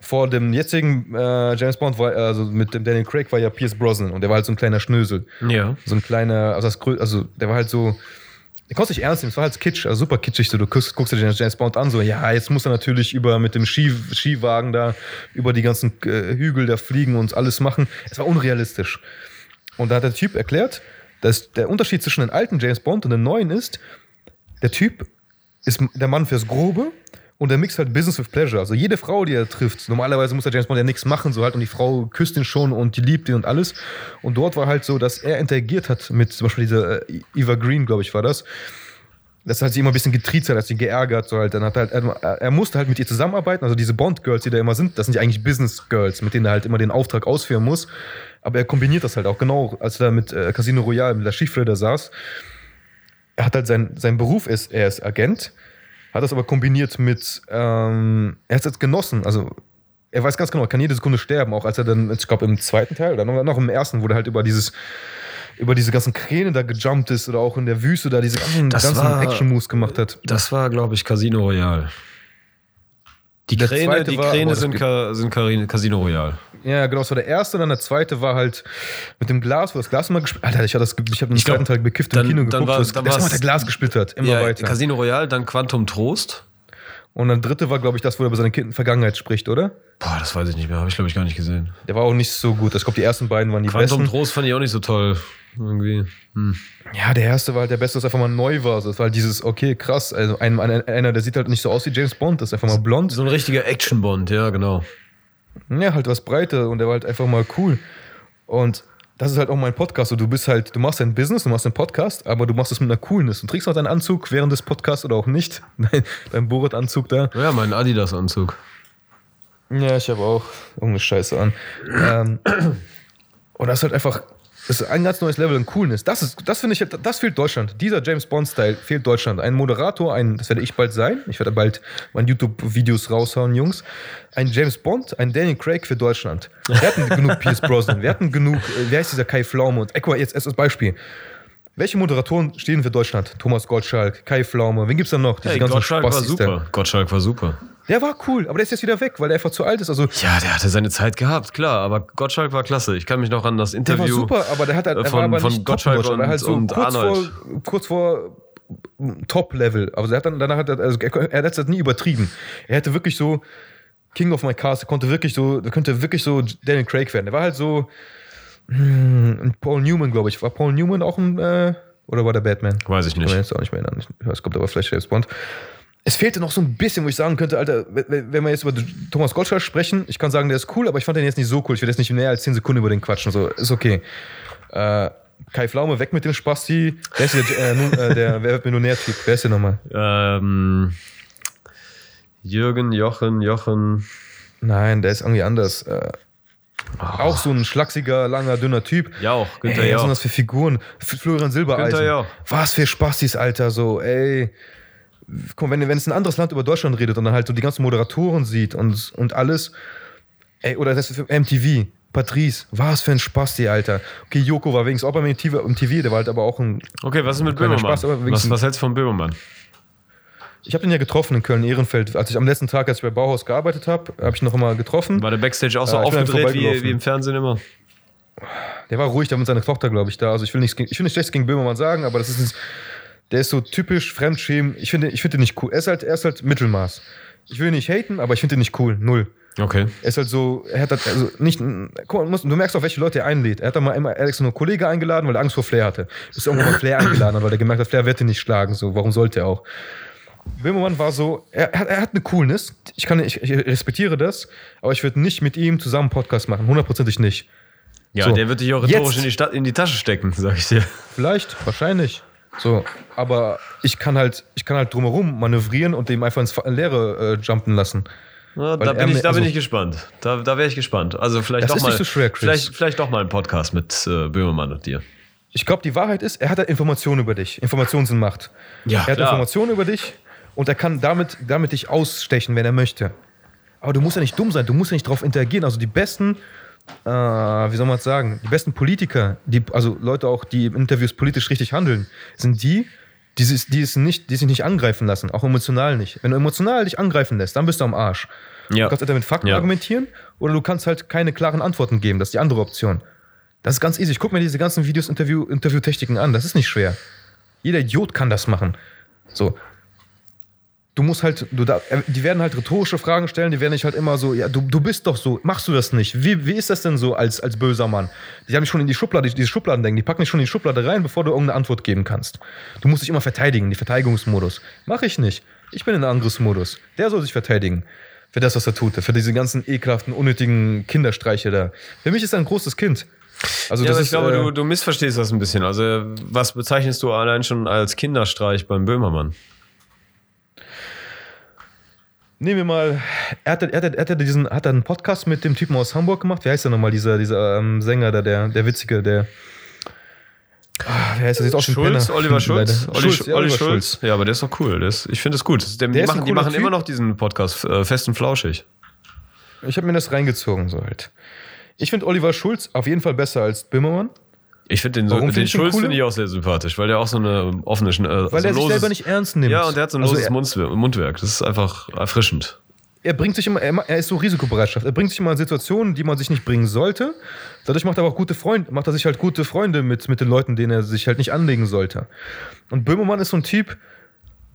Vor dem jetzigen äh, James Bond, war, also mit dem Daniel Craig, war ja Pierce Brosnan und der war halt so ein kleiner Schnösel. Ja. So ein kleiner, also, das, also der war halt so, der konnte nicht ernst nehmen, es war halt kitsch, also super kitschig, so, du guckst, guckst dir den James Bond an, so, ja, jetzt muss er natürlich über, mit dem Ski, Skiwagen da, über die ganzen äh, Hügel da fliegen und alles machen. Es war unrealistisch. Und da hat der Typ erklärt, dass der Unterschied zwischen den alten James Bond und den neuen ist, der Typ ist der Mann fürs Grobe und der mixt halt Business with Pleasure. Also jede Frau, die er trifft, normalerweise muss der James Bond ja nichts machen, so halt, und die Frau küsst ihn schon und die liebt ihn und alles. Und dort war halt so, dass er interagiert hat mit zum Beispiel dieser äh, Eva Green, glaube ich, war das. Das hat sie immer ein bisschen getriezt, hat sie geärgert, so halt. Dann hat er halt, er, er musste halt mit ihr zusammenarbeiten. Also diese Bond-Girls, die da immer sind, das sind ja eigentlich Business-Girls, mit denen er halt immer den Auftrag ausführen muss. Aber er kombiniert das halt auch genau, als er da mit äh, Casino Royale, mit der Schieflöder saß. Er hat halt sein, sein Beruf ist, er ist Agent, hat das aber kombiniert mit, ähm, er hat es jetzt genossen, also er weiß ganz genau, er kann jede Sekunde sterben, auch als er dann, ich glaube im zweiten Teil oder noch, noch im ersten, wo er halt über dieses, über diese ganzen Kräne da gejumpt ist oder auch in der Wüste da diese ganzen, Das ganzen Action-Moves gemacht hat. Das war, glaube ich, Casino Royale. Die Der Kräne, die war- Kräne das sind, Ka sind Casino Royale. Ja, genau, das war der erste, dann der zweite war halt mit dem Glas, wo das Glas immer gespielt Alter, ich habe das, ich habe den Ich glaub, zweiten Teil bekifft im dann- Kino dann geguckt, war- das, dann das immer der Glas gesplittert, immer Ja, weiter. Casino Royale, dann Quantum Trost. Und dann dritte war, glaube ich, das, wo er über seine kind Vergangenheit spricht, oder? Boah, das weiß ich nicht mehr. Habe ich, glaube ich, gar nicht gesehen. Der war auch nicht so gut. Ich glaube, die ersten beiden waren die Quantum besten. Trost fand ich auch nicht so toll. Irgendwie. Hm. Ja, der erste war halt der beste, das einfach mal neu war. Das war halt dieses, okay, krass. Also ein, ein, einer, der sieht halt nicht so aus wie James Bond, das ist einfach mal blond. So ein richtiger Action-Bond, ja, genau. Ja, halt was breiter und der war halt einfach mal cool. Und das ist halt auch mein Podcast. So, du bist halt, du machst dein Business, du machst einen Podcast, aber du machst es mit einer Coolness. Du trägst noch deinen Anzug während des Podcasts oder auch nicht. Dein, dein Borat-Anzug da. Ja, mein Adidas-Anzug. Ja, ich habe auch irgendeine Scheiße an. ähm, und das ist halt einfach, das ist ein ganz neues Level an Coolness. Das ist, das finde ich, das fehlt Deutschland. Dieser James Bond-Style fehlt Deutschland. Ein Moderator, ein, das werde ich bald sein. Ich werde bald meine YouTube-Videos raushauen, Jungs. Ein James Bond, ein Daniel Craig für Deutschland. Wir hatten genug Pierce Brosnan, wir hatten genug, äh, wer ist dieser Kai Pflaume? Und, mal, jetzt erst als Beispiel. Welche Moderatoren stehen für Deutschland? Thomas Gottschalk, Kai Pflaume, wen gibt's da noch? Diese Hey, ganzen Gottschalk war super. Gottschalk war super. Der war cool, aber der ist jetzt wieder weg, weil der einfach zu alt ist. Also, Ja, der hatte seine Zeit gehabt, klar. Aber Gottschalk war klasse. Ich kann mich noch an das Der Interview. war super, aber der hat halt, er von- war aber von nicht Gottschalk er war und- halt so und kurz vor, Arnold. kurz vor Top-Level. Also er hat dann, danach hat er, also er, er hat das nie übertrieben. Er hätte wirklich so King of My Cars, er konnte wirklich so, er könnte wirklich so Daniel Craig werden. Er war halt so hm, ein Paul Newman, glaube ich. War Paul Newman auch ein, äh, oder war der Batman? Weiß ich Ich kann nicht. mich jetzt auch nicht mehr erinnern. Ich weiß, kommt aber vielleicht James Bond. Es fehlte noch so ein bisschen, wo ich sagen könnte, Alter, wenn wir jetzt über Thomas Gottschalk sprechen, ich kann sagen, der ist cool, aber ich fand den jetzt nicht so cool. Ich will jetzt nicht näher als 10 Sekunden über den quatschen. So, ist okay. Äh, Kai Pflaume, weg mit dem Spasti. Wer ist der, äh, nun, äh, der Wer wird Millionär-Typ? Wer ist der nochmal? Ähm, Jürgen, Jochen, Jochen. Nein, der ist irgendwie anders. Äh, Auch so ein schlachsiger, langer, dünner Typ. Jauch, Günther ey, was sind das für Figuren? Florian Silbereisen. Günther Jauch. Was für Spastis, Alter, so, ey. Guck, mal, wenn, wenn es ein anderes Land über Deutschland redet und dann halt so die ganzen Moderatoren sieht und, und alles, ey, oder das ist für MTV, Patrice, was für ein Spasti, Alter. Okay, Joko war wenigstens auch beim MTV, MTV der war halt aber auch ein, Okay, was ist mit Böhmermann? Spaß, was, was hältst du von Böhmermann? ich habe ihn ja getroffen in Köln-Ehrenfeld, als ich am letzten Tag, als ich bei Bauhaus gearbeitet habe, habe ich noch mal getroffen. War der Backstage auch so bin aufgedreht wie, wie im Fernsehen immer? Der war ruhig, da mit seiner Tochter, glaube ich, da. Also ich will nichts, ich will nichts Schlechtes gegen Böhmermann sagen, aber das ist, der ist so typisch Fremdschämen. Ich finde, ich finde ihn nicht cool. Er ist halt, er ist halt Mittelmaß. Ich will ihn nicht haten, aber ich finde ihn nicht cool. Null. Okay. Er ist halt so, er hat halt, also nicht, guck musst, du merkst auch, welche Leute er einlädt. Er hat da mal immer Alex nur einen Kollege eingeladen, weil er Angst vor Flair hatte. Bis irgendwann mal Flair eingeladen hat, weil er gemerkt hat, Flair wird ihn nicht schlagen. So, warum sollte er auch? Böhmermann war so, er, er, hat- eine Coolness. Ich, kann, ich, ich respektiere das, aber ich würde nicht mit ihm zusammen einen Podcast machen. Hundertprozentig nicht. Ja, So. der wird dich auch rhetorisch in die, Stadt, in die Tasche stecken, sag ich dir. Vielleicht, wahrscheinlich. So, aber ich kann halt, ich kann halt drumherum manövrieren und dem einfach ins Leere äh, jumpen lassen. Weil da bin, ich, da bin also- ich gespannt. Da, da wäre ich gespannt. Also vielleicht doch mal, so schwer, vielleicht, vielleicht doch mal ein Podcast mit äh, Böhmermann und dir. Ich glaube, die Wahrheit ist, er hat halt Informationen über dich. Informationen sind Macht. Ja, er hat klar. Informationen über dich und er kann damit, damit dich ausstechen, wenn er möchte. Aber du musst ja nicht dumm sein, du musst ja nicht darauf interagieren. Also die besten, äh, wie soll man es sagen, die besten Politiker, die, also Leute auch, die in Interviews politisch richtig handeln, sind die, die, sich- die, es nicht, die sich nicht angreifen lassen, auch emotional nicht. Wenn du emotional dich angreifen lässt, dann bist du am Arsch. Ja. Du kannst entweder mit Fakten Ja. argumentieren oder du kannst halt keine klaren Antworten geben. Das ist die andere Option. Das ist ganz easy. Ich guck mir diese ganzen Videos, Interview, Interviewtechniken an. Das ist nicht schwer. Jeder Idiot kann das machen. So. Du musst halt, du da, äh, die werden halt rhetorische Fragen stellen, die werden nicht halt immer so, ja, du, du bist doch so, machst du das nicht? Wie, wie ist das denn so als, als böser Mann? Die haben dich schon in die Schublade, diese Schubladen denken, die packen dich schon in die Schublade rein, bevor du irgendeine Antwort geben kannst. Du musst dich immer verteidigen, die Verteidigungsmodus. Mach ich nicht. Ich bin in Angriffsmodus. Der soll sich verteidigen. Für das, was er tut. Für diese ganzen ekelhaften, unnötigen Kinderstreiche da. Für mich ist er ein großes Kind. Also Ja, das ist, ich glaube, äh, du, du missverstehst das ein bisschen. Also, was bezeichnest du allein schon als Kinderstreich beim Böhmermann? Nehmen wir mal, er hat, er hat, er hat diesen, hat einen Podcast mit dem Typen aus Hamburg gemacht. Wie heißt der nochmal, dieser, dieser ähm, Sänger, da, der, der Witzige, der. Ah, wer heißt das jetzt aus dem Schulz, Penner? Oliver Schulz? Olli, Schulz, ja, Olli Oliver Schulz. Ja, aber der ist doch cool. Ist, ich finde es gut. Der, die Der machen, die machen Typ. immer noch diesen Podcast äh, fest und flauschig. Ich habe mir das reingezogen, so halt. Ich finde Oliver Schulz auf jeden Fall besser als Böhmermann, Ich finde den, so, den Schulz finde ich auch sehr sympathisch, weil der auch so eine offene, äh, weil so er sich selber nicht ernst nimmt. Ja, und der hat so ein Also loses er, Mundwerk, Mundwerk. Das ist einfach erfrischend. er bringt sich immer, er, er ist so Risikobereitschaft. Er bringt sich immer in Situationen, die man sich nicht bringen sollte. Dadurch macht er aber auch gute Freunde, macht er sich halt gute Freunde mit, mit den Leuten, denen er sich halt nicht anlegen sollte. Und Böhmermann ist so ein Typ,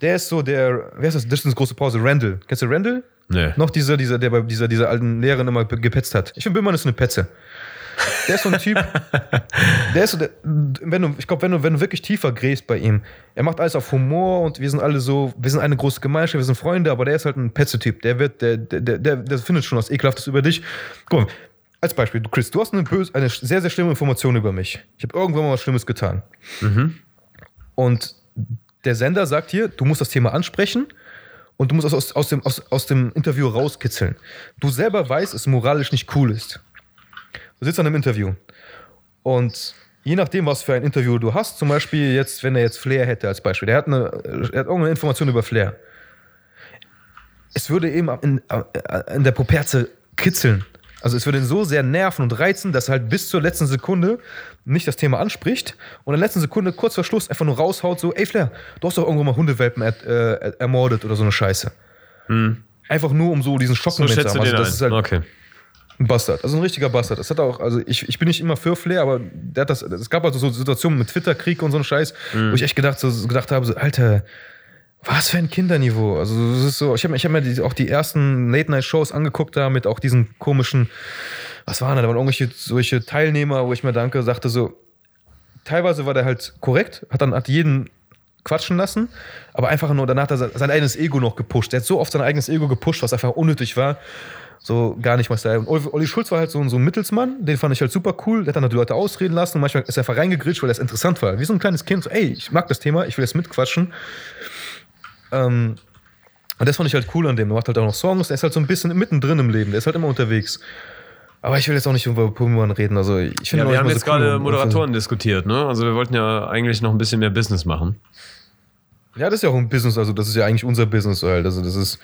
der ist so der, wer ist das? Das ist eine große Pause. Randall. Kennst du Randall? Nee. Noch dieser, dieser, der bei dieser, dieser alten Lehrerin immer gepetzt hat. Ich finde, Böhmermann ist so eine Petze. Der ist so ein Typ, der ist so, der, wenn du, ich glaube, wenn du, wenn du wirklich tiefer gräbst bei ihm, er macht alles auf Humor und wir sind alle so, wir sind eine große Gemeinschaft, wir sind Freunde, aber der ist halt ein Petze-Typ. Der wird, der, der, der, der, findet schon was Ekelhaftes über dich. Guck mal, als Beispiel, du, Chris, du hast eine, böse, eine sehr, sehr schlimme Information über mich. Ich habe irgendwann mal was Schlimmes getan. Und der Sender sagt hier, du musst das Thema ansprechen und du musst aus, aus, dem, aus, aus dem Interview rauskitzeln. Du selber weißt, dass es moralisch nicht cool ist. Du sitzt an einem Interview und je nachdem, was für ein Interview du hast, zum Beispiel jetzt, wenn er jetzt Flair hätte als Beispiel, der hat, eine, er hat irgendeine Information über Flair. Es würde eben in, in der Poperze kitzeln. Also es würde ihn so sehr nerven und reizen, dass er halt bis zur letzten Sekunde nicht das Thema anspricht und in der letzten Sekunde kurz vor Schluss einfach nur raushaut, so, ey Flair, du hast doch irgendwo mal Hundewelpen er, äh, ermordet oder so eine Scheiße. Einfach nur, um so diesen Hm. So Schockmoment zu haben. Also das ist halt, okay. Ein Bastard, also ein richtiger Bastard. Das hat auch, also ich, ich bin nicht immer für Flair, aber der hat das, es gab also so Situationen mit Twitter-Krieg und so einen Scheiß, wo ich echt gedacht, so, gedacht habe, so, Alter, was für ein Kinderniveau. Also das ist so, ich habe ich hab mir die, auch die ersten Late-Night-Shows angeguckt da mit auch diesen komischen, was waren da, da waren irgendwelche solche Teilnehmer, wo ich mir danke, sagte so, teilweise war der halt korrekt, hat dann hat jeden quatschen lassen, aber einfach nur danach hat er sein eigenes Ego noch gepusht. Der hat so oft sein eigenes Ego gepusht, was einfach unnötig war. So gar nicht mal Style. Und Olli Schulz war halt so, ein- so ein Mittelsmann, den fand ich halt super cool. Der hat dann halt die Leute ausreden lassen und manchmal ist er einfach reingegritscht, weil das interessant war. Wie so ein kleines Kind, so, ey, ich mag das Thema, ich will jetzt mitquatschen. Ähm, und das fand ich halt cool an dem. Der macht halt auch noch Songs, der ist halt so ein bisschen mittendrin im Leben, der ist halt immer unterwegs. Aber ich will jetzt auch nicht über Pullman reden. Also ich finde Ja, wir haben jetzt so cool, gerade um- Moderatoren diskutiert, ne? Also wir wollten ja eigentlich noch ein bisschen mehr Business machen. Ja, das ist ja auch ein Business, also das ist ja eigentlich unser Business halt. Also das ist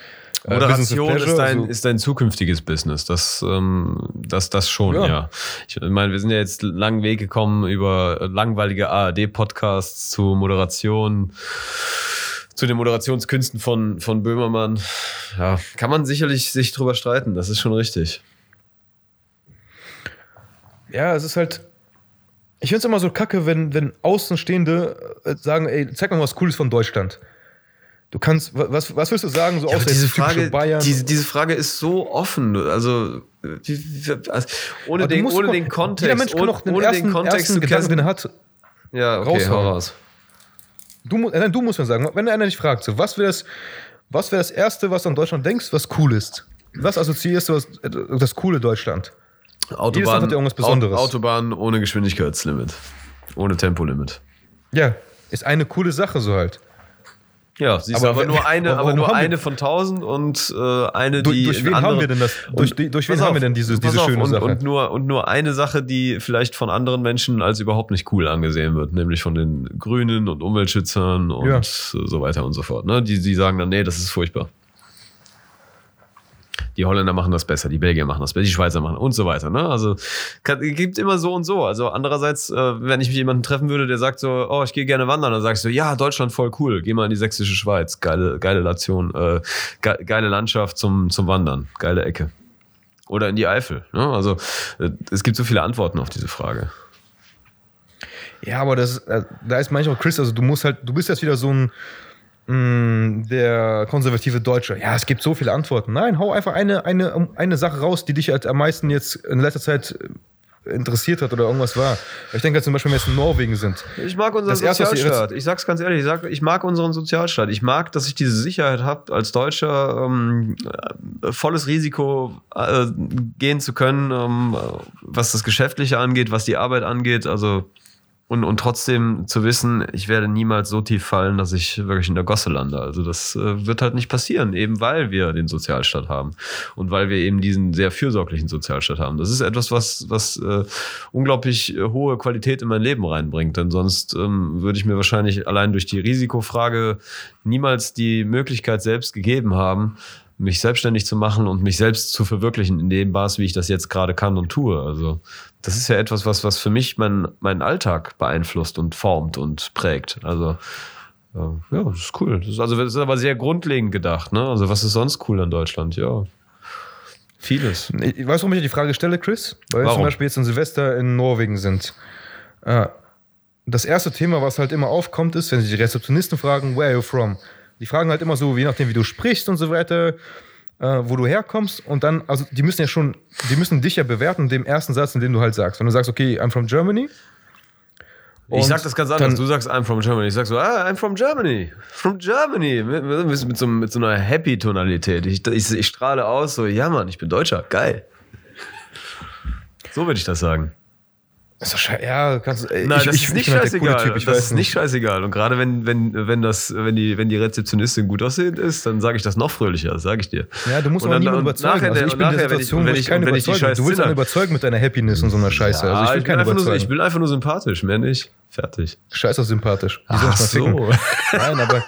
Moderation Business of ist, dein, also- ist dein zukünftiges Business. Das, ähm, das, das schon, Ja. ja. Ich meine, wir sind ja jetzt langen Weg gekommen über langweilige ARD-Podcasts zu Moderation, zu den Moderationskünsten von, von Böhmermann. Ja, kann man sicherlich sich drüber streiten, das ist schon richtig. Ja, es ist halt. Ich finde es immer so kacke, wenn, wenn Außenstehende äh, sagen, ey, zeig mal was Cooles von Deutschland. Du kannst, was, was willst du sagen, so Ja, außer diese Frage, Bayern? diese, diese Frage ist so offen. Also, also ohne, den, ohne den Kontext. Jeder Mensch kann ohne, doch den ohne ersten, den Kontext ersten zu Gedanken, den er hat. Ja, okay, hau raushauen. raus. Du, nein, du musst mir sagen, wenn einer dich fragt, so, was wäre das, was wäre das Erste, was du an Deutschland denkst, was cool ist? Was assoziierst du als äh, das coole Deutschland? Land hat ja irgendwas Besonderes. Au- Autobahn ohne Geschwindigkeitslimit. Ohne Tempolimit. Ja, ist eine coole Sache so halt. Ja, siehst Aber aber, aber nur eine, aber nur haben eine von tausend und äh, eine, Durch, die. durch wen haben andere- wir denn das? Durch, Und- durch wen pass haben auf, wir denn diese, diese auf, schöne und, Sache? Und nur, und nur eine Sache, die vielleicht von anderen Menschen als überhaupt nicht cool angesehen wird, nämlich von den Grünen und Umweltschützern und Ja. so weiter und so fort. Ne? Die, die sagen dann, nee, das ist furchtbar. Die Holländer machen das besser, die Belgier machen das besser, die Schweizer machen und so weiter. Ne? Also kann, gibt immer so und so. Also andererseits, äh, wenn ich mit jemandem treffen würde, der sagt so, oh, ich gehe gerne wandern, dann sagst du, ja, Deutschland voll cool, geh mal in die sächsische Schweiz, geile, geile Nation, äh, ge geile Landschaft zum, zum Wandern, geile Ecke. Oder in die Eifel. Ne? Also äh, es gibt so viele Antworten auf diese Frage. Ja, aber das, äh, da ist manchmal Chris, also du musst halt, du bist jetzt wieder so ein mh, der konservative Deutsche. Ja, es gibt so viele Antworten. Nein, hau einfach eine, eine, eine Sache raus, die dich halt am meisten jetzt in letzter Zeit äh, interessiert hat oder irgendwas war. Ich denke zum Beispiel, wenn wir jetzt in Norwegen sind. Ich mag unseren Das Sozialstaat. Ich sag's ganz ehrlich, ich, sag, ich mag unseren Sozialstaat. Ich mag, dass ich diese Sicherheit habe, als Deutscher ähm, äh, volles Risiko äh, gehen zu können, ähm, was das Geschäftliche angeht, was die Arbeit angeht. Also und, und trotzdem zu wissen, ich werde niemals so tief fallen, dass ich wirklich in der Gosse lande. Also das äh, wird halt nicht passieren, eben weil wir den Sozialstaat haben und weil wir eben diesen sehr fürsorglichen Sozialstaat haben. Das ist etwas, was, was äh, unglaublich äh, hohe Qualität in mein Leben reinbringt. Denn sonst ähm, würde ich mir wahrscheinlich allein durch die Risikofrage niemals die Möglichkeit selbst gegeben haben, mich selbstständig zu machen und mich selbst zu verwirklichen in dem Maß, wie ich das jetzt gerade kann und tue. Also das ist ja etwas, was, was für mich mein, meinen Alltag beeinflusst und formt und prägt. Also äh, ja, das ist cool. Das ist, also das ist aber sehr grundlegend gedacht. Ne? Also was ist sonst cool an Deutschland? Ja, vieles. Ich weiß, warum ich die Frage stelle, Chris? Weil wir Warum? zum Beispiel jetzt in Silvester in Norwegen sind. Ah, Das erste Thema, was halt immer aufkommt, ist, wenn sie die Rezeptionisten fragen, where are you from? Die fragen halt immer so, je nachdem, wie du sprichst und so weiter, äh, wo du herkommst. Und dann, also die müssen ja schon, die müssen dich ja bewerten dem ersten Satz, in dem du halt sagst. Wenn du sagst, okay, I'm from Germany. ich sag das ganz anders. dann- Du sagst I'm from Germany. Ich sag so, ah, I'm from Germany. From Germany. Mit, mit, mit, so, mit so einer Happy-Tonalität. Ich, ich, ich strahle aus, so, ja Mann, ich bin Deutscher. Geil. So würde ich das sagen. Ist doch schei- ja, kannst, ey, Nein, ich, das ich, ist ich nicht bin scheißegal. Typ, ich das weiß ist nicht scheißegal. Und gerade wenn, wenn, wenn, das, wenn, die, wenn die Rezeptionistin gut aussehend ist, dann sage ich das noch fröhlicher, sage ich dir. Ja, du musst Und aber dann- niemanden überzeugen. nachher- also ich bin in der nachher, wenn ich- Situation, wo ich- keinen scheiß Du willst einen überzeugen mit deiner Happiness und so einer Scheiße. also ich will ich, bin keinen einfach nur, so- ich bin einfach nur sympathisch, mehr nicht. Fertig. Scheiß auf sympathisch. Die mal ficken. Nein, aber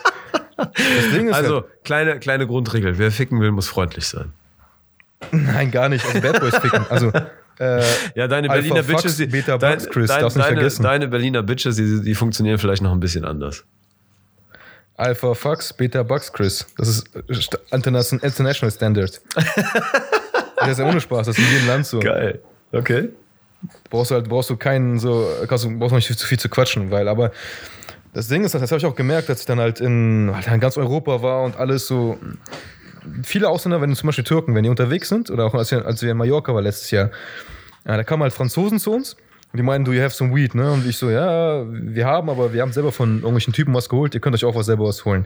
das Ding ist Also, halt, kleine, kleine Grundregel. Wer ficken will, muss freundlich sein. nein, gar nicht. Also Bad Boys ficken. Also, äh, Ja, deine Alpha Berliner Fox, Bitches, die, Beta dein, Bucks, Chris, dein, darfst nicht deine, vergessen. deine Berliner Bitches, die, die funktionieren vielleicht noch ein bisschen anders. Alpha Fox, Beta Bucks, Chris. Das ist st- interna- International Standard. das ist ja ohne Spaß, das ist in jedem Land so. Geil. Okay. brauchst du halt, brauchst du keinen so, brauchst du nicht zu viel zu quatschen, weil, aber das Ding ist, das habe ich auch gemerkt, als ich dann halt in, halt in ganz Europa war und alles so, viele Ausländer, wenn zum Beispiel Türken, wenn die unterwegs sind, oder auch als wir, als wir in Mallorca war letztes Jahr, ja, da kamen halt Franzosen zu uns und die meinten, do you have some weed, ne? Und ich so, ja, wir haben, aber wir haben selber von irgendwelchen Typen was geholt, ihr könnt euch auch was selber was holen.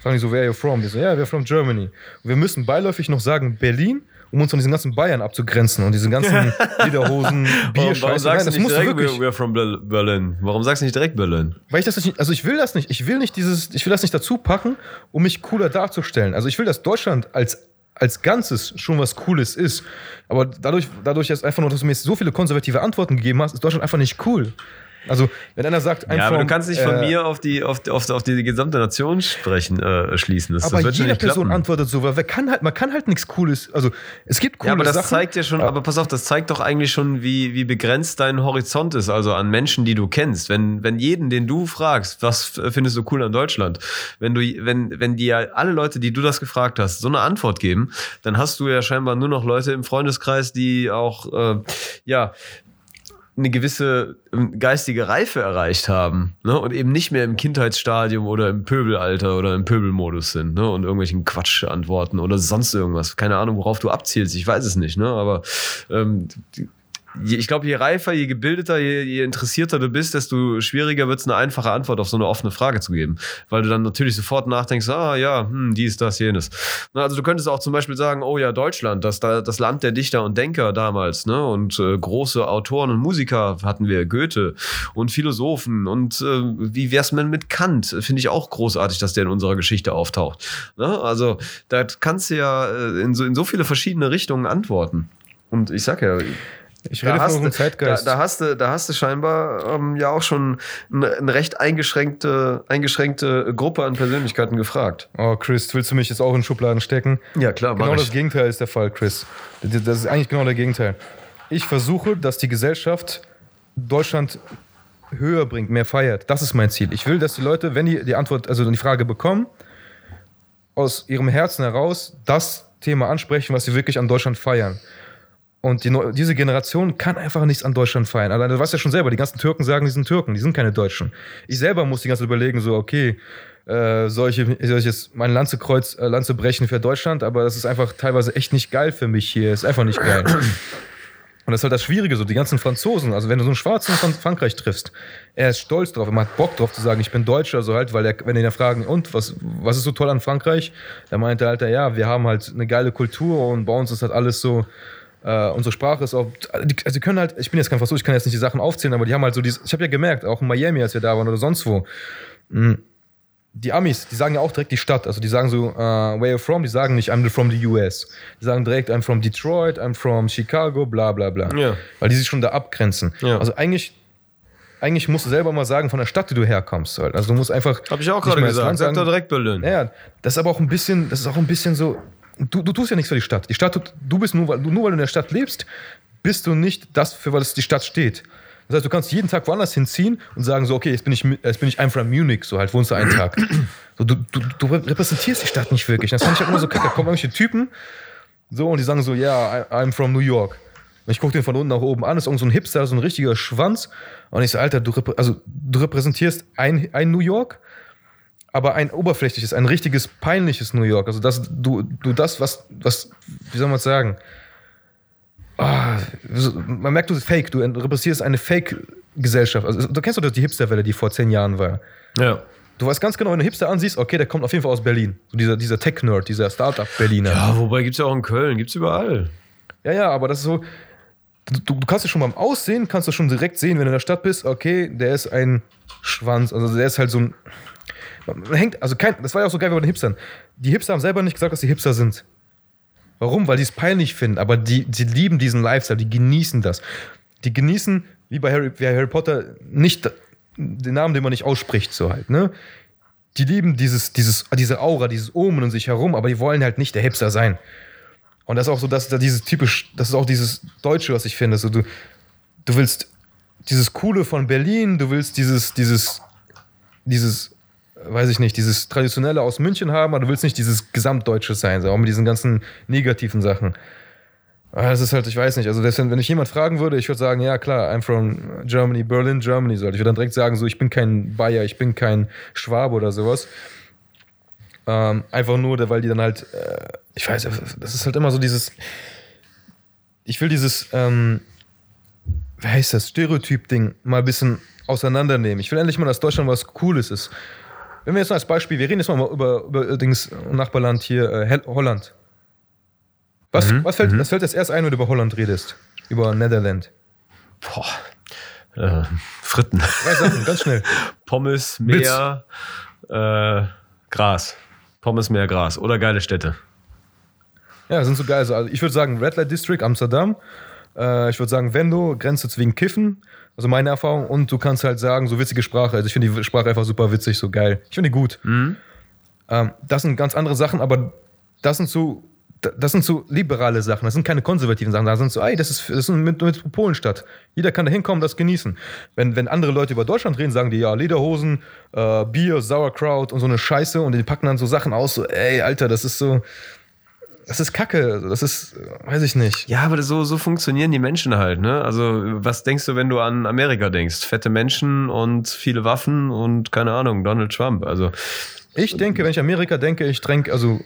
Fragen die so, where are you from? Die so, ja, we're from Germany. Und wir müssen beiläufig noch sagen Berlin, um uns von diesen ganzen Bayern abzugrenzen und diesen ganzen Lederhosen, Bier, warum sagst Nein, du nicht direkt, wirklich. we're, we're from Ber- Berlin? Warum sagst du nicht direkt Berlin? Weil ich das nicht, also ich will das nicht. Ich will nicht dieses, ich will das nicht dazu packen, um mich cooler darzustellen. Also ich will, dass Deutschland als, als Ganzes schon was Cooles ist. Aber dadurch, dadurch, dass einfach nur, dass du mir jetzt so viele konservative Antworten gegeben hast, ist Deutschland einfach nicht cool. Also, wenn einer sagt, I'm Ja, aber du kannst nicht von äh, mir auf die, auf, auf, auf die gesamte Nation sprechen, äh, schließen. Das, Aber das wird schon jede nicht Person klappen. antwortet so, weil kann halt, man kann halt nichts Cooles. Also es gibt coole Ja, aber das Sachen. zeigt ja schon, aber pass auf, das zeigt doch eigentlich schon, wie, wie begrenzt dein Horizont ist, also an Menschen, die du kennst. Wenn, wenn jeden, den du fragst, was findest du cool an Deutschland, wenn du, wenn, wenn dir alle Leute, die du das gefragt hast, so eine Antwort geben, dann hast du ja scheinbar nur noch Leute im Freundeskreis, die auch, äh, ja, eine gewisse ähm, geistige Reife erreicht haben ne? und eben nicht mehr im Kindheitsstadium oder im Pöbelalter oder im Pöbelmodus sind ne? und irgendwelchen Quatsch antworten oder sonst irgendwas. Keine Ahnung, worauf du abzielst, ich weiß es nicht, ne? aber ähm, ich glaube, je reifer, je gebildeter, je, je interessierter du bist, desto schwieriger wird es, eine einfache Antwort auf so eine offene Frage zu geben. Weil du dann natürlich sofort nachdenkst, ah ja, hm, dies, das, jenes. Na, also du könntest auch zum Beispiel sagen, oh ja, Deutschland, das, da- das Land der Dichter und Denker damals, ne? Und äh, große Autoren und Musiker hatten wir, Goethe und Philosophen. Und äh, wie wär's denn mit Kant? Finde ich auch großartig, dass der in unserer Geschichte auftaucht. Ne? Also da kannst du ja äh, in so, in so viele verschiedene Richtungen antworten. Und ich sag ja, Ich da rede hast, von unserem da, Zeitgeist. da, hast du, da hast du scheinbar ähm, ja auch schon eine, eine recht eingeschränkte, eingeschränkte Gruppe an Persönlichkeiten gefragt. oh, Chris, willst du mich jetzt auch in Schubladen stecken? Ja, klar, Genau das Gegenteil ist der Fall, Chris. Das das ist eigentlich genau der Gegenteil. Ich versuche, dass die Gesellschaft Deutschland höher bringt, mehr feiert. Das ist mein Ziel. Ich will, dass die Leute, wenn die die Antwort, also die Frage bekommen, aus ihrem Herzen heraus das Thema ansprechen, was sie wirklich an Deutschland feiern. Und die, diese Generation kann einfach nichts an Deutschland feiern. Allein, du weißt ja schon selber, die ganzen Türken sagen, die sind Türken, die sind keine Deutschen. Ich selber muss die ganze Zeit überlegen, so, okay, äh, soll, ich, soll ich jetzt meine Lanze, kreuz, äh, Lanze brechen für Deutschland, aber das ist einfach teilweise echt nicht geil für mich hier. Ist einfach nicht geil. Und das ist halt das Schwierige, so die ganzen Franzosen, also wenn du so einen Schwarzen von Frankreich triffst, er ist stolz drauf, er hat Bock drauf zu sagen, ich bin Deutscher, so halt, weil er, wenn die ihn fragen, und was, was ist so toll an Frankreich? Da meint er halt, ja, wir haben halt eine geile Kultur und bei uns ist halt alles so, äh, unsere Sprache ist auch, die, also die können halt, ich bin jetzt kein Franzose, ich kann jetzt nicht die Sachen aufzählen, aber die haben halt so dieses, ich habe ja gemerkt, auch in Miami, als wir da waren oder sonst wo, mh, die Amis, die sagen ja auch direkt die Stadt. Also die sagen so, uh, where you from? Die sagen nicht, I'm from the US. Die sagen direkt, I'm from Detroit, I'm from Chicago, bla bla bla. Ja. Weil die sich schon da abgrenzen. Ja. Also eigentlich, eigentlich musst du selber mal sagen von der Stadt, die du herkommst. Halt. Also du musst einfach. Habe ich auch gerade gesagt. Land Sag sagen. doch direkt Berlin. Ja, das ist aber auch ein bisschen, das ist auch ein bisschen so. Du, du tust ja nichts für die Stadt. Die Stadt, tut- du bist nur, weil du, nur weil du in der Stadt lebst, bist du nicht das, für was die Stadt steht. Das heißt, du kannst jeden Tag woanders hinziehen und sagen so, okay, jetzt bin ich, jetzt bin ich I'm from Munich, so halt wohnst du einen Tag. So, du, du, du repräsentierst die Stadt nicht wirklich. Das fand ich halt immer so kacke. Da kommen irgendwelche Typen, so, und die sagen so, ja, I- I'm from New York. Und ich gucke den von unten nach oben an, ist irgend so ein Hipster, so ein richtiger Schwanz. Und ich so, Alter, du, also, du repräsentierst ein, ein New York, aber ein oberflächliches, ein richtiges, peinliches New York. Also, dass du, du das, was, was, wie soll man es sagen? So- man merkt, du bist fake, du repräsentierst eine Fake-Gesellschaft. Also, du kennst doch die Hipsterwelle, die vor zehn Jahren war. Ja. Du weißt ganz genau, wenn du Hipster ansiehst, okay, der kommt auf jeden Fall aus Berlin. So dieser, dieser Tech-Nerd, dieser Startup-Berliner. Ja, wobei gibt's ja auch in Köln, gibt's überall. Ja, ja, aber das ist so. Du, du kannst es schon beim Aussehen, kannst du schon direkt sehen, wenn du in der Stadt bist, okay, der ist ein Schwanz. Also der ist halt so ein. Man hängt, also kein, das war ja auch so geil bei den Hipstern. Die Hipster haben selber nicht gesagt, dass sie Hipster sind. Warum? Weil die es peinlich finden, aber die, die lieben diesen Lifestyle, die genießen das. Die genießen, wie bei Harry, wie Harry Potter, nicht den Namen, den man nicht ausspricht, so halt, ne? Die lieben dieses, dieses, diese Aura, dieses Omen um sich herum, aber die wollen halt nicht der Hipster sein. Und das ist auch so, dass da dieses typisch, das ist auch dieses Deutsche, was ich finde. So, du, du willst dieses Coole von Berlin, du willst dieses, dieses, dieses, weiß ich nicht, dieses Traditionelle aus München haben, aber du willst nicht dieses Gesamtdeutsche sein, so, auch mit diesen ganzen negativen Sachen. Aber Das ist halt, ich weiß nicht, also deswegen, wenn ich jemand fragen würde, ich würde sagen, ja klar, I'm from Germany, Berlin, Germany, so. Ich würde dann direkt sagen, so, ich bin kein Bayer, ich bin kein Schwabe oder sowas. Ähm, einfach nur, weil die dann halt, äh, ich weiß, das ist halt immer so dieses, ich will dieses, ähm, wie heißt das, Stereotyp-Ding mal ein bisschen auseinandernehmen. Ich will endlich mal, dass Deutschland was Cooles ist. Wenn wir jetzt mal als Beispiel, wir reden jetzt mal über, über Dings, Nachbarland hier, äh, Holland. Was, was, fällt, was fällt das erst ein, wenn du über Holland redest? Über Netherland. Boah. Äh, Fritten. Drei Sachen, ganz schnell. Pommes, Meer, äh, Gras. Pommes, Meer, Gras. Oder geile Städte. Ja, sind so geil. Also ich würde sagen Red Light District, Amsterdam. Äh, ich würde sagen Vendo, Grenze zu wegen Kiffen. Also meine Erfahrung. Und du kannst halt sagen, so witzige Sprache. Also ich finde die Sprache einfach super witzig, so geil. Ich finde die gut. Ähm, das sind ganz andere Sachen, aber das sind so, das sind so liberale Sachen. Das sind keine konservativen Sachen. Da sind so, ey, das ist, das ist eine Met- Metropolenstadt. Jeder kann da hinkommen, das genießen. Wenn, wenn andere Leute über Deutschland reden, sagen die, ja, Lederhosen, äh, Bier, Sauerkraut und so eine Scheiße und die packen dann so Sachen aus, so, ey, Alter, das ist so, das ist Kacke. Das ist, weiß ich nicht. Ja, aber so, so funktionieren die Menschen halt, ne? Also, was denkst du, wenn du an Amerika denkst? Fette Menschen und viele Waffen und keine Ahnung, Donald Trump. Also, Ich denke, wenn ich Amerika denke, ich denke, also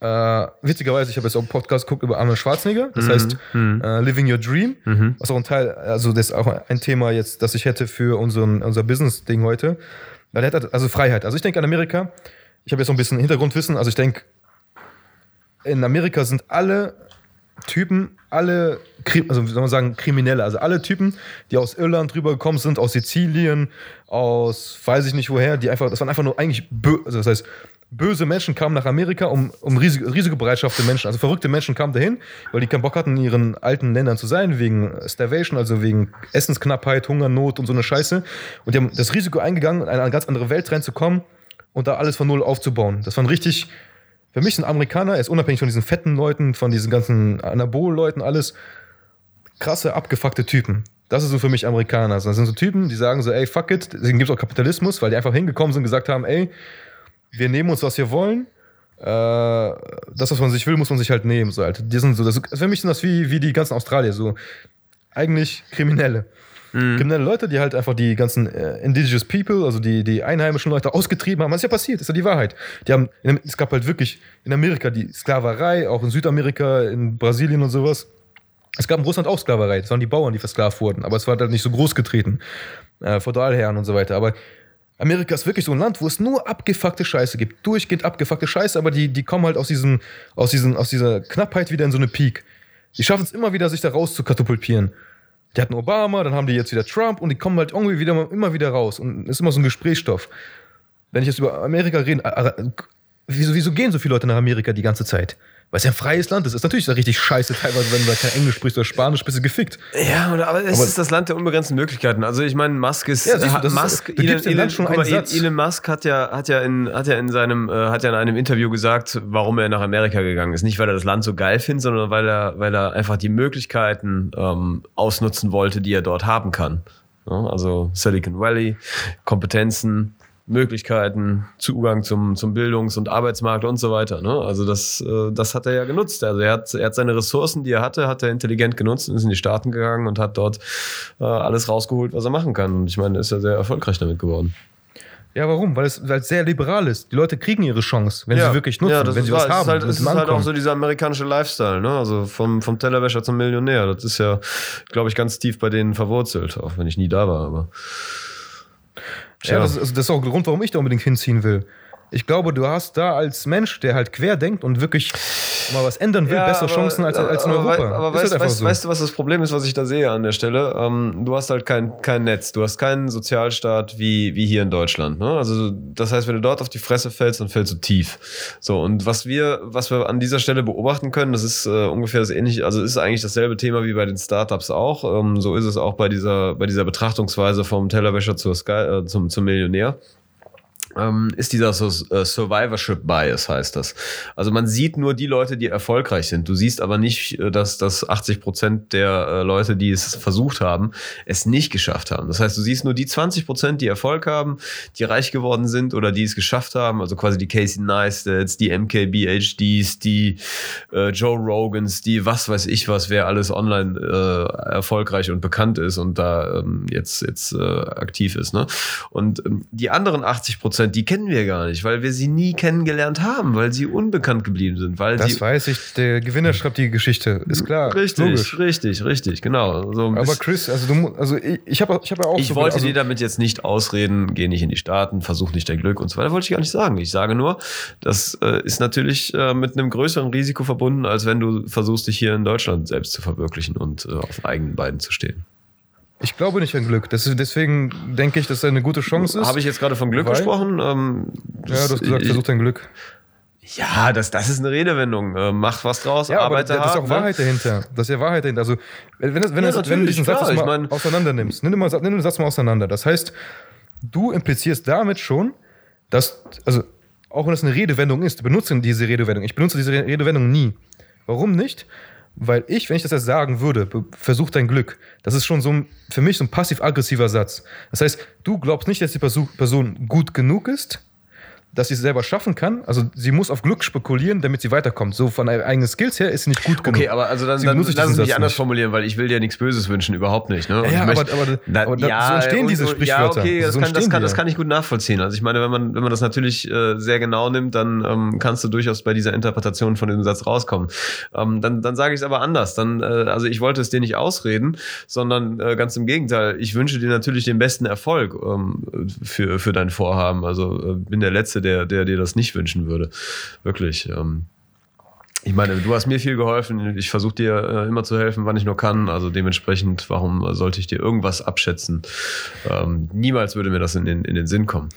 äh, witzigerweise, ich habe jetzt auch einen Podcast geguckt über Arnold Schwarzenegger, das heißt äh, Living Your Dream, was auch ein Teil, also das ist auch ein Thema jetzt, das ich hätte für unseren, unser Business-Ding heute. Weil er hat also Freiheit. Also ich denke an Amerika, ich habe jetzt noch ein bisschen Hintergrundwissen, also ich denke, in Amerika sind alle Typen, alle, also wie soll man sagen, Kriminelle, also alle Typen, die aus Irland rübergekommen sind, aus Sizilien, aus weiß ich nicht woher, die einfach, das waren einfach nur eigentlich, also das heißt, böse Menschen kamen nach Amerika, um, um riesige, risikobereitschaffte Menschen, also verrückte Menschen kamen dahin, weil die keinen Bock hatten, in ihren alten Ländern zu sein, wegen Starvation, also wegen Essensknappheit, Hungernot und so eine Scheiße. Und die haben das Risiko eingegangen, in eine ganz andere Welt reinzukommen und da alles von Null aufzubauen. Das waren richtig, für mich sind Amerikaner, jetzt unabhängig von diesen fetten Leuten, von diesen ganzen Anabol-Leuten, alles, krasse, abgefuckte Typen. Das ist so für mich Amerikaner. Das sind so Typen, die sagen so, ey, fuck it. Deswegen gibt es auch Kapitalismus, weil die einfach hingekommen sind und gesagt haben, ey, wir nehmen uns, was wir wollen. Äh, das, was man sich will, muss man sich halt nehmen. So, halt. Die sind so, das, für mich sind das wie, wie die ganzen Australier, so eigentlich Kriminelle. Kriminelle Leute, die halt einfach die ganzen äh, indigenous people, also die, die einheimischen Leute ausgetrieben haben. Was ist ja passiert? Das ist ja die Wahrheit. Die haben, in, es gab halt wirklich in Amerika die Sklaverei, auch in Südamerika, in Brasilien und sowas. Es gab in Russland auch Sklaverei. Das waren die Bauern, die versklavt wurden. Aber es war halt nicht so groß getreten. Äh, Feudalherren und so weiter. Aber Amerika ist wirklich so ein Land, wo es nur abgefuckte Scheiße gibt. Durchgehend abgefuckte Scheiße, aber die, die kommen halt aus, diesem, aus, diesen, aus dieser Knappheit wieder in so eine Peak. Die schaffen es immer wieder, sich da raus zu katapultieren. Die hatten Obama, dann haben die jetzt wieder Trump und die kommen halt irgendwie wieder, immer wieder raus. Und ist immer so ein Gesprächsstoff. Wenn ich jetzt über Amerika rede, äh, äh, wieso, wieso gehen so viele Leute nach Amerika die ganze Zeit? Weil es ja ein freies Land ist. Ist natürlich richtig scheiße teilweise, wenn du da kein Englisch sprichst oder Spanisch, bist du gefickt. Ja, aber es Aber- ist das Land der unbegrenzten Möglichkeiten. Also ich meine, Musk ist, Ja, siehst du, das ist- Musk, gibst dem Land schon mal, Satz. Elon Musk hat ja, hat ja in, hat ja in seinem, äh, hat ja in einem Interview gesagt, warum er nach Amerika gegangen ist. Nicht, weil er das Land so geil findet, sondern weil er, weil er einfach die Möglichkeiten ähm, ausnutzen wollte, die er dort haben kann. Also Silicon Valley, Kompetenzen, Möglichkeiten, Zugang zum, zum Bildungs- und Arbeitsmarkt und so weiter. Ne? Also das, äh, das hat er ja genutzt. Also er hat, er hat seine Ressourcen, die er hatte, hat er intelligent genutzt und ist in die Staaten gegangen und hat dort äh, alles rausgeholt, was er machen kann. Und ich meine, er ist ja sehr erfolgreich damit geworden. Ja, warum? Weil es, weil es sehr liberal ist. Die Leute kriegen ihre Chance, wenn sie wirklich nutzen, das wenn ist sie was haben. Es ist halt, es ist halt auch so dieser amerikanische Lifestyle, ne? Also vom, vom Tellerwäscher zum Millionär. Das ist ja, glaube ich, ganz tief bei denen verwurzelt, auch wenn ich nie da war, aber. Ja, das, ist, also das ist auch der Grund, warum ich da unbedingt hinziehen will. Ich glaube, du hast da als Mensch, der halt quer denkt und wirklich mal was ändern will, bessere Chancen als, als in aber Europa. wei- Aber Ist weißt, halt weißt, so. weißt du, was das Problem ist, was ich da sehe an der Stelle? Ähm, du hast halt kein, kein Netz, du hast keinen Sozialstaat wie, wie hier in Deutschland. Ne? Also das heißt, wenn du dort auf die Fresse fällst, dann fällst du tief. So, und was wir, was wir an dieser Stelle beobachten können, das ist äh, ungefähr das ähnliche, also ist eigentlich dasselbe Thema wie bei den Startups auch. Ähm, so ist es auch bei dieser, bei dieser Betrachtungsweise vom Tellerwäscher zur Sky, äh, zum, zum Millionär ähm, ist dieser so, äh, Survivorship Bias, heißt das. Also man sieht nur die Leute, die erfolgreich sind. Du siehst aber nicht, äh, dass, dass 80 Prozent der äh, Leute, die es versucht haben, es nicht geschafft haben. Das heißt, du siehst nur die 20 Prozent, die Erfolg haben, die reich geworden sind oder die es geschafft haben. Also quasi die Casey Neistats, die MKBHDs, die äh, Joe Rogans, die was weiß ich was, wer alles online äh, erfolgreich und bekannt ist und da ähm, jetzt, jetzt aktiv ist. Ne? Und ähm, die anderen 80 Prozent, die kennen wir gar nicht, weil wir sie nie kennengelernt haben, weil sie unbekannt geblieben sind. Weil das weiß ich, der Gewinner schreibt die Geschichte. Ist klar. Richtig, Logisch. richtig, richtig, genau. So Aber Chris, also du also ich, ich habe ich hab ja auch ich so- wollte also, dir damit jetzt nicht ausreden, geh nicht in die Staaten, versuch nicht dein Glück und so weiter. Wollte ich gar nicht sagen. Ich sage nur, das äh, ist natürlich äh, mit einem größeren Risiko verbunden, als wenn du versuchst, dich hier in Deutschland selbst zu verwirklichen und äh, auf eigenen Beinen zu stehen. Ich glaube nicht an Glück. Das deswegen denke ich, dass es eine gute Chance ist. Habe ich jetzt gerade von Glück Weil- gesprochen? Ähm, ja, du hast gesagt, ich, versuch dein Glück. ja, das, das ist eine Redewendung. Äh, mach was draus, Ja, aber arbeite da- das ist hart. auch ne? Wahrheit dahinter. Das ist ja Wahrheit dahinter. Also, wenn, das- wenn, Ja, das- wenn du diesen Satz klar. jetzt Ich mal mein- auseinander nimmst, nimm, mal, nimm den Satz mal auseinander. Das heißt, du implizierst damit schon, dass, also, auch wenn das eine Redewendung ist, du benutzt diese Redewendung. Ich benutze diese Re- Redewendung nie. Warum nicht? Weil ich, wenn ich das jetzt sagen würde, versuch dein Glück, das ist schon so ein, für mich so ein passiv-aggressiver Satz. Das heißt, du glaubst nicht, dass die Perso- Person gut genug ist, dass sie es selber schaffen kann. Also sie muss auf Glück spekulieren, damit sie weiterkommt. So von eigenen Skills her ist sie nicht gut genug. Okay, aber also dann, Sie dann nutzt lass diesen es mich anders nicht. formulieren, weil ich will dir nichts Böses wünschen, überhaupt nicht. Ne? Ja, ich aber- aber- aber da- so entstehen diese und- Ja, Sprichwörter. okay, das, So kann, das, kann, das ja. kann ich gut nachvollziehen. Also ich meine, wenn man, wenn man das natürlich äh, sehr genau nimmt, dann ähm, kannst du durchaus bei dieser Interpretation von dem Satz rauskommen. Ähm, dann dann sage ich es aber anders. Dann, äh, also ich wollte es dir nicht ausreden, sondern äh, ganz im Gegenteil. Ich wünsche dir natürlich den besten Erfolg ähm, für, für dein Vorhaben. Also äh, bin der Letzte, der, der dir das nicht wünschen würde. Wirklich. Ähm, ich meine, du hast mir viel geholfen. Ich versuche dir äh, immer zu helfen, wann ich nur kann. Also dementsprechend, warum sollte ich dir irgendwas abschätzen? Ähm, niemals würde mir das in den, in den Sinn kommen.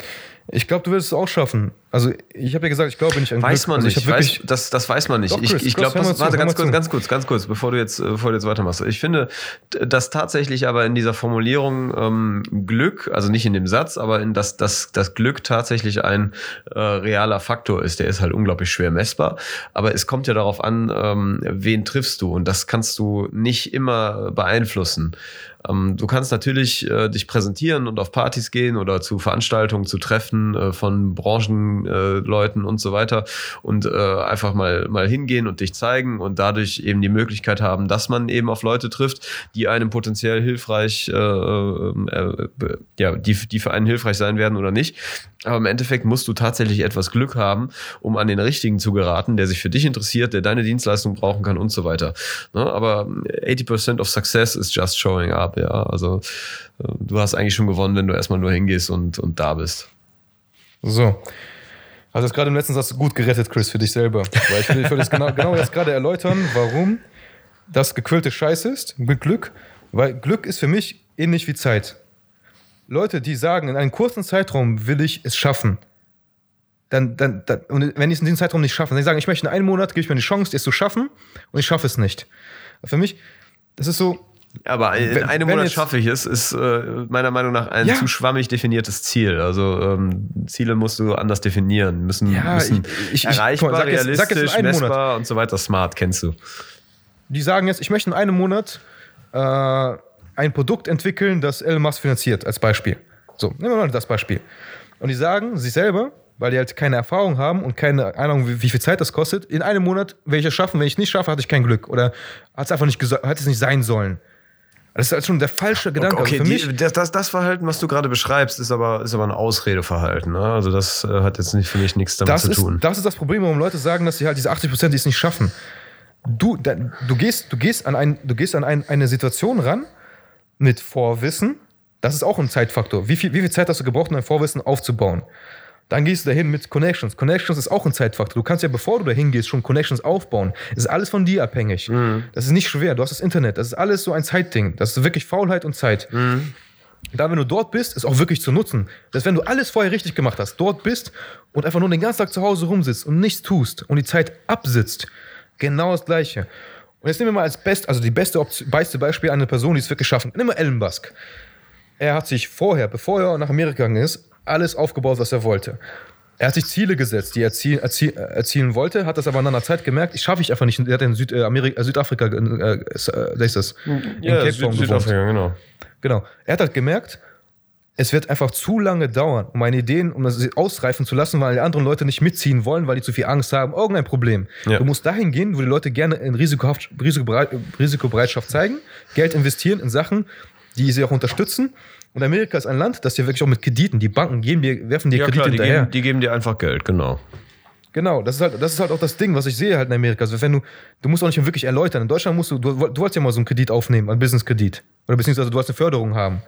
Ich glaube, du wirst es auch schaffen. Also ich habe ja gesagt, ich glaube nicht an Weiß Glück. man also nicht. Ich weiß, das, das weiß man nicht. Doch, ich Chris, ich Chris, glaube, zu, warte, ganz kurz, ganz kurz, ganz kurz, bevor du jetzt, äh, bevor du jetzt weitermachst. Ich finde, dass tatsächlich aber in dieser Formulierung ähm, Glück, also nicht in dem Satz, aber in das, das, das Glück tatsächlich ein äh, realer Faktor ist. Der ist halt unglaublich schwer messbar. Aber es kommt ja darauf an, ähm, wen triffst du. Und das kannst du nicht immer beeinflussen. Ähm, du kannst natürlich äh, dich präsentieren und auf Partys gehen oder zu Veranstaltungen, zu Treffen äh, von Branchenleuten äh, und so weiter und äh, einfach mal, mal hingehen und dich zeigen und dadurch eben die Möglichkeit haben, dass man eben auf Leute trifft, die einem potenziell hilfreich, äh, äh, äh, ja, die, die für einen hilfreich sein werden oder nicht. Aber im Endeffekt musst du tatsächlich etwas Glück haben, um an den Richtigen zu geraten, der sich für dich interessiert, der deine Dienstleistung brauchen kann und so weiter. Ne? Aber 80% of success is just showing up, ja. Also äh, du hast eigentlich schon gewonnen, wenn du erstmal nur hingehst und, und da bist. So. Also das gerade im letzten Satz gut gerettet, Chris, für dich selber. Weil ich will, ich will das genau, genau jetzt gerade erläutern, warum das gequillte Scheiß ist mit Glück. Weil Glück ist für mich ähnlich wie Zeit. Leute, die sagen, in einem kurzen Zeitraum will ich es schaffen. Dann, dann, dann und wenn ich es in diesem Zeitraum nicht schaffe, dann sagen, ich möchte in einem Monat, gebe ich mir die Chance, es zu schaffen und ich schaffe es nicht. Für mich, das ist so, Aber in Wenn- einem Monat schaffe ich es, ist äh, meiner Meinung nach ein Ja. zu schwammig definiertes Ziel. Also ähm, Ziele musst du anders definieren, müssen, Ja, müssen ich- ich- ich- erreichbar, mal, sag jetzt- sag jetzt realistisch, einem Monat. messbar und so weiter. Smart kennst du. die sagen jetzt, ich möchte in einem Monat äh, ein Produkt entwickeln, das Elon Musk finanziert, als Beispiel. So, nehmen wir mal das Beispiel. Und die sagen sich selber, weil die halt keine Erfahrung haben und keine Ahnung, wie, wie viel Zeit das kostet, in einem Monat werde ich es schaffen, wenn ich es nicht schaffe, hatte ich kein Glück. Oder hat es einfach nicht, hat es nicht sein sollen. Das ist halt schon der falsche Gedanke. Okay, also für mich, die, das, das, das Verhalten, was du gerade beschreibst, ist aber, ist aber ein Ausredeverhalten. Ne? Also das äh, hat jetzt nicht für mich nichts damit das zu ist, tun. das ist das Problem, warum Leute sagen, dass sie halt diese 80 Prozent, die es nicht schaffen. Du, da, du gehst, du gehst an, ein, du gehst an ein, eine Situation ran mit Vorwissen. Das ist auch ein Zeitfaktor. Wie viel, wie viel Zeit hast du gebraucht, um ein Vorwissen aufzubauen? Dann gehst du dahin mit Connections. Connections ist auch ein Zeitfaktor. Du kannst ja, bevor du dahin gehst, schon Connections aufbauen. Es ist alles von dir abhängig. Das ist nicht schwer. Du hast das Internet. Das ist alles so ein Zeitding. Das ist wirklich Faulheit und Zeit. Da, wenn du dort bist, ist auch wirklich zu nutzen. Dass wenn du alles vorher richtig gemacht hast, dort bist und einfach nur den ganzen Tag zu Hause rumsitzt und nichts tust und die Zeit absitzt, genau das Gleiche. Und jetzt nehmen wir mal als best, also die beste, Option, beste Beispiel eine Person, die es wirklich schaffen. Nimm mal Elon Musk. Er hat sich vorher, bevor er nach Amerika gegangen ist, alles aufgebaut, was er wollte. Er hat sich Ziele gesetzt, die er erziel, erziel, erzielen wollte, hat das aber nach einer Zeit gemerkt, ich schaffe ich einfach nicht. Er hat in Südamerika, Südafrika, äh, äh, ist das, in Cape Town gewohnt. genau. Genau. Er hat halt gemerkt, es wird einfach zu lange dauern, um meine Ideen, um das ausreifen zu lassen, weil die anderen Leute nicht mitziehen wollen, weil die zu viel Angst haben, irgendein Problem. Ja. Du musst dahin gehen, wo die Leute gerne in Risikobereitschaft zeigen, Geld investieren in Sachen, die sie auch unterstützen. Und Amerika ist ein Land, das hier wirklich auch mit Krediten, die Banken geben dir, werfen dir Ja, Kredite klar, die hinterher. geben, die geben dir einfach Geld, genau. Genau, das ist, halt, das ist halt auch das Ding, was ich sehe halt in Amerika. Also wenn du, du musst auch nicht wirklich erläutern. In Deutschland musst du, du, du wolltest ja mal so einen Kredit aufnehmen, einen Business-Kredit. Oder beziehungsweise du wolltest eine Förderung haben.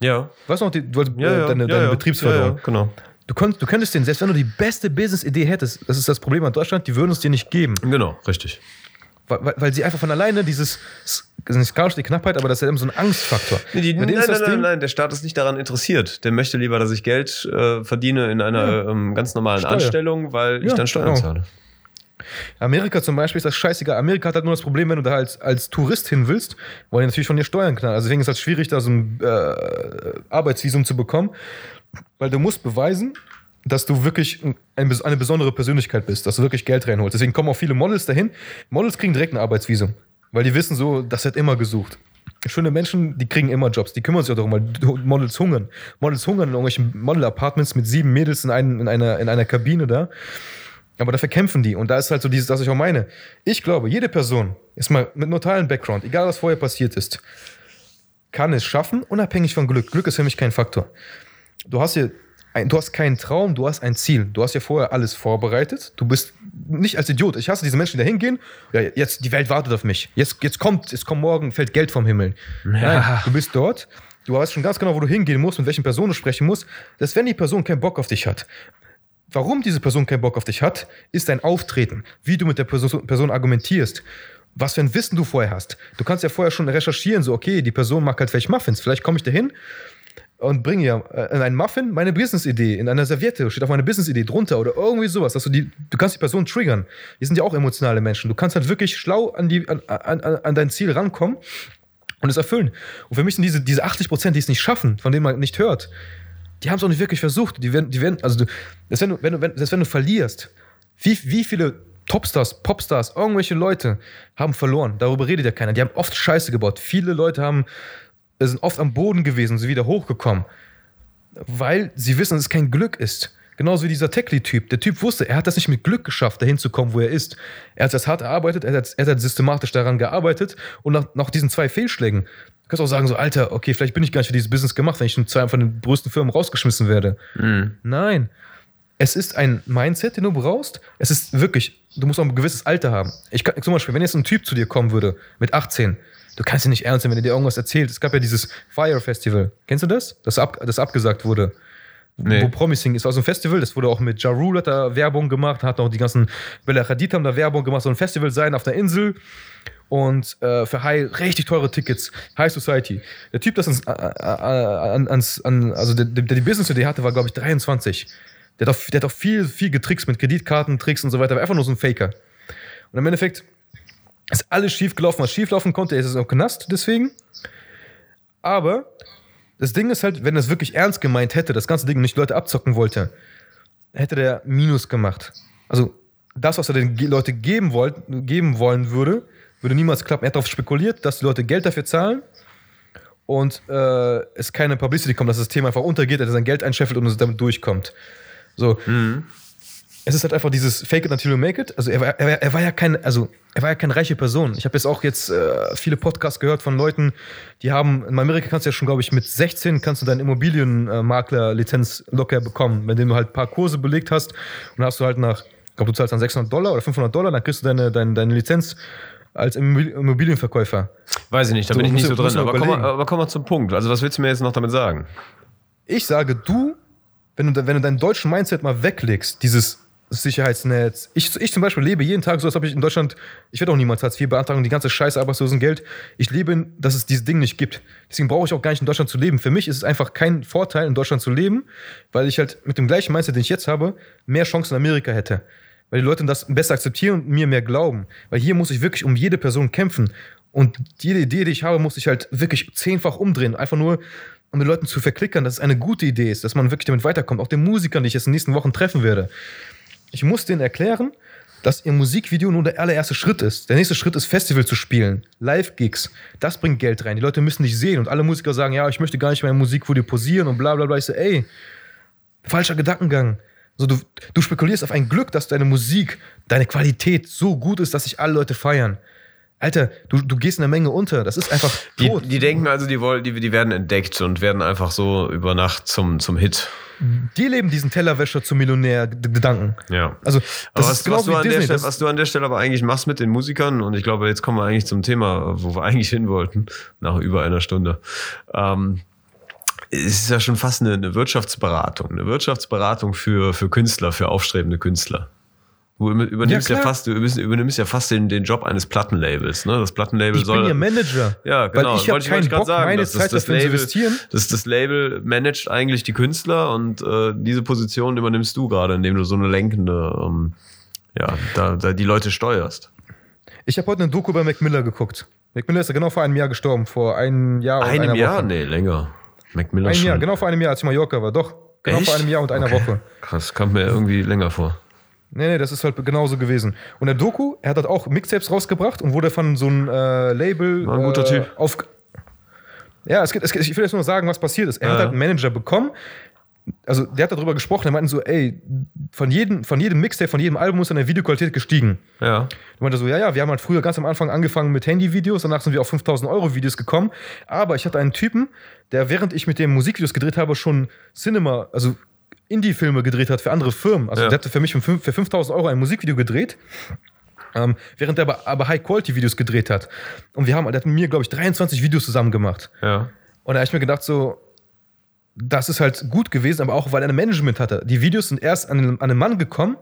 Ja. Weißt du noch, die, du wolltest, Ja, äh, ja, deine, ja, deine. Betriebsförderung. Genau. Du, könnt, du könntest den, selbst wenn du die beste Business-Idee hättest, das ist das Problem an Deutschland, die würden es dir nicht geben. Genau, richtig. Weil, weil, sie einfach von alleine dieses, das ist nicht gar nicht die Knappheit, aber das ist ja eben so ein Angstfaktor. Nee, die, nein, nein, nein, nein, der Staat ist nicht daran interessiert. Der möchte lieber, dass ich Geld äh, verdiene in einer ähm, ganz normalen Steuer. Anstellung, weil ich Ja, dann Steuern genau. zahle. Amerika zum Beispiel ist das scheißegal. Amerika hat halt nur das Problem, wenn du da als, als Tourist hin willst, wollen die natürlich von dir Steuern knallen. Also deswegen ist es halt schwierig, da so ein äh, Arbeitsvisum zu bekommen, weil du musst beweisen, dass du wirklich ein, ein, eine besondere Persönlichkeit bist, dass du wirklich Geld reinholst. Deswegen kommen auch viele Models dahin. Models kriegen direkt ein Arbeitsvisum, weil die wissen so, das wird immer gesucht. schöne Menschen, die kriegen immer Jobs, die kümmern sich auch darum, weil Models hungern. Models hungern in irgendwelchen Model-Apartments mit sieben Mädels in, einem, in, einer, in einer Kabine da. Aber dafür kämpfen die. Und da ist halt so dieses, was ich auch meine. Ich glaube, jede Person, ist mal mit notalen Background, egal was vorher passiert ist, kann es schaffen, unabhängig von Glück. Glück ist für mich kein Faktor. Du hast hier ein, du hast keinen Traum, du hast ein Ziel. Du hast ja vorher alles vorbereitet. Du bist nicht als Idiot. Ich hasse diese Menschen, die da hingehen. Ja, jetzt, die Welt wartet auf mich. Jetzt, jetzt kommt, jetzt kommt morgen, fällt Geld vom Himmel. Nein, du bist dort. Du weißt schon ganz genau, wo du hingehen musst, mit welchen Personen du sprechen musst. Dass wenn die Person keinen Bock auf dich hat, warum diese Person keinen Bock auf dich hat, ist dein Auftreten. Wie du mit der Person, Person argumentierst was für ein Wissen du vorher hast. Du kannst ja vorher schon recherchieren, so, okay, die Person mag halt vielleicht Muffins. Vielleicht komme ich dahin und bringe ja in einen Muffin meine Business-Idee, in einer Serviette, steht auf meine Business-Idee drunter oder irgendwie sowas. Dass du, die, du kannst die Person triggern. Die sind ja auch emotionale Menschen. Du kannst halt wirklich schlau an, die, an, an, an dein Ziel rankommen und es erfüllen. Und für mich sind diese, diese 80 Prozent, die es nicht schaffen, von denen man nicht hört, die haben es auch nicht wirklich versucht. Die werden, die werden, also du, selbst wenn du, wenn wenn, selbst wenn du verlierst, wie, wie viele Topstars, Popstars, irgendwelche Leute haben verloren. Darüber redet ja keiner. Die haben oft Scheiße gebaut. Viele Leute haben, sind oft am Boden gewesen sind wieder hochgekommen. Weil sie wissen, dass es kein Glück ist. Genauso wie dieser Techly-Typ. Der Typ wusste, er hat das nicht mit Glück geschafft, dahin zu kommen, wo er ist. Er hat das hart erarbeitet, er hat, er hat systematisch daran gearbeitet und nach, nach diesen zwei Fehlschlägen Du kannst auch sagen, so, Alter, okay, vielleicht bin ich gar nicht für dieses Business gemacht, wenn ich in zwei von den größten Firmen rausgeschmissen werde. Mhm. Nein. Es ist ein Mindset, den du brauchst. Es ist wirklich, du musst auch ein gewisses Alter haben. Ich kann, zum Beispiel, wenn jetzt ein Typ zu dir kommen würde, mit 18, du kannst ihn nicht ernst nehmen, wenn er dir irgendwas erzählt. Es gab ja dieses Fire Festival. Kennst du das? Das, ab, das abgesagt wurde. Nee. Wo Promising ist. Also ein Festival, das wurde auch mit Ja Rule hat da Werbung gemacht, hat auch die ganzen Bella Hadid haben da Werbung gemacht, so ein Festival sein auf der Insel und äh, für High richtig teure Tickets, High Society. Der Typ, das ans, ans, an, also der, der die Business-Idee hatte, war glaube ich 23. Der hat, auch, der hat auch viel, viel getrickst mit Kreditkartentricks und so weiter, war einfach nur so ein Faker. Und im Endeffekt ist alles schief gelaufen, was schief laufen konnte. Er ist auch Knast deswegen. Aber das Ding ist halt, wenn er es wirklich ernst gemeint hätte, das ganze Ding nicht Leute abzocken wollte, hätte der Minus gemacht. Also das, was er den Leute geben, geben wollen würde, würde niemals klappen. Er hat darauf spekuliert, dass die Leute Geld dafür zahlen und äh, es keine Publicity kommt, dass das Thema einfach untergeht, dass er sein Geld einscheffelt und es damit durchkommt. So. Mhm. Es ist halt einfach dieses Fake it until you make it. Also er war, er, er war ja kein, also er war ja keine reiche Person. Ich habe jetzt auch jetzt äh, viele Podcasts gehört von Leuten, die haben, in Amerika kannst du ja schon, glaube ich, mit 16 kannst du deine Immobilienmakler-Lizenz locker bekommen, wenn du halt ein paar Kurse belegt hast und hast du halt nach, ich glaube, du zahlst dann 600 Dollar oder 500 Dollar, dann kriegst du deine, deine, deine Lizenz als Immobilienverkäufer. Weiß ich nicht, da so, bin ich nicht so drin. Aber komm, mal, aber komm mal zum Punkt. Also, was willst du mir jetzt noch damit sagen? Ich sage, du, wenn du, wenn du deinen deutschen Mindset mal weglegst, dieses Sicherheitsnetz. Ich, ich zum Beispiel lebe jeden Tag so, als ob ich in Deutschland, ich werde auch niemals Hartz IV beantragen, die ganze Scheiße Arbeitslosengeld. Ich lebe, dass es dieses Ding nicht gibt. Deswegen brauche ich auch gar nicht in Deutschland zu leben. Für mich ist es einfach kein Vorteil, in Deutschland zu leben, weil ich halt mit dem gleichen Mindset, den ich jetzt habe, mehr Chancen in Amerika hätte weil die Leute das besser akzeptieren und mir mehr glauben. Weil hier muss ich wirklich um jede Person kämpfen. Und jede Idee, die ich habe, muss ich halt wirklich zehnfach umdrehen. Einfach nur, um den Leuten zu verklickern, dass es eine gute Idee ist, dass man wirklich damit weiterkommt. Auch den Musikern, die ich jetzt in den nächsten Wochen treffen werde. Ich muss denen erklären, dass ihr Musikvideo nur der allererste Schritt ist. Der nächste Schritt ist, Festival zu spielen, Live-Gigs. Das bringt Geld rein. Die Leute müssen dich sehen. Und alle Musiker sagen, ja, ich möchte gar nicht mehr im Musikvideo posieren und bla bla bla. Ich so, ey, falscher Gedankengang. So, du, du spekulierst auf ein Glück, dass deine Musik, deine Qualität so gut ist, dass sich alle Leute feiern. Alter, du, du gehst in der Menge unter. Das ist einfach tot. Die, die denken also, die, wollen, die, die werden entdeckt und werden einfach so über Nacht zum, zum Hit. Die leben diesen Tellerwäscher zum Millionär Gedanken. Ja. Also, das was, ist genau was, du an Disney, Stelle, was du an der Stelle aber eigentlich machst mit den Musikern, und ich glaube, jetzt kommen wir eigentlich zum Thema, wo wir eigentlich hin wollten, nach über einer Stunde. Ähm, es ist ja schon fast eine, eine Wirtschaftsberatung, eine Wirtschaftsberatung für, für Künstler, für aufstrebende Künstler. Du übernimmst ja, ja fast, du übernimmst ja fast den, den Job eines Plattenlabels. Ne? Das Plattenlabel ich soll. Ich bin ihr Manager. Ja, genau. Weil ich habe keinen Bock, sagen, meine Zeit das, dafür zu investieren. Das, das Label managt eigentlich die Künstler und äh, diese Position übernimmst du gerade, indem du so eine lenkende, ähm, ja, da, da die Leute steuerst. Ich habe heute eine Doku bei Mac Miller geguckt. Mac Miller ist ja genau vor einem Jahr gestorben, vor einem Jahr und einem Jahr? Woche. Nee, länger. Mac Miller ein schon. Jahr, genau vor einem Jahr, als ich Mallorca war. Doch, genau Echt? vor einem Jahr und einer okay. Woche. Krass, kommt mir irgendwie länger vor. Nee, nee, das ist halt genauso gewesen. Und der Doku, er hat halt auch Mixtapes rausgebracht und wurde von so einem äh, Label War ein guter äh, Typ. auf. Ja, es gibt, es gibt, ich will jetzt nur sagen, was passiert ist. Er hat Ja. halt einen Manager bekommen. Also, der hat darüber gesprochen. Er meinte so, ey, von jedem, von jedem Mixtape, von jedem Album ist dann der Videoqualität gestiegen. Ja. Er meinte so, ja, ja, wir haben halt früher ganz am Anfang angefangen mit Handyvideos, danach sind wir auf 5000 Euro Videos gekommen. Aber ich hatte einen Typen, der während ich mit dem Musikvideos gedreht habe, schon Cinema, also Indie-Filme gedreht hat für andere Firmen. Also Ja. der hatte für mich für fünf- für 5000 Euro ein Musikvideo gedreht. Ähm, während er aber, aber High-Quality-Videos gedreht hat. Und wir haben, der hat mit mir, glaube ich, 23 Videos zusammen gemacht. Ja. Und da habe ich mir gedacht, so, das ist halt gut gewesen, aber auch weil er ein Management hatte. Die Videos sind erst an, einen- an einen Mann gekommen,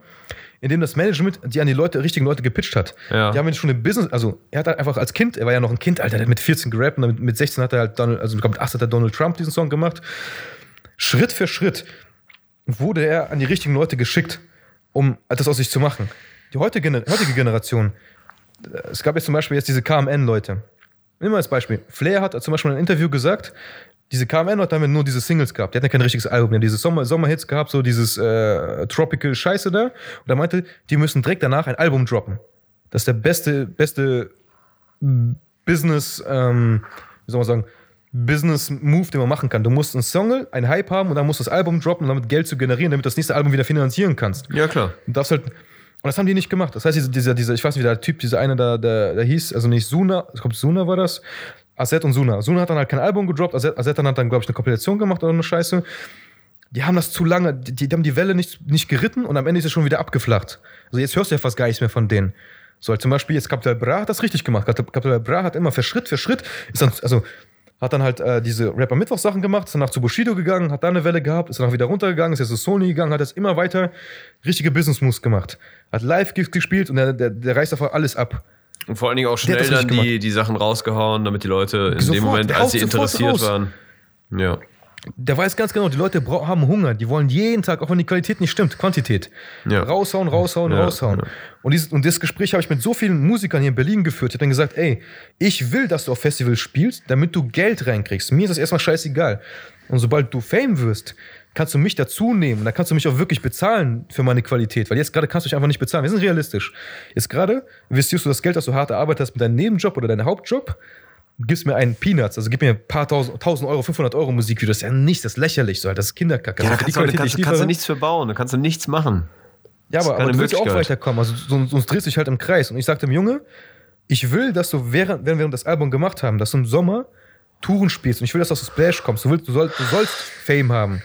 in dem das Management die an die Leute, richtigen Leute gepitcht hat. Ja. Die haben ihn schon im Business, also er hat halt einfach als Kind, er war ja noch ein Kind, Alter, der hat mit 14 gerappt und mit, mit 16 hat er halt Donald, also ich glaube mit 18 hat er Donald Trump diesen Song gemacht. Schritt für Schritt wurde er an die richtigen Leute geschickt, um das aus sich zu machen. Die heutige, heutige Generation, es gab jetzt zum Beispiel jetzt diese KMN-Leute. Nimm mal als Beispiel. Flair hat zum Beispiel in einem Interview gesagt, diese KMN-Leute haben ja nur diese Singles gehabt. Die hatten ja kein richtiges Album. Die haben diese Sommer Sommerhits gehabt, so dieses äh, Tropical Scheiße da. Und er meinte, die müssen direkt danach ein Album droppen. Das ist der beste, beste Business, ähm, wie soll man sagen, Business-Move, den man machen kann. Du musst einen Song, einen Hype haben und dann musst du das Album droppen, um damit Geld zu generieren, damit du das nächste Album wieder finanzieren kannst. Ja, klar. Du darfst halt. Und das haben die nicht gemacht. Das heißt, dieser, dieser, ich weiß nicht, wie der Typ, dieser eine da, der, der hieß, also nicht Suna, ich glaube, Suna war das. Azet und Suna. Suna hat dann halt kein Album gedroppt, Azet, Azet dann hat dann, glaube ich, eine Kompilation gemacht oder eine Scheiße. Die haben das zu lange, die, die haben die Welle nicht, nicht geritten und am Ende ist es schon wieder abgeflacht. Also jetzt hörst du ja fast gar nichts mehr von denen. So, halt zum Beispiel jetzt Capital Bra hat das richtig gemacht. Capital Bra hat immer für Schritt für Schritt, ist dann, also hat dann halt äh, diese Rapper Mittwoch Sachen gemacht, ist danach zu Bushido gegangen, hat da eine Welle gehabt, ist danach wieder runtergegangen, ist jetzt zu Sony gegangen, hat jetzt immer weiter richtige Business Moves gemacht. Hat live gespielt und der, der, der reißt einfach alles ab. Und vor allen Dingen auch schnell dann die, die Sachen rausgehauen, damit die Leute in Sofort, dem Moment, als sie interessiert raus. waren. Ja. Der weiß ganz genau, die Leute haben Hunger, die wollen jeden Tag, auch wenn die Qualität nicht stimmt, Quantität. Ja. Raushauen, raushauen, Ja, raushauen. ja. Und, dieses, und das Gespräch habe ich mit so vielen Musikern hier in Berlin geführt. Ich habe dann gesagt, ey, ich will, dass du auf Festivals spielst, damit du Geld reinkriegst. Mir ist das erstmal scheißegal. Und sobald du Fame wirst, kannst du mich dazu nehmen. Da kannst du mich auch wirklich bezahlen für meine Qualität. Weil jetzt gerade kannst du dich einfach nicht bezahlen. Wir sind realistisch. Jetzt gerade investierst du das Geld, das du hart erarbeitet hast, mit deinem Nebenjob oder deinem Hauptjob gibst mir einen Peanuts, also gib mir ein paar tausend, tausend Euro, 500 Euro Musikvideo, das ist ja nichts, das ist lächerlich, so, das ist Kinderkacke. Ja, da Also kannst, du, kannst, kannst du nichts für bauen, da kannst du nichts machen. ja, aber, aber du willst ja auch weiterkommen. Also sonst, sonst drehst du dich halt im Kreis. Und ich sagte dem Junge, ich will, dass du, während, wenn wir das Album gemacht haben, dass du im Sommer Touren spielst. Und ich will, dass du aus dem Splash kommst. Du, willst, du, sollst, du sollst Fame haben.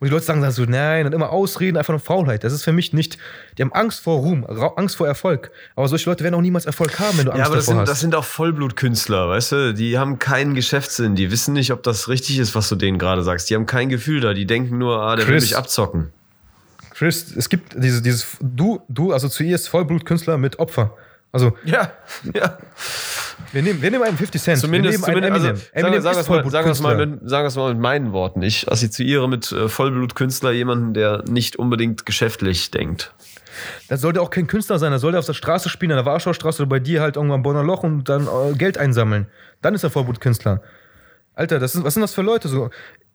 Und die Leute sagen dann so, nein, und immer Ausreden, einfach nur Faulheit. Das ist für mich nicht, die haben Angst vor Ruhm, Angst vor Erfolg. Aber solche Leute werden auch niemals Erfolg haben, wenn du Angst Ja, aber das davor sind, hast. das sind auch Vollblutkünstler, weißt du? Die haben keinen Geschäftssinn, die wissen nicht, ob das richtig ist, was du denen gerade sagst. Die haben kein Gefühl da, die denken nur, ah, der will Chris. mich abzocken. Chris, es gibt dieses, dieses, du, du assoziierst Vollblutkünstler mit Opfer. Also, Ja, ja. wir nehmen, wir nehmen einen 50 Cent. Zumindest, wir nehmen einen zumindest Eminem. also, sagen, sagen, wir es mal, sagen, es mal mit, sagen wir es mal mit meinen Worten. Ich assoziiere mit äh, Vollblutkünstler jemanden, der nicht unbedingt geschäftlich denkt. Das sollte auch kein Künstler sein, er sollte auf der Straße spielen, an der Warschaustraße oder bei dir halt irgendwann am Bonner Loch und dann äh, Geld einsammeln. Dann ist er Vollblutkünstler. Alter, das ist, was sind das für Leute? So,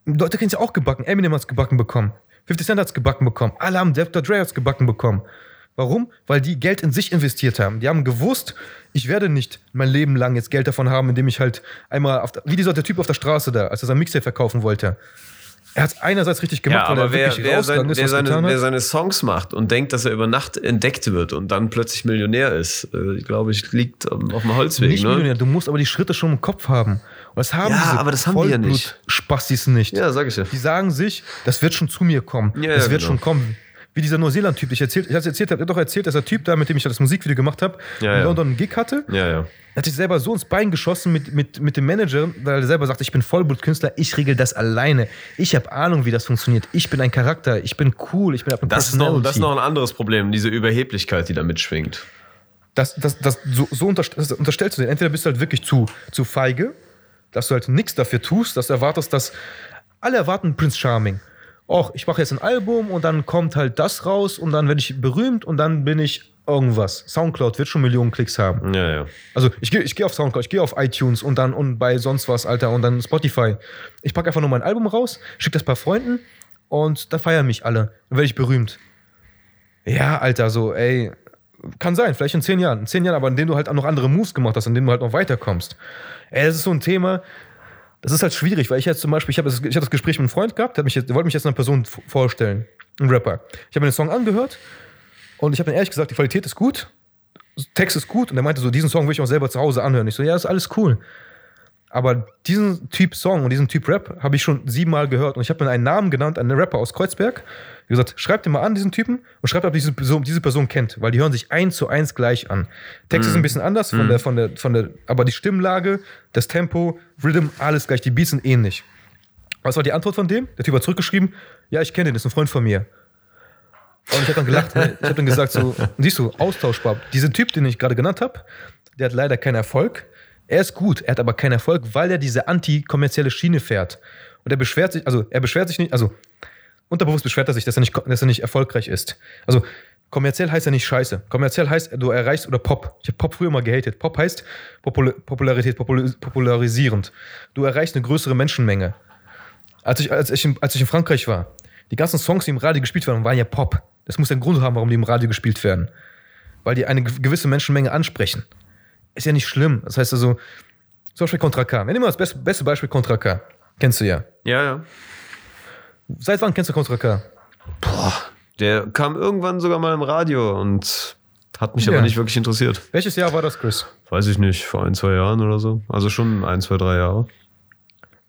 Leute kennen es ja auch gebacken. Eminem hat's gebacken bekommen. 50 Cent hat's gebacken bekommen. Alle haben Dr. Dre hat's gebacken bekommen. Warum? Weil die Geld in sich investiert haben. Die haben gewusst, ich werde nicht mein Leben lang jetzt Geld davon haben, indem ich halt einmal, auf der, wie dieser der Typ auf der Straße da, als er sein Mixtape verkaufen wollte. Er hat einerseits richtig gemacht, Ja, weil aber er wer, wirklich wer, sein, ist, wer, seine, wer seine Songs macht und denkt, dass er über Nacht entdeckt wird und dann plötzlich Millionär ist, äh, ich glaube ich, liegt ähm, auf dem Holzweg. Nicht Ne? Millionär, du musst aber die Schritte schon im Kopf haben. Und das haben Ja, aber das haben die ja nicht. Spastis nicht. Ja, sag ich ja. Die sagen sich, das wird schon zu mir kommen. Ja, das ja, wird genau. schon kommen. Wie dieser Neuseeland-Typ, ich erzählt, ich erzählt habe, er hat doch erzählt, dass der Typ da, mit dem ich das Musikvideo gemacht habe, Ja, in ja. London einen Gig hatte, Ja, ja. hat sich selber so ins Bein geschossen mit, mit, mit dem Manager, weil er selber sagt, ich bin Vollblutkünstler, ich regel das alleine. Ich habe Ahnung, wie das funktioniert. Ich bin ein Charakter, ich bin cool, ich bin eine Das ist, noch, das ist noch ein anderes Problem, diese Überheblichkeit, die da mitschwingt. das, das, das, so, so unterst das unterstellst du dir. Entweder bist du halt wirklich zu, zu feige, dass du halt nichts dafür tust, dass du erwartest, dass alle erwarten Prince Charming. Och, ich mache jetzt ein Album und dann kommt halt das raus und dann werde ich berühmt und dann bin ich irgendwas. Soundcloud wird schon Millionen Klicks haben. Ja, ja. Also ich gehe ich geh auf Soundcloud, ich gehe auf iTunes und dann und bei sonst was, Alter, und dann Spotify. Ich packe einfach nur mein Album raus, schicke das bei Freunden und dann feiern mich alle. Dann werde ich berühmt. Ja, Alter, so, ey, kann sein, vielleicht in zehn Jahren. In zehn Jahren, aber in denen du halt auch noch andere Moves gemacht hast, in denen du halt noch weiterkommst. Ey, das ist so ein Thema. Das ist halt schwierig, weil ich jetzt zum Beispiel, ich habe das, ich hab das Gespräch mit einem Freund gehabt, der, mich jetzt, der wollte mich jetzt einer Person vorstellen, ein Rapper. Ich habe mir den Song angehört und ich habe ihm ehrlich gesagt, die Qualität ist gut, Text ist gut und er meinte so, diesen Song will ich auch selber zu Hause anhören. Ich so, ja, ist alles cool. Aber diesen Typ Song und diesen Typ Rap habe ich schon siebenmal gehört und ich habe mir einen Namen genannt, einen Rapper aus Kreuzberg. Wie gesagt, schreibt ihn mal an, diesen Typen, und schreibt, ob diese Person, diese Person kennt, weil die hören sich eins zu eins gleich an. Text ist ein bisschen anders, von der, von der, von der, aber die Stimmlage, das Tempo, Rhythm, alles gleich, die Beats sind ähnlich. Was war die Antwort von dem? Der Typ hat zurückgeschrieben, ja, ich kenne den, ist ein Freund von mir. Und ich habe dann gelacht, ne? ich habe dann gesagt, so, siehst du, austauschbar. Dieser Typ, den ich gerade genannt habe, der hat leider keinen Erfolg. Er ist gut, er hat aber keinen Erfolg, weil er diese anti-kommerzielle Schiene fährt. Und er beschwert sich, also er beschwert sich nicht, also unterbewusst beschwert er sich, dass er nicht, dass er nicht erfolgreich ist. Also kommerziell heißt er nicht scheiße. Kommerziell heißt, du erreichst, oder Pop. Ich habe Pop früher mal gehatet. Pop heißt Popul Popularität, popul popularisierend. Du erreichst eine größere Menschenmenge. Als ich, als, ich in, als ich in Frankreich war, die ganzen Songs, die im Radio gespielt werden, waren ja Pop. Das muss ja einen Grund haben, warum die im Radio gespielt werden. Weil die eine ge- gewisse Menschenmenge ansprechen. Ist ja nicht schlimm. Das heißt also, zum Beispiel Contra K. Wir nehmen mal das beste, beste Beispiel Contra K. Kennst du ja. Ja, ja. Seit wann kennst du Contra K? Der kam irgendwann sogar mal im Radio und hat mich Ja. aber nicht wirklich interessiert. Welches Jahr war das, Chris? Weiß ich nicht, vor ein, zwei Jahren oder so. Also schon ein, zwei, drei Jahre.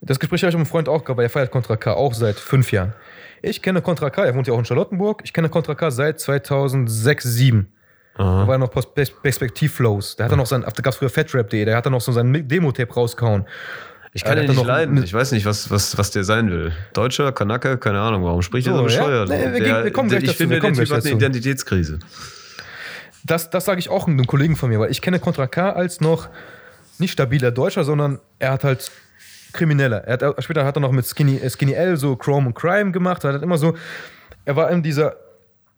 Das Gespräch habe ich mit einem Freund auch gehabt, weil er feiert Contra K auch seit fünf Jahren. Ich kenne Contra K, er wohnt ja auch in Charlottenburg. Ich kenne Contra K seit 2006, 2007. Da Aha. war er noch Pers- Pers- Perspektivflows. Der hat dann noch sein, da gab es früher Fatrap.de, der hat dann noch so sein Demo-Tape rausgehauen. Ich kann ihn nicht leiden. Ich weiß nicht, was, was, was der sein will. Deutscher, Kanake, keine Ahnung. Warum spricht er So, so ja. bescheuert? Nee, wir der, wir kommen der, gleich ich dazu, wir finde, der kommen Typ gleich hat eine. Identitätskrise. Das, das sage ich auch einem Kollegen von mir, weil ich kenne Contra K als noch nicht stabiler Deutscher, sondern er hat halt Krimineller. Er hat, später hat er noch mit Skinny, äh, Skinny L so Chrome und Crime gemacht. Er hat immer so, er war in dieser,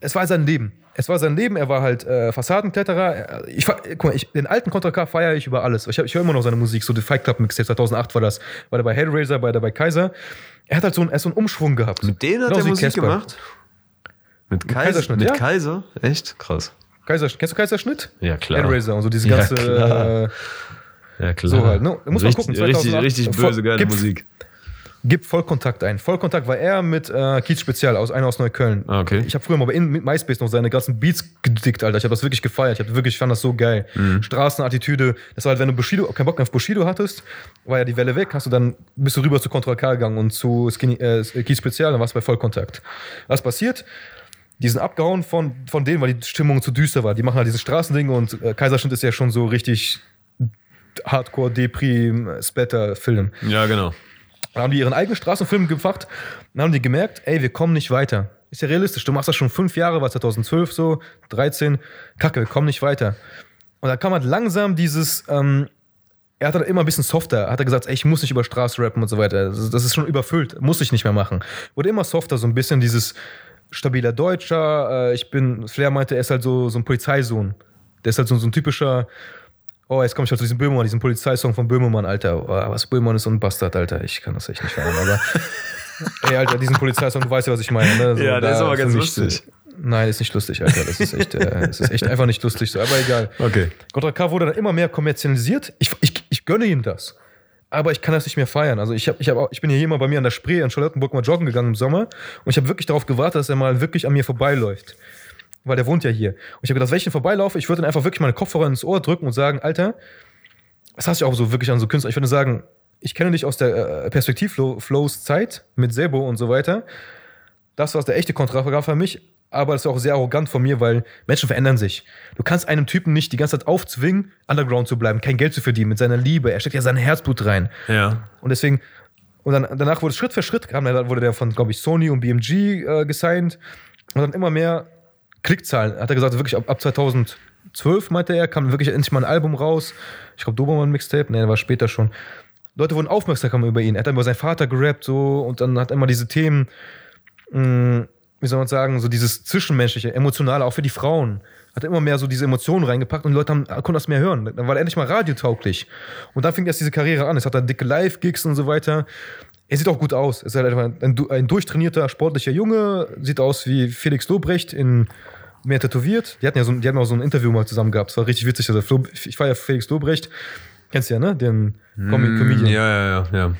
es war sein Leben. Es war sein Leben, er war halt äh, Fassadenkletterer. Er- Ich, guck mal, ich, den alten Contra K feiere ich über alles. Ich, hab- ich höre immer noch seine Musik, so die Fight Club Mixtape 2008 war das. War der bei Hellraiser, war der bei Kaiser. Er hat halt so einen, er so einen Umschwung gehabt. Mit denen hat er wie Musik Casper. gemacht? Mit Kaiser? Kaiserschnitt, mit ja. Kaiser? Echt? Krass. Kaiser, kennst du Kaiserschnitt? Ja, klar. Hellraiser und so diese Ja, ganze. klar. äh, Ja, klar. So halt, ne? Muss man richtig, gucken, Richtig, 2008, richtig voll- böse, geile Musik. Gib Vollkontakt ein. Vollkontakt war er mit äh, Kiez Spezial, aus, einer aus Neukölln. Ah, okay. Ich habe früher mal bei in, mit MySpace noch seine ganzen Beats gedickt, Alter. Ich habe das wirklich gefeiert. Ich hab wirklich, ich fand das so geil. Mhm. Straßenattitüde. Das war halt, wenn du Bushido, keinen Bock mehr auf Bushido hattest, war ja die Welle weg, hast du dann, bist du rüber zu Contra K gegangen und zu Skinny, äh, Kiez Spezial, dann warst du bei Vollkontakt. Was passiert? Die sind abgehauen von, von denen, weil die Stimmung zu düster war. Die machen halt diese Straßendinge und äh, Kaiserschnitt ist ja schon so richtig Hardcore, Deprim, Splatter-Film. Ja, genau. Dann haben die ihren eigenen Straßenfilm gemacht und haben die gemerkt, ey, wir kommen nicht weiter. Ist ja realistisch. Du machst das schon fünf Jahre, war 2012 so, 13. Kacke, wir kommen nicht weiter. Und dann kam halt langsam dieses, ähm, er hat dann immer ein bisschen softer, hat er gesagt, ey, ich muss nicht über Straße rappen und so weiter. Das, ist- das ist schon überfüllt, muss ich nicht mehr machen. Wurde immer softer, so ein bisschen dieses stabiler Deutscher. Äh, ich bin, Flair meinte, er ist halt so, so ein Polizeisohn. Der ist halt so, so ein typischer, Oh, jetzt komme ich halt zu diesem Böhmermann, diesem Polizeisong von Böhmermann, Alter. Oh, was Böhmermann ist so ein Bastard, Alter. Ich kann das echt nicht feiern, aber. Ey, Alter, diesen Polizeisong, du weißt ja, was ich meine. Ne? So, Ja, der ist aber ganz lustig. Nein, ist nicht lustig, Alter. Das ist echt, äh, das ist echt einfach nicht lustig so. Aber egal. Okay. Contra K wurde dann immer mehr kommerzialisiert. Ich, ich, ich gönne ihm das. Aber ich kann das nicht mehr feiern. Also ich, hab, ich, hab auch, ich bin hier mal bei mir an der Spree in Charlottenburg mal joggen gegangen im Sommer und ich habe wirklich darauf gewartet, dass er mal wirklich an mir vorbeiläuft. Weil der wohnt ja hier. Und ich habe gedacht, wenn ich vorbeilaufe, ich würde dann einfach wirklich meine Kopfhörer ins Ohr drücken und sagen, Alter, das hasse ich auch so wirklich an so Künstler. Ich würde sagen, ich kenne dich aus der äh, Perspektivflows Zeit mit Sebo und so weiter. Das war der echte Kontrafrage für mich, aber das ist auch sehr arrogant von mir, weil Menschen verändern sich. Du kannst einem Typen nicht die ganze Zeit aufzwingen, Underground zu bleiben, kein Geld zu verdienen mit seiner Liebe. Er steckt ja sein Herzblut rein. Ja. Und deswegen, und dann, danach wurde es Schritt für Schritt, kam, dann wurde der von, glaube ich, Sony und BMG äh, gesigned. Und dann immer mehr Klickzahlen. Hat er gesagt, wirklich ab, ab 2012, meinte er, kam wirklich endlich mal ein Album raus. Ich glaube, Dobermann Mixtape, nee, war später schon. Leute wurden aufmerksam über ihn. Er hat dann über seinen Vater gerappt, so, und dann hat er immer diese Themen, mh, wie soll man sagen, so dieses Zwischenmenschliche, Emotionale, auch für die Frauen. Hat immer mehr so diese Emotionen reingepackt und die Leute haben, konnten das mehr hören. Dann war er endlich mal radiotauglich. Und dann fing erst diese Karriere an. Es hat dann dicke Live-Gigs und so weiter. Er sieht auch gut aus. Er ist halt einfach ein, ein durchtrainierter, sportlicher Junge. Sieht aus wie Felix Lobrecht in mehr tätowiert. Die hatten ja so, die hatten auch so ein Interview mal zusammen gehabt. Das war richtig witzig. Also Flo, ich feiere Felix Lobrecht. Kennst du ja, ne? Den Comi- Comedian. Ja, ja, ja, ja.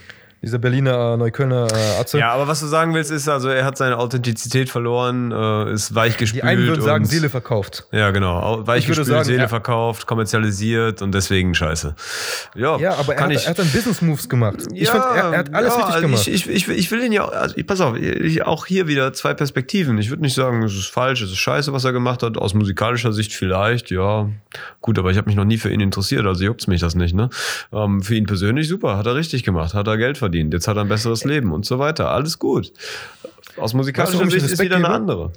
Dieser Berliner, äh, Neuköllner äh, Atze. Ja, aber was du sagen willst, ist also, er hat seine Authentizität verloren, äh, ist weichgespült. Die einen würden sagen, Seele verkauft. Ja, genau. Au- Weichgespült, sagen, Seele er- verkauft, kommerzialisiert und deswegen scheiße. Ja, Ja, aber er hat, ich. er hat dann Business Moves gemacht. Ich fand, er, er hat alles ja, richtig gemacht. Ich, ich, ich, will ihn ja, also pass auf, ich, auch hier wieder zwei Perspektiven. Ich würde nicht sagen, es ist falsch, es ist scheiße, was er gemacht hat. Aus musikalischer Sicht vielleicht, ja. Gut, aber ich habe mich noch nie für ihn interessiert, also juckt's mich das nicht. Ne? Ähm, für ihn persönlich super, hat er richtig gemacht, hat er Geld verdient, jetzt hat er ein besseres Leben und so weiter. Alles gut. Aus musikalischer ich Sicht ist wieder eine andere.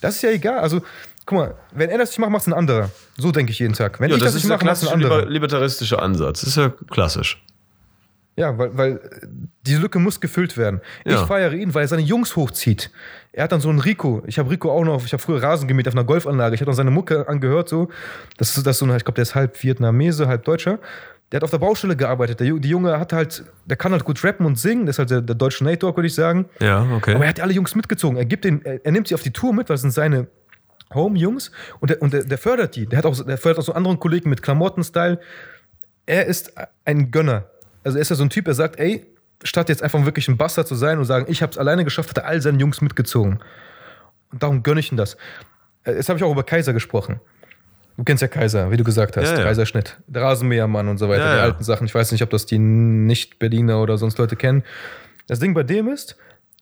das ist ja egal. Also, guck mal, wenn er das nicht macht, macht es ein anderer. So denke ich jeden Tag. Wenn Ja, ich das, das, nicht mache, macht es ein anderer. liber libertaristische Ansatz. Das ist ja klassisch. Ja, weil, weil äh, diese Lücke muss gefüllt werden. Ich Ja. feiere ihn, weil er seine Jungs hochzieht. Er hat dann so einen Rico. Ich habe Rico auch noch, ich habe früher Rasen gemäht auf einer Golfanlage. Ich habe dann seine Mucke angehört, so. Das ist, das ist so ein, ich glaube, der ist halb Vietnamese, halb Deutscher. Der hat auf der Baustelle gearbeitet. Der, die Junge hat halt, der kann halt gut rappen und singen. Das ist halt der, der deutsche Nate Dogg, würde ich sagen. Ja, okay. Aber er hat alle Jungs mitgezogen. Er, gibt den, er, er nimmt sie auf die Tour mit, weil das sind seine Home-Jungs. Und, der, und der, der fördert die. Der, hat auch, der fördert auch so anderen Kollegen mit Klamotten-Style. Er ist ein Gönner. Also er ist ja so ein Typ, der sagt, ey, statt jetzt einfach wirklich ein Bastard zu sein und sagen, ich habe es alleine geschafft, hat er all seine Jungs mitgezogen. Und darum gönne ich ihm das. Äh, Jetzt habe ich auch über Kaiser gesprochen. Du kennst ja Kaiser, wie du gesagt hast. Ja, ja. Kaiserschnitt. Der Rasenmähermann und so weiter. Ja, die alten Sachen. Ich weiß nicht, ob das die Nicht-Berliner oder sonst Leute kennen. Das Ding bei dem ist,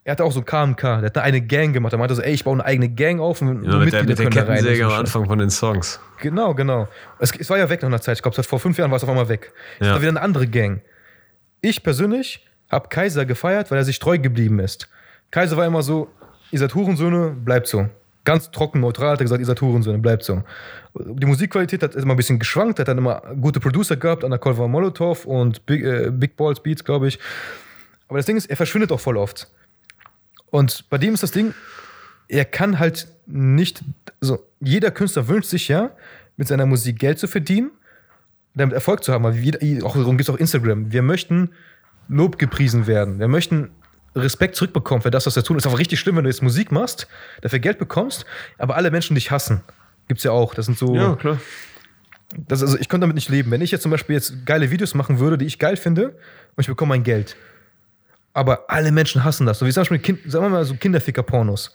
er hatte auch so KMK. Der hat eine Gang gemacht. Er meinte so, ey, ich baue eine eigene Gang auf und Ja, mit der, mit der Kettensäge am. Anfang von den Songs. Genau, genau. Es, es war ja weg nach einer Zeit. Ich glaube, vor fünf Jahren war es auf einmal weg. Es Ja. war wieder eine andere Gang. Ich persönlich habe Kaiser gefeiert, weil er sich treu geblieben ist. Kaiser war immer so, ihr seid Hurensöhne, bleibt so. Ganz trocken, neutral hat er gesagt, ihr seid Hurensöhne, bleibt so. Die Musikqualität hat immer ein bisschen geschwankt, hat dann immer gute Producer gehabt, Undercover Molotov und Big, äh, Big Balls Beats, glaube ich. Aber das Ding ist, er verschwindet auch voll oft. Und bei dem ist das Ding, er kann halt nicht, also jeder Künstler wünscht sich ja, mit seiner Musik Geld zu verdienen, damit Erfolg zu haben. Aber jeder, auch darum gibt es auch Instagram. Wir möchten Lob gepriesen werden. Wir möchten Respekt zurückbekommen für das, was wir tun. Ist auch richtig schlimm, wenn du jetzt Musik machst, dafür Geld bekommst, aber alle Menschen dich hassen. Gibt's ja auch. Das sind so. klar. Das, also ich könnte damit nicht leben. Wenn ich jetzt zum Beispiel jetzt geile Videos machen würde, die ich geil finde, und ich bekomme mein Geld. Aber alle Menschen hassen das. So wie zum Beispiel, kind, sagen wir mal so Kinderficker-Pornos.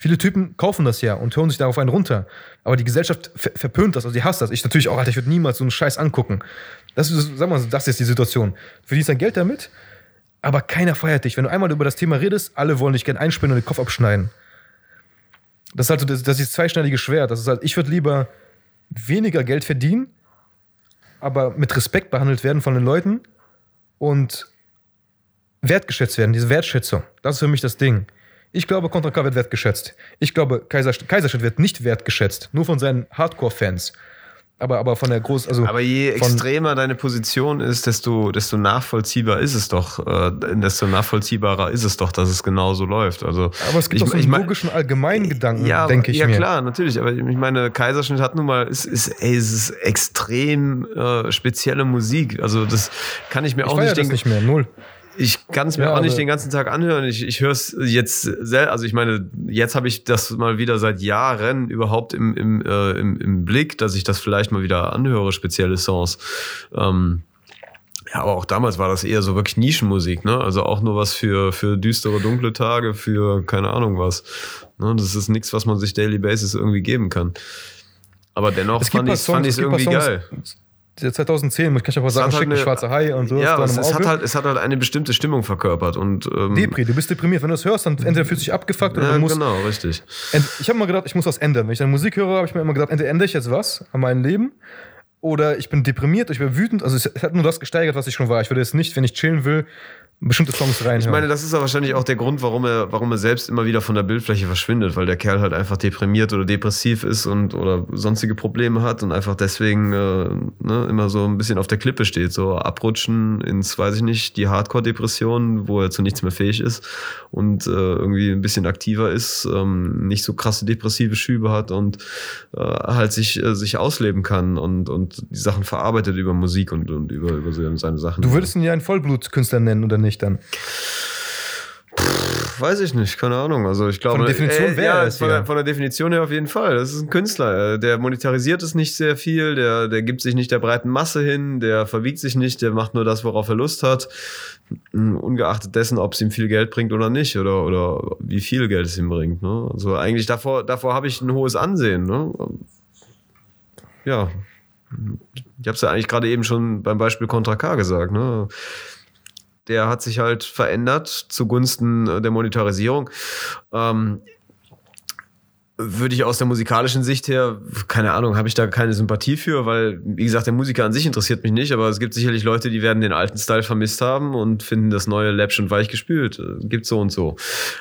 Viele Typen kaufen das ja und hören sich darauf einen runter. Aber die Gesellschaft ver verpönt das, also die hasst das. Ich natürlich auch, Alter, ich würde niemals so einen Scheiß angucken. Das ist, sag mal, das ist die Situation. Du verdienst dein Geld damit, aber keiner feiert dich. Wenn du einmal über das Thema redest, alle wollen dich gerne einspinnen und den Kopf abschneiden. Das ist halt so das, das ist zweischneidige Schwert. Das ist halt, ich würde lieber weniger Geld verdienen, aber mit Respekt behandelt werden von den Leuten und wertgeschätzt werden, diese Wertschätzung. Das ist für mich das Ding. Ich glaube, Contra K wird wertgeschätzt. Ich glaube, Kaiser, wird nicht wertgeschätzt. Nur von seinen Hardcore-Fans. Aber, aber von der Groß... Also Aber je extremer deine Position ist, desto, desto nachvollziehbar ist es doch, äh, desto nachvollziehbarer ist es doch, dass es genauso läuft. Also, aber es gibt ich, auch so einen logischen allgemeinen Gedanken, ja, denke ich ja mir. klar, natürlich. Aber ich meine, Kaiserschnitt hat nun mal, ist, ist, ey, es ist extrem äh, spezielle Musik. Also das kann ich mir Ich auch nicht das denken. nicht mehr, null. Ich kann es mir Ja, auch nicht den ganzen Tag anhören. Ich, ich höre es jetzt sehr, also ich meine, jetzt habe ich das mal wieder seit Jahren überhaupt im, im, äh, im, im Blick, dass ich das vielleicht mal wieder anhöre, spezielle Songs. Ähm, ja, aber auch damals war das eher so wirklich Nischenmusik, ne? Also auch nur was für, für düstere, dunkle Tage, für keine Ahnung was. Ne? Das ist nichts, was man sich Daily Basis irgendwie geben kann. Aber dennoch fand ich fand Songs- es gibt irgendwie paar geil. Songs, der 2010, ich kann ich auch was sagen, halt schicken, eine- schwarze Hai und so. Ja, es, es, hat halt, es hat halt eine bestimmte Stimmung verkörpert. Und, ähm, Depri, du bist deprimiert. Wenn du das hörst, dann entweder fühlst du dich abgefuckt oder ja, du musst. genau, richtig. Ich habe mal gedacht, ich muss was ändern. Wenn ich dann Musik höre, habe ich mir immer gedacht, entweder ändere ich jetzt was an meinem Leben oder ich bin deprimiert, ich bin wütend. Also es hat nur das gesteigert, was ich schon war. Ich würde jetzt nicht, wenn ich chillen will, bestimmte Songs reinhören. Ich meine, das ist ja wahrscheinlich auch der Grund, warum er, warum er selbst immer wieder von der Bildfläche verschwindet, weil der Kerl halt einfach deprimiert oder depressiv ist und oder sonstige Probleme hat und einfach deswegen äh, ne, immer so ein bisschen auf der Klippe steht, so abrutschen ins, weiß ich nicht, die Hardcore-Depression, wo er zu nichts mehr fähig ist und äh, irgendwie ein bisschen aktiver ist, ähm, nicht so krasse depressive Schübe hat und äh, halt sich, äh, sich ausleben kann und, und die Sachen verarbeitet über Musik und, und über, über seine Sachen. du würdest ihn ja einen Vollblutkünstler nennen oder nicht dann? weiß ich nicht, keine Ahnung. Also ich glaube, Von der Definition wäre ja, von, der, von der Definition her auf jeden Fall. Das ist ein Künstler. Äh, Der monetarisiert es nicht sehr viel, der, der gibt sich nicht der breiten Masse hin, der verbiegt sich nicht, der macht nur das, worauf er Lust hat. Mm, Ungeachtet dessen, ob es ihm viel Geld bringt oder nicht, oder, oder wie viel Geld es ihm bringt. Ne? Also eigentlich davor, davor habe ich ein hohes Ansehen. Ne? Ja. Ich habe es ja eigentlich gerade eben schon beim Beispiel Contra K gesagt. Ne? Der hat sich halt verändert zugunsten äh, der Monetarisierung. Ähm, würde ich aus der musikalischen Sicht her, keine Ahnung, habe ich da keine Sympathie für, weil, wie gesagt, der Musiker an sich interessiert mich nicht, aber es gibt sicherlich Leute, die werden den alten Style vermisst haben und finden das neue läppsch und weich gespült. Äh, Gibt so und so.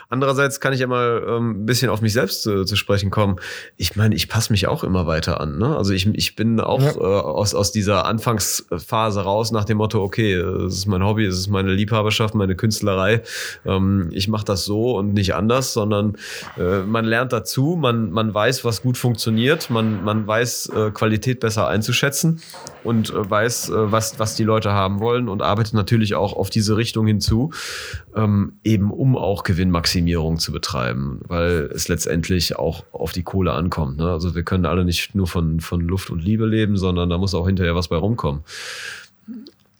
Andererseits kann ich ja mal ähm, ein bisschen auf mich selbst äh, zu sprechen kommen. Ich meine, ich passe mich auch immer weiter an. Ne? Also ich, ich bin auch Ja. äh, aus, aus dieser Anfangsphase raus nach dem Motto, okay, es ist mein Hobby, es ist meine Liebhaberschaft, meine Künstlerei. Ähm, ich mache das so und nicht anders, sondern äh, man lernt dazu, man, man weiß, was gut funktioniert, man, man weiß äh, Qualität besser einzuschätzen und äh, weiß, äh, was, was die Leute haben wollen und arbeitet natürlich auch auf diese Richtung hinzu, ähm, eben um auch Gewinnmaximierung zu betreiben, weil es letztendlich auch auf die Kohle ankommt. Ne? Also wir können alle nicht nur von, von Luft und Liebe leben, sondern da muss auch hinterher was bei rumkommen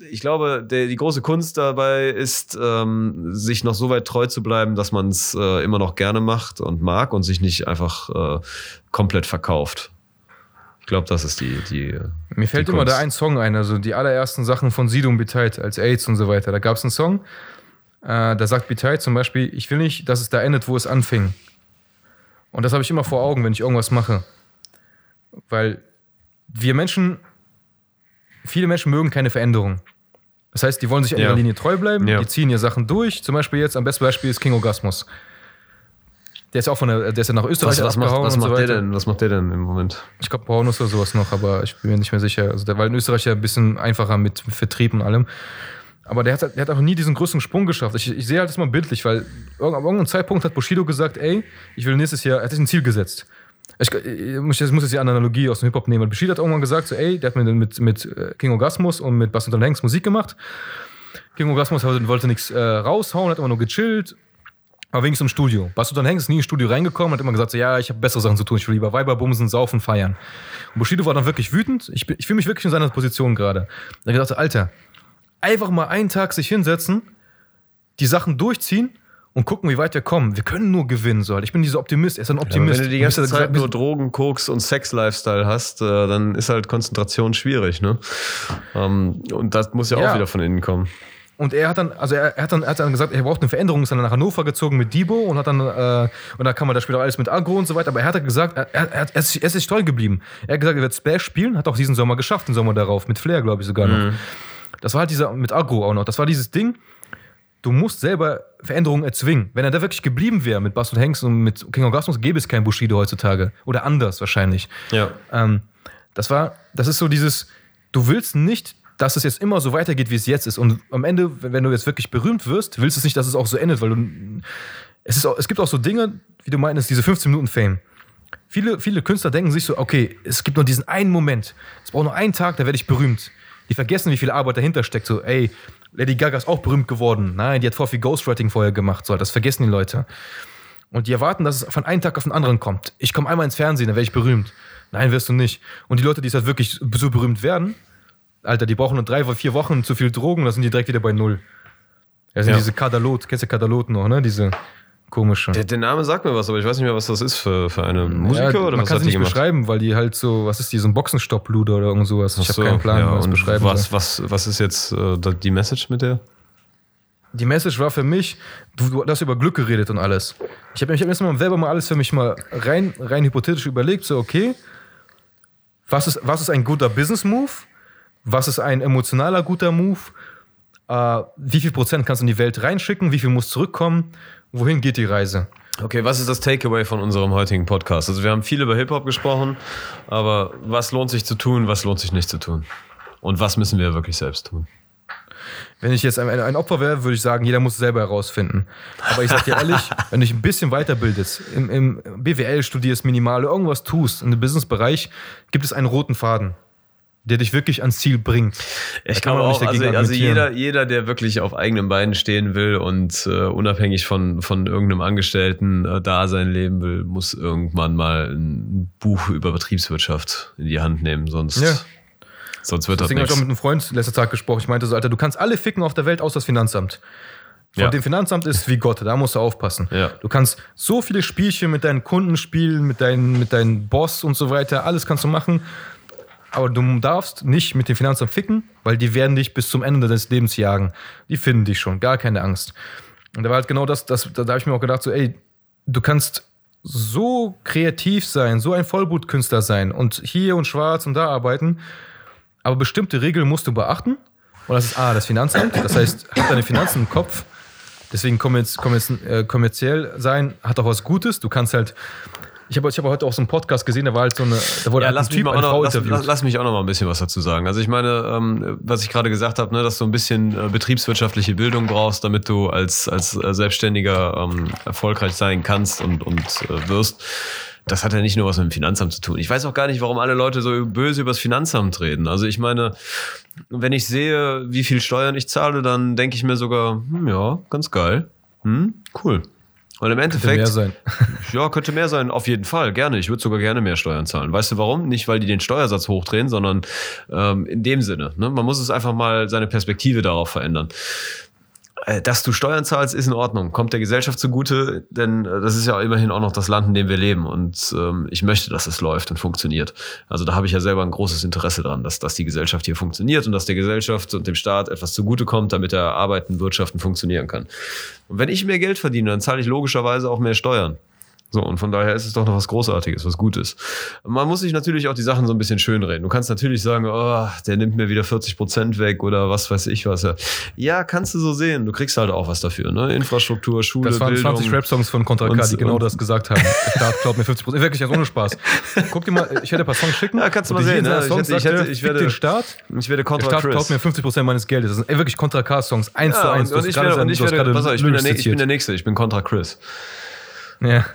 ich glaube, der, die große Kunst dabei ist, ähm, sich noch so weit treu zu bleiben, dass man es äh, immer noch gerne macht und mag und sich nicht einfach äh, komplett verkauft. Ich glaube, das ist die. die Mir fällt die immer da ein Song ein, also die allerersten Sachen von Sido und Beteit als AIDS und so weiter. Da gab es einen Song, äh, da sagt Beteit zum Beispiel, ich will nicht, dass es da endet, wo es anfing. Und das habe ich immer vor Augen, wenn ich irgendwas mache. Weil wir Menschen, viele Menschen mögen keine Veränderung. Das heißt, die wollen sich an Ja. ihrer Linie treu bleiben, Ja. die ziehen ihre Sachen durch. Zum Beispiel jetzt, am besten Beispiel ist King Orgasmus. Der ist auch von der, der ist ja nach Österreich Was, was macht, was und so macht der denn? Was macht der denn im Moment? Ich glaube, Pornos oder sowas noch, aber ich bin mir nicht mehr sicher. Also der war in Österreich ja ein bisschen einfacher mit Vertrieb und allem. Aber der hat, der hat auch nie diesen größeren Sprung geschafft. Ich, ich sehe halt das mal bildlich, weil ab irgendeinem Zeitpunkt hat Bushido gesagt, ey, ich will nächstes Jahr, er hat sich ein Ziel gesetzt. Ich, ich, muss- jetzt die Analogie aus dem Hip-Hop nehmen. Bushido hat irgendwann gesagt, so, ey, der hat mit, mit, mit äh, King Orgasmus und mit Bass und Hanks Musik gemacht. King Orgasmus wollte, nichts äh, raushauen, hat immer nur gechillt. Aber wenigstens im Studio. Bas und Hanks ist nie ins Studio reingekommen, hat immer gesagt, so, ja, ich habe bessere Sachen zu tun, ich will lieber Weiber bumsen, saufen, feiern. Und Bushido war dann wirklich wütend. Ich, ich fühle mich wirklich in seiner Position gerade. Er hat gesagt, Alter, einfach mal einen Tag sich hinsetzen, die Sachen durchziehen und gucken, wie weit wir kommen. Wir können nur gewinnen. So. Ich bin dieser Optimist, er ist ein Optimist. wenn du die ganze hab Zeit nur Drogen, Koks und Sex-Lifestyle hast, äh, dann ist halt Konzentration schwierig. Ne? Ähm, und das muss ja, Ja. auch wieder von innen kommen. Und er hat dann, also er, er hat dann, er hat dann gesagt, er braucht eine Veränderung, ist dann nach Hannover gezogen mit Debo und hat dann, äh, und da kann man da später alles mit Agro und so weiter, aber er hat halt gesagt, er, er, er, ist, er ist sich treu geblieben. Er hat gesagt, er wird Splash spielen, hat auch diesen Sommer geschafft, den Sommer darauf, mit Flair, glaube ich sogar noch. Das war halt dieser, mit Agro auch noch, das war dieses Ding, du musst selber Veränderungen erzwingen. Wenn er da wirklich geblieben wäre mit Bass und Hanks und mit King Orgasmus, gäbe es kein Bushido heutzutage. Oder anders wahrscheinlich. Ja. Ähm, das war, das ist so dieses, du willst nicht, dass es jetzt immer so weitergeht, wie es jetzt ist. Und am Ende, wenn du jetzt wirklich berühmt wirst, willst du es nicht, dass es auch so endet, weil du, es, ist auch, es gibt auch so Dinge, wie du meinst, diese 15 Minuten Fame. Viele, viele Künstler denken sich so, okay, es gibt nur diesen einen Moment. Es braucht nur einen Tag, da werde ich berühmt. Die vergessen, wie viel Arbeit dahinter steckt. So, ey, Lady Gaga ist auch berühmt geworden. Nein, die hat voll viel Ghostwriting vorher gemacht. So, das vergessen die Leute. Und die erwarten, dass es von einem Tag auf den anderen kommt. Ich komme einmal ins Fernsehen, dann werde ich berühmt. Nein, wirst du nicht. Und die Leute, die es halt wirklich so berühmt werden, Alter, die brauchen nur drei oder vier Wochen zu viel Drogen, da sind die direkt wieder bei Null. Das sind Ja. diese Kadalot, kennst du Kadalot noch, ne? Diese komische. Der, der Name sagt mir was, aber ich weiß nicht mehr, was das ist für, für eine Musiker ja, oder man was kann hat die nicht gemacht? beschreiben, weil die halt so, was ist die, so ein Boxenstopp-Luder oder irgend sowas. Ich habe so, keinen Plan, ja, und beschreiben was, soll. was, was ist jetzt äh, die Message mit der? Die Message war für mich, du, du hast über Glück geredet und alles. Ich habe ich hab mir erstmal selber mal alles für mich mal rein, rein hypothetisch überlegt, so okay, was ist, was ist ein guter Business-Move? Was ist ein emotionaler guter Move? Äh, wie viel Prozent kannst du in die Welt reinschicken? Wie viel muss zurückkommen? Wohin geht die Reise? Okay, was ist das Takeaway von unserem heutigen Podcast? Also wir haben viel über Hip-Hop gesprochen, aber was lohnt sich zu tun, was lohnt sich nicht zu tun? Und was müssen wir wirklich selbst tun? Wenn ich jetzt ein, Opfer wäre, würde ich sagen, jeder muss es selber herausfinden. Aber ich sag dir ehrlich, wenn du dich ein bisschen weiterbildest, im, im BWL studierst, Minimale, irgendwas tust, in dem Businessbereich, gibt es einen roten Faden. Der dich wirklich ans Ziel bringt. Ich kann glaube auch, also, also argumentieren. jeder, jeder, der wirklich auf eigenen Beinen stehen will und äh, unabhängig von, von irgendeinem Angestellten äh, da sein leben will, muss irgendwann mal ein Buch über Betriebswirtschaft in die Hand nehmen, sonst, Ja. sonst wird das Deswegen habe ich auch mit einem Freund letzter Tag gesprochen. Ich meinte so, Alter, du kannst alle ficken auf der Welt außer das Finanzamt. Von Ja. dem Finanzamt ist wie Gott, da musst du aufpassen. Ja. Du kannst so viele Spielchen mit deinen Kunden spielen, mit deinen, mit deinen Boss und so weiter, alles kannst du machen. Aber du darfst nicht mit dem Finanzamt ficken, weil die werden dich bis zum Ende des Lebens jagen. Die finden dich schon, gar keine Angst. Und da war halt genau das, das da, habe ich mir auch gedacht, so, ey, du kannst so kreativ sein, so ein Vollblutkünstler sein und hier und schwarz und da arbeiten, aber bestimmte Regeln musst du beachten. Und das ist A, das Finanzamt. Das heißt, hab deine Finanzen im Kopf. Deswegen äh, kommerziell sein hat auch was Gutes. Du kannst halt. Ich habe ich hab heute auch so einen Podcast gesehen, da war halt so eine. Da wurde Ja, halt lass ein mich, Typ, eine Frau noch, lass, interviewt. lass, mich auch noch mal ein bisschen was dazu sagen. Also ich meine, ähm, was ich gerade gesagt habe, ne, dass du ein bisschen äh, betriebswirtschaftliche Bildung brauchst, damit du als, als äh, Selbstständiger ähm, erfolgreich sein kannst und, und äh, wirst. Das hat ja nicht nur was mit dem Finanzamt zu tun. Ich weiß auch gar nicht, warum alle Leute so böse über das Finanzamt reden. Also ich meine, wenn ich sehe, wie viel Steuern ich zahle, dann denke ich mir sogar, hm, ja, ganz geil. Hm, cool. Und im Könnte Endeffekt, mehr sein. ja, könnte mehr sein, auf jeden Fall, gerne. Ich würde sogar gerne mehr Steuern zahlen. Weißt du warum? Nicht, weil die den Steuersatz hochdrehen, sondern ähm, in dem Sinne. Ne? Man muss es einfach mal seine Perspektive darauf verändern. Äh, Dass du Steuern zahlst, ist in Ordnung. Kommt der Gesellschaft zugute, denn äh, das ist ja immerhin auch noch das Land, in dem wir leben. Und ähm, ich möchte, dass es läuft und funktioniert. Also da habe ich ja selber ein großes Interesse dran, dass, dass die Gesellschaft hier funktioniert und dass der Gesellschaft und dem Staat etwas zugutekommt, damit er arbeiten, wirtschaften, funktionieren kann. Und wenn ich mehr Geld verdiene, dann zahle ich logischerweise auch mehr Steuern. So, und von daher ist es doch noch was Großartiges, was Gutes. Man muss sich natürlich auch die Sachen so ein bisschen schönreden. Du kannst natürlich sagen, oh, der nimmt mir wieder 40 Prozent weg oder was weiß ich was. Ja, kannst du so sehen. Du kriegst halt auch was dafür, ne? Infrastruktur, Schule, Das waren Bildung. 20 Rap-Songs von Contra K, die genau das gesagt haben. Der Staat klaut mir 50 Prozent. Wirklich, also ohne Spaß. Guck dir mal, ich werde ein paar Songs schicken. Ja, kannst du mal sehen, ne? Ich hätte- ich hätte- ich werde- den Staat. Ich werde Der Contra Staat Chris. klaut mir 50 Prozent meines Geldes. Das sind ey, wirklich Contra K-Songs. Eins ja, zu eins. und, und ich werde, und ich werde, pass auf, ich bin, der, ich bin der Nächste, ich bin Contra Chris. Ja.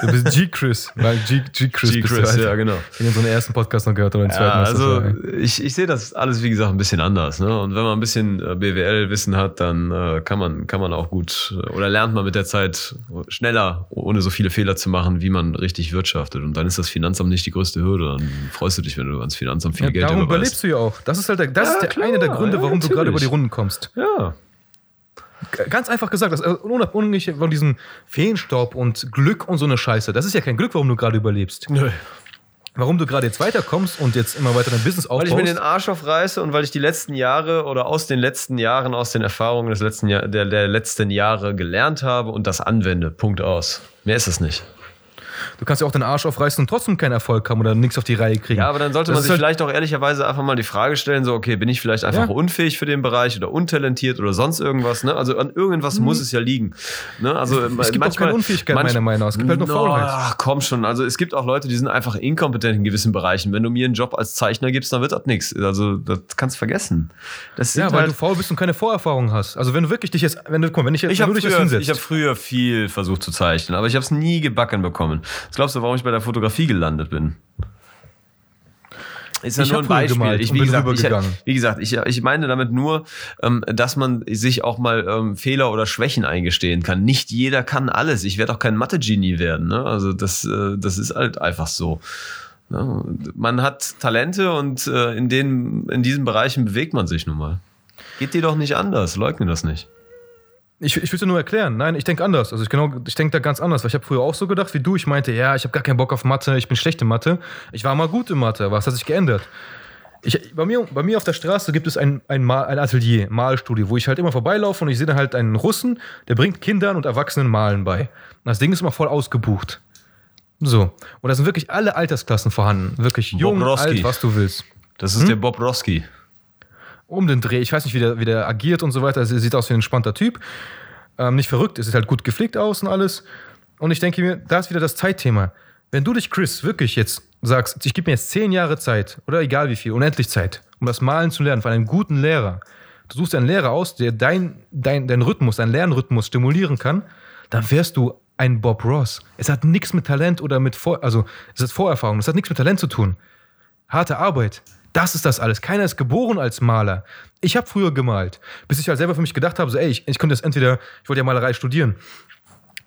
Du bist G-Chris. Weil G- G-Chris G-Chris, halt. ja, genau. Ich habe unseren ersten Podcast noch gehört oder den zweiten. Ja, also ich, ich sehe das alles, wie gesagt, ein bisschen anders. Ne? Und wenn man ein bisschen äh, BWL-Wissen hat, dann äh, kann, man, kann man auch gut äh, oder lernt man mit der Zeit schneller, ohne so viele Fehler zu machen, wie man richtig wirtschaftet. Und dann ist das Finanzamt nicht die größte Hürde. Dann freust du dich, wenn du ans Finanzamt viel ja, Geld darum überweist. überlebst du ja auch. Das ist halt der, das Ja, ist der, klar, einer der Gründe, ja, warum du gerade über die Runden kommst. Ja. Ganz einfach gesagt, das, äh, unabhängig von diesem Feenstaub und Glück und so eine Scheiße. Das ist ja kein Glück, warum du gerade überlebst. Nö. Warum du gerade jetzt weiterkommst und jetzt immer weiter dein Business Weil aufbaust. ich mir den Arsch aufreiße und weil ich die letzten Jahre oder aus den letzten Jahren, aus den Erfahrungen des letzten Jahr, der, der letzten Jahre gelernt habe und das anwende. Punkt aus. Mehr ist es nicht. Du kannst ja auch den Arsch aufreißen und trotzdem keinen Erfolg haben oder nichts auf die Reihe kriegen. Ja, aber dann sollte Das man sich halt- vielleicht auch ehrlicherweise einfach mal die Frage stellen, so, okay, bin ich vielleicht einfach Ja. unfähig für den Bereich oder untalentiert oder sonst irgendwas, ne? Also an irgendwas muss es ja liegen. Ne? Also. Es gibt auch keine Unfähigkeit, meiner Meinung nach. Es gibt halt nur Faulheit. Ach, komm schon. Also es gibt auch Leute, die sind einfach inkompetent in gewissen Bereichen. Wenn du mir einen Job als Zeichner gibst, dann wird das nichts. Also das kannst du vergessen. Das Ja, weil halt, du faul bist und keine Vorerfahrung hast. Also wenn du wirklich dich jetzt, wenn du, mal, wenn ich jetzt, ich habe früher, hab früher viel versucht zu zeichnen, aber ich habe es nie gebacken bekommen. Was glaubst du, warum ich bei der Fotografie gelandet bin? Ist ja Ich nur ein Beispiel. Ich, wie, bin gesagt, ich, wie gesagt, ich, ich meine damit nur, ähm, dass man sich auch mal ähm, Fehler oder Schwächen eingestehen kann. Nicht jeder kann alles. Ich werde auch kein Mathe-Genie werden. Ne? Also das, äh, das ist halt einfach so. Ne? Man hat Talente und äh, in, den, in diesen Bereichen bewegt man sich nun mal. Geht dir doch nicht anders. Leugne das nicht. Ich, ich will es dir nur erklären. Nein, ich denke anders. Also ich, genau, ich denke da ganz anders, weil ich habe früher auch so gedacht wie du. Ich meinte, ja, ich habe gar keinen Bock auf Mathe, ich bin schlecht in Mathe. Ich war mal gut in Mathe, aber was hat sich geändert? Ich, bei, mir, bei mir auf der Straße gibt es ein, ein, Mal, ein Atelier, Malstudio, wo ich halt immer vorbeilaufe und ich sehe dann halt einen Russen, der bringt Kindern und Erwachsenen Malen bei. Und das Ding ist immer voll ausgebucht. So. Und da sind wirklich alle Altersklassen vorhanden. Wirklich jung, Roski. alt, was du willst. Das Hm? ist der Bob Roski. Um den Dreh. Ich weiß nicht, wie der, wie der agiert und so weiter. Also, er sieht aus wie ein entspannter Typ. Ähm, nicht verrückt, es sieht halt gut gepflegt aus und alles. Und ich denke mir, da ist wieder das Zeitthema. Wenn du dich, Chris, wirklich jetzt sagst, ich gebe mir jetzt zehn Jahre Zeit oder egal wie viel, unendlich Zeit, um das Malen zu lernen von einem guten Lehrer. Du suchst einen Lehrer aus, der dein, dein, dein Rhythmus, deinen Lernrhythmus stimulieren kann, dann wärst du ein Bob Ross. Es hat nichts mit Talent oder mit Vor also es hat Vorerfahrung, es hat nichts mit Talent zu tun. Harte Arbeit, Das ist das alles. Keiner ist geboren als Maler. Ich habe früher gemalt, bis ich halt selber für mich gedacht habe, so, ey, ich, ich könnte das entweder, ich wollte ja Malerei studieren.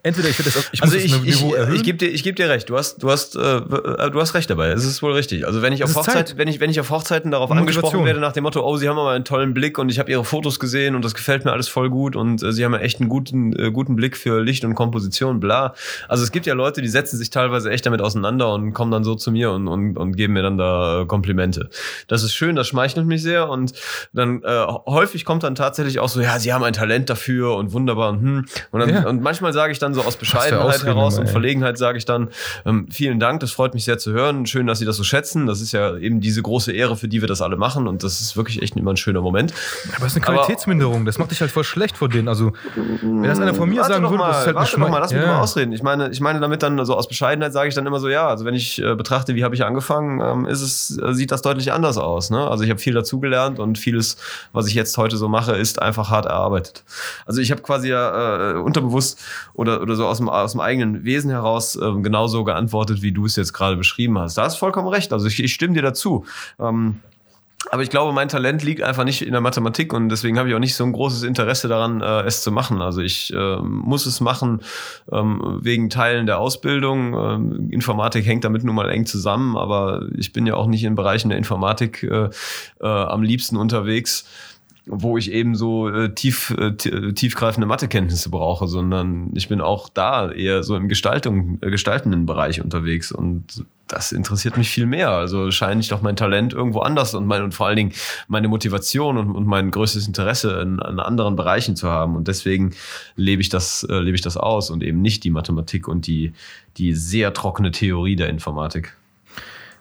Entweder ich, will das, ich Also muss ich, das ich, Niveau erhöhen. ich gebe dir, ich geb dir recht. Du hast, du hast, äh, äh, du hast recht dabei. Es ist wohl richtig. Also wenn ich auf Hochzeit, Zeit. wenn ich, wenn ich auf Hochzeiten darauf angesprochen werde nach dem Motto, oh, Sie haben aber einen tollen Blick und ich habe Ihre Fotos gesehen und das gefällt mir alles voll gut und äh, Sie haben ja echt einen guten, äh, guten Blick für Licht und Komposition, bla. Also es gibt ja Leute, die setzen sich teilweise echt damit auseinander und kommen dann so zu mir und, und, und geben mir dann da äh, Komplimente. Das ist schön, das schmeichelt mich sehr und dann äh, häufig kommt dann tatsächlich auch so, ja, Sie haben ein Talent dafür und wunderbar und hm. Und, dann, Ja. und manchmal sage ich dann so aus Bescheidenheit heraus und. Verlegenheit sage ich dann, ähm, vielen Dank, das freut mich sehr zu hören. Schön, dass Sie das so schätzen. Das ist ja eben diese große Ehre, für die wir das alle machen. Und das ist wirklich echt immer ein schöner Moment. Aber das ist eine Aber- Qualitätsminderung. Das macht dich halt voll schlecht vor denen. Also, wenn das einer von mir sagen würde, mal, das ist halt warte mal, lass mich ja. mal ausreden. Ich meine, ich meine damit dann so aus Bescheidenheit sage ich dann immer so, ja, also wenn ich äh, betrachte, wie habe ich angefangen, ähm, ist es, äh, sieht das deutlich anders aus. Ne? Also ich habe viel dazugelernt und vieles, was ich jetzt heute so mache, ist einfach hart erarbeitet. Also ich habe quasi ja äh, unterbewusst oder, oder so aus dem, aus dem eigenen Wesen heraus ähm, genauso geantwortet, wie du es jetzt gerade beschrieben hast. Da hast vollkommen recht. Also ich, ich stimme dir dazu. Ähm, aber ich glaube, mein Talent liegt einfach nicht in der Mathematik und deswegen habe ich auch nicht so ein großes Interesse daran, äh, es zu machen. Also ich äh, muss es machen ähm, wegen Teilen der Ausbildung. Ähm, Informatik hängt damit nun mal eng zusammen, aber ich bin ja auch nicht in Bereichen der Informatik äh, äh, am liebsten unterwegs wo ich eben so äh, tief, äh, t- tiefgreifende Mathekenntnisse brauche, sondern ich bin auch da eher so im Gestaltung, äh, gestaltenden Bereich unterwegs und das interessiert mich viel mehr. Also scheine ich doch mein Talent irgendwo anders und, mein, und vor allen Dingen meine Motivation und, und mein größtes Interesse in, an anderen Bereichen zu haben. Und deswegen lebe ich das, äh, lebe ich das aus und eben nicht die Mathematik und die, die sehr trockene Theorie der Informatik.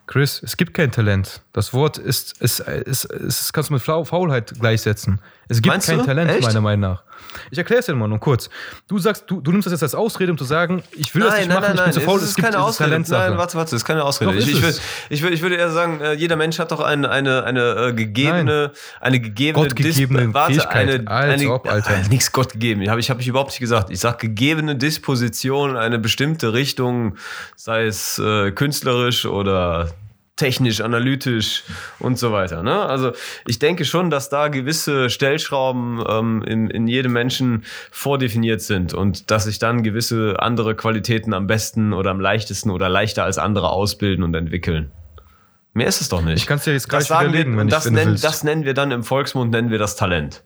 Chris, es gibt kein Talent. Das Wort ist, ist, ist, ist, kannst du mit Faulheit gleichsetzen. Es gibt Meinst kein du? Talent, Echt? meiner Meinung nach. Ich erkläre es dir mal nur kurz. Du sagst, du, du nimmst das jetzt als Ausrede, um zu sagen, ich will das nicht machen, ich bin zu faul, es es, ist gibt keine Ausrede. Nein, warte, warte, das ist keine Ausrede. Doch, ich, ich, ich, will, ich würde eher sagen, äh, jeder Mensch hat doch eine, eine, eine äh, gegebene, eine gegebene, Gottgegebene Disp- warte, eine, eine, ob, Alter. Äh, nichts Gott gegeben. Habe ich, hab ich überhaupt nicht gesagt. Ich sage gegebene Disposition, eine bestimmte Richtung, sei es äh, künstlerisch oder technisch, analytisch und so weiter. Ne? Also ich denke schon, dass da gewisse Stellschrauben ähm, in, in jedem Menschen vordefiniert sind und dass sich dann gewisse andere Qualitäten am besten oder am leichtesten oder leichter als andere ausbilden und entwickeln. Mehr ist es doch nicht. Ich kann's dir jetzt gleich das sagen widerlegen, wir, wenn ich- das, du nennen, willst. das nennen wir dann im Volksmund nennen wir das Talent.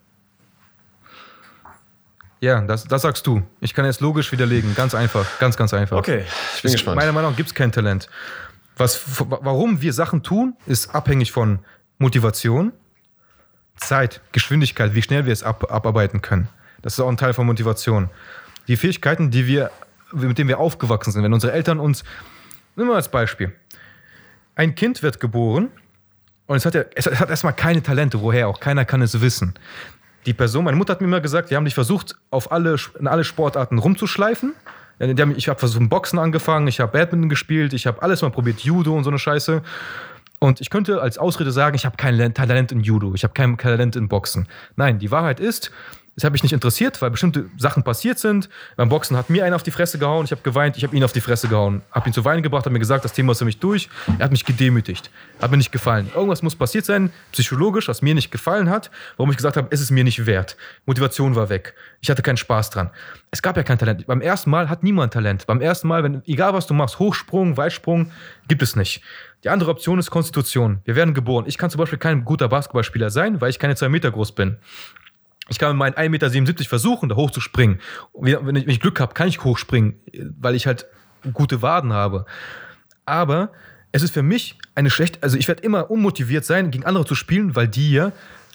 Ja, das, das sagst du. Ich kann jetzt logisch widerlegen. Ganz einfach. Ganz, ganz einfach. Okay, ich bin Es- gespannt. Meiner Meinung nach gibt es kein Talent. Was, warum wir Sachen tun, ist abhängig von Motivation, Zeit, Geschwindigkeit, wie schnell wir es ab, abarbeiten können. Das ist auch ein Teil von Motivation. Die Fähigkeiten, die wir, mit denen wir aufgewachsen sind, wenn unsere Eltern uns, nehmen wir als Beispiel, ein Kind wird geboren und es hat, ja, es hat erstmal keine Talente, woher auch, keiner kann es wissen. Die Person, meine Mutter hat mir immer gesagt, die haben dich versucht, auf alle, in alle Sportarten rumzuschleifen. Haben, ich habe versucht, Boxen angefangen, ich habe Badminton gespielt, ich habe alles mal probiert, Judo und so eine Scheiße. Und ich könnte als Ausrede sagen, ich habe kein Len- Talent in Judo, ich habe kein Talent in Boxen. Nein, die Wahrheit ist, es hat mich nicht interessiert, weil bestimmte Sachen passiert sind. Beim Boxen hat mir einer auf die Fresse gehauen, ich habe geweint, ich habe ihn auf die Fresse gehauen. Habe ihn zu weinen gebracht, hat mir gesagt, das Thema ist für mich durch. Er hat mich gedemütigt, hat mir nicht gefallen. Irgendwas muss passiert sein, psychologisch, was mir nicht gefallen hat, warum ich gesagt habe, es ist mir nicht wert. Motivation war weg. Ich hatte keinen Spaß dran. Es gab ja kein Talent. Beim ersten Mal hat niemand Talent. Beim ersten Mal, wenn, egal was du machst, Hochsprung, Weitsprung, gibt es nicht. Die andere Option ist Konstitution. Wir werden geboren. Ich kann zum Beispiel kein guter Basketballspieler sein, weil ich keine zwei Meter groß bin. Ich kann mit meinen 1,77 Meter versuchen, da hochzuspringen. Und Wenn ich, Glück habe, kann ich hochspringen, weil ich halt gute Waden habe. Aber es ist für mich eine schlechte, also ich werde immer unmotiviert sein, gegen andere zu spielen, weil die ja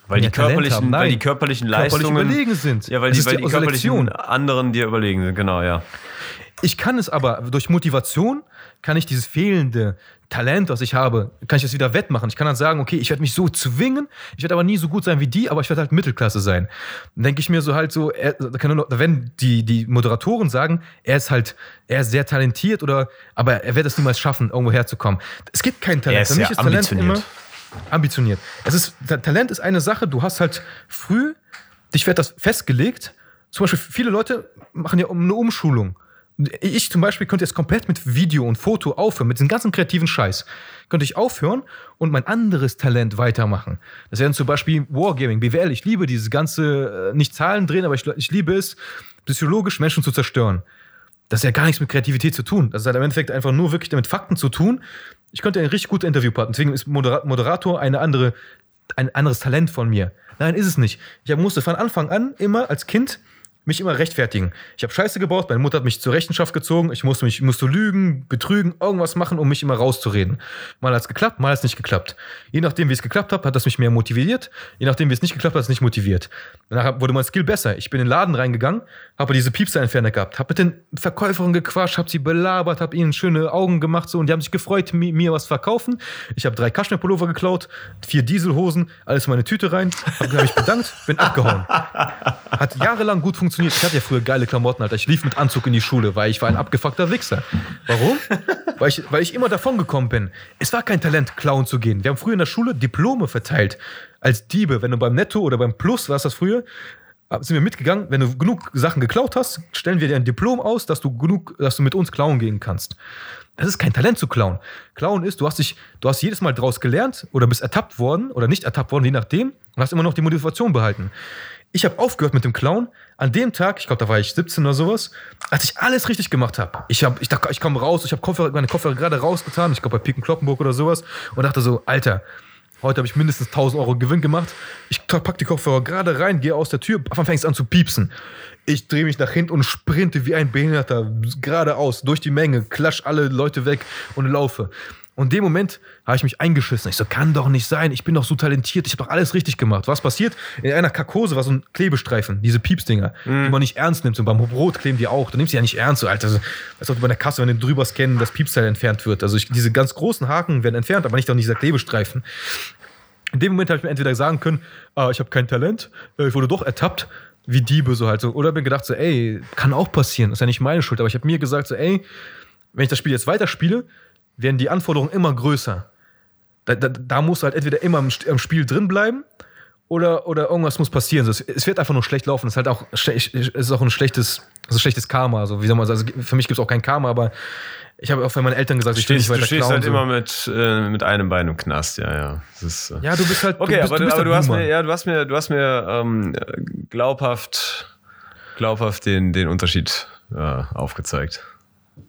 Weil die, körperlichen, weil die körperlichen körperlich Leistungen überlegen sind. Ja, weil die, weil die die körperlichen Selektion. anderen dir überlegen sind, genau, ja. Ich kann es aber durch Motivation, kann ich dieses fehlende Talent, was ich habe, kann ich das wieder wettmachen. Ich kann dann sagen, okay, ich werde mich so zwingen, ich werde aber nie so gut sein wie die, aber ich werde halt Mittelklasse sein. Dann denke ich mir so halt so, er, werden die, die Moderatoren sagen, er ist halt, er ist sehr talentiert oder, aber er wird es niemals schaffen, irgendwo herzukommen. Es gibt kein Talent. Er ist Für mich sehr ist Talent ambitioniert. immer ambitioniert. Es ist, Ta- Talent ist eine Sache, du hast halt früh, dich wird das festgelegt. Zum Beispiel, viele Leute machen ja eine Umschulung. Ich zum Beispiel könnte jetzt komplett mit Video und Foto aufhören, mit diesem ganzen kreativen Scheiß. Könnte ich aufhören und mein anderes Talent weitermachen. Das wäre zum Beispiel Wargaming, BWL. Ich liebe dieses ganze, äh, nicht Zahlen drehen, aber ich, ich liebe es, psychologisch Menschen zu zerstören. Das hat ja gar nichts mit Kreativität zu tun. Das hat im Endeffekt einfach nur wirklich damit Fakten zu tun. Ich könnte ein richtig guter Interviewpartner. Deswegen ist Modera- Moderator eine andere, ein anderes Talent von mir. Nein, ist es nicht. Ich musste von Anfang an immer als Kind mich immer rechtfertigen. Ich habe Scheiße gebaut, meine Mutter hat mich zur Rechenschaft gezogen, ich musste mich musste lügen, betrügen, irgendwas machen, um mich immer rauszureden. Mal hat es geklappt, mal hat es nicht geklappt. Je nachdem, wie es geklappt hat, hat das mich mehr motiviert. Je nachdem, wie es nicht geklappt hat, hat es nicht motiviert. Danach wurde mein Skill besser. Ich bin in den Laden reingegangen, habe diese Piepser-Entferner gehabt, habe mit den Verkäuferinnen gequatscht, habe sie belabert, habe ihnen schöne Augen gemacht so und die haben sich gefreut, mi- mir was verkaufen. Ich habe drei Kaschmir-Pullover geklaut, vier Dieselhosen, alles in meine Tüte rein, habe hab mich bedankt, bin abgehauen. Hat jahrelang gut funktioniert. Ich hatte ja früher geile Klamotten, Alter. Ich lief mit Anzug in die Schule, weil ich war ein abgefuckter Wichser. Warum? weil, ich, weil ich immer davon gekommen bin. Es war kein Talent, klauen zu gehen. Wir haben früher in der Schule Diplome verteilt. Als Diebe. Wenn du beim Netto oder beim Plus warst das früher, sind wir mitgegangen. Wenn du genug Sachen geklaut hast, stellen wir dir ein Diplom aus, dass du genug, dass du mit uns klauen gehen kannst. Das ist kein Talent zu klauen. Klauen ist, du hast dich, du hast jedes Mal draus gelernt oder bist ertappt worden oder nicht ertappt worden, je nachdem, und hast immer noch die Motivation behalten. Ich habe aufgehört mit dem Clown an dem Tag, ich glaube, da war ich 17 oder sowas, als ich alles richtig gemacht habe. Ich, hab, ich, dachte, ich komme raus, ich habe meine Koffer gerade rausgetan, ich glaube bei Piken Kloppenburg oder sowas, und dachte so, Alter, heute habe ich mindestens 1000 Euro Gewinn gemacht. Ich pack die Kopfhörer gerade rein, gehe aus der Tür, einmal fängt es an zu piepsen. Ich drehe mich nach hinten und sprinte wie ein Behinderter geradeaus durch die Menge, klatsch alle Leute weg und laufe. Und in dem Moment habe ich mich eingeschissen. Ich so, kann doch nicht sein. Ich bin doch so talentiert. Ich habe doch alles richtig gemacht. Was passiert? In einer Karkose war so ein Klebestreifen, diese Piepsdinger, die man nicht ernst nimmt. Und beim Brot kleben die auch. Du nimmst die ja nicht ernst. So, Alter, als ob bei der Kasse, wenn du drüber scannen, das Piepsteil entfernt wird. Also ich, diese ganz großen Haken werden entfernt, aber nicht auch dieser Klebestreifen. In dem Moment habe ich mir entweder sagen können, ah, ich habe kein Talent, äh, ich wurde doch ertappt, wie Diebe so halt so. Oder bin gedacht so, ey, kann auch passieren, ist ja nicht meine Schuld. Aber ich habe mir gesagt so, ey, wenn ich das Spiel jetzt weiterspiele, werden die Anforderungen immer größer. Da, da, da musst du halt entweder immer im, Spiel drin bleiben oder, oder irgendwas muss passieren. Es, es wird einfach nur schlecht laufen. Es ist halt auch, es ist auch ein schlechtes, es ist schlechtes Karma. So, wie soll man sagen? Also, für mich gibt es auch kein Karma, aber ich habe auch von meinen Eltern gesagt, Du ich will nicht stehst, weiter du stehst klauen, halt so. immer mit, äh, mit einem Bein im Knast, ja, ja. Ist, äh Ja, du bist halt. Okay, du bist, aber, du, aber du, hast mir, ja, du hast mir, du hast mir ähm, glaubhaft, glaubhaft den, den Unterschied äh, aufgezeigt.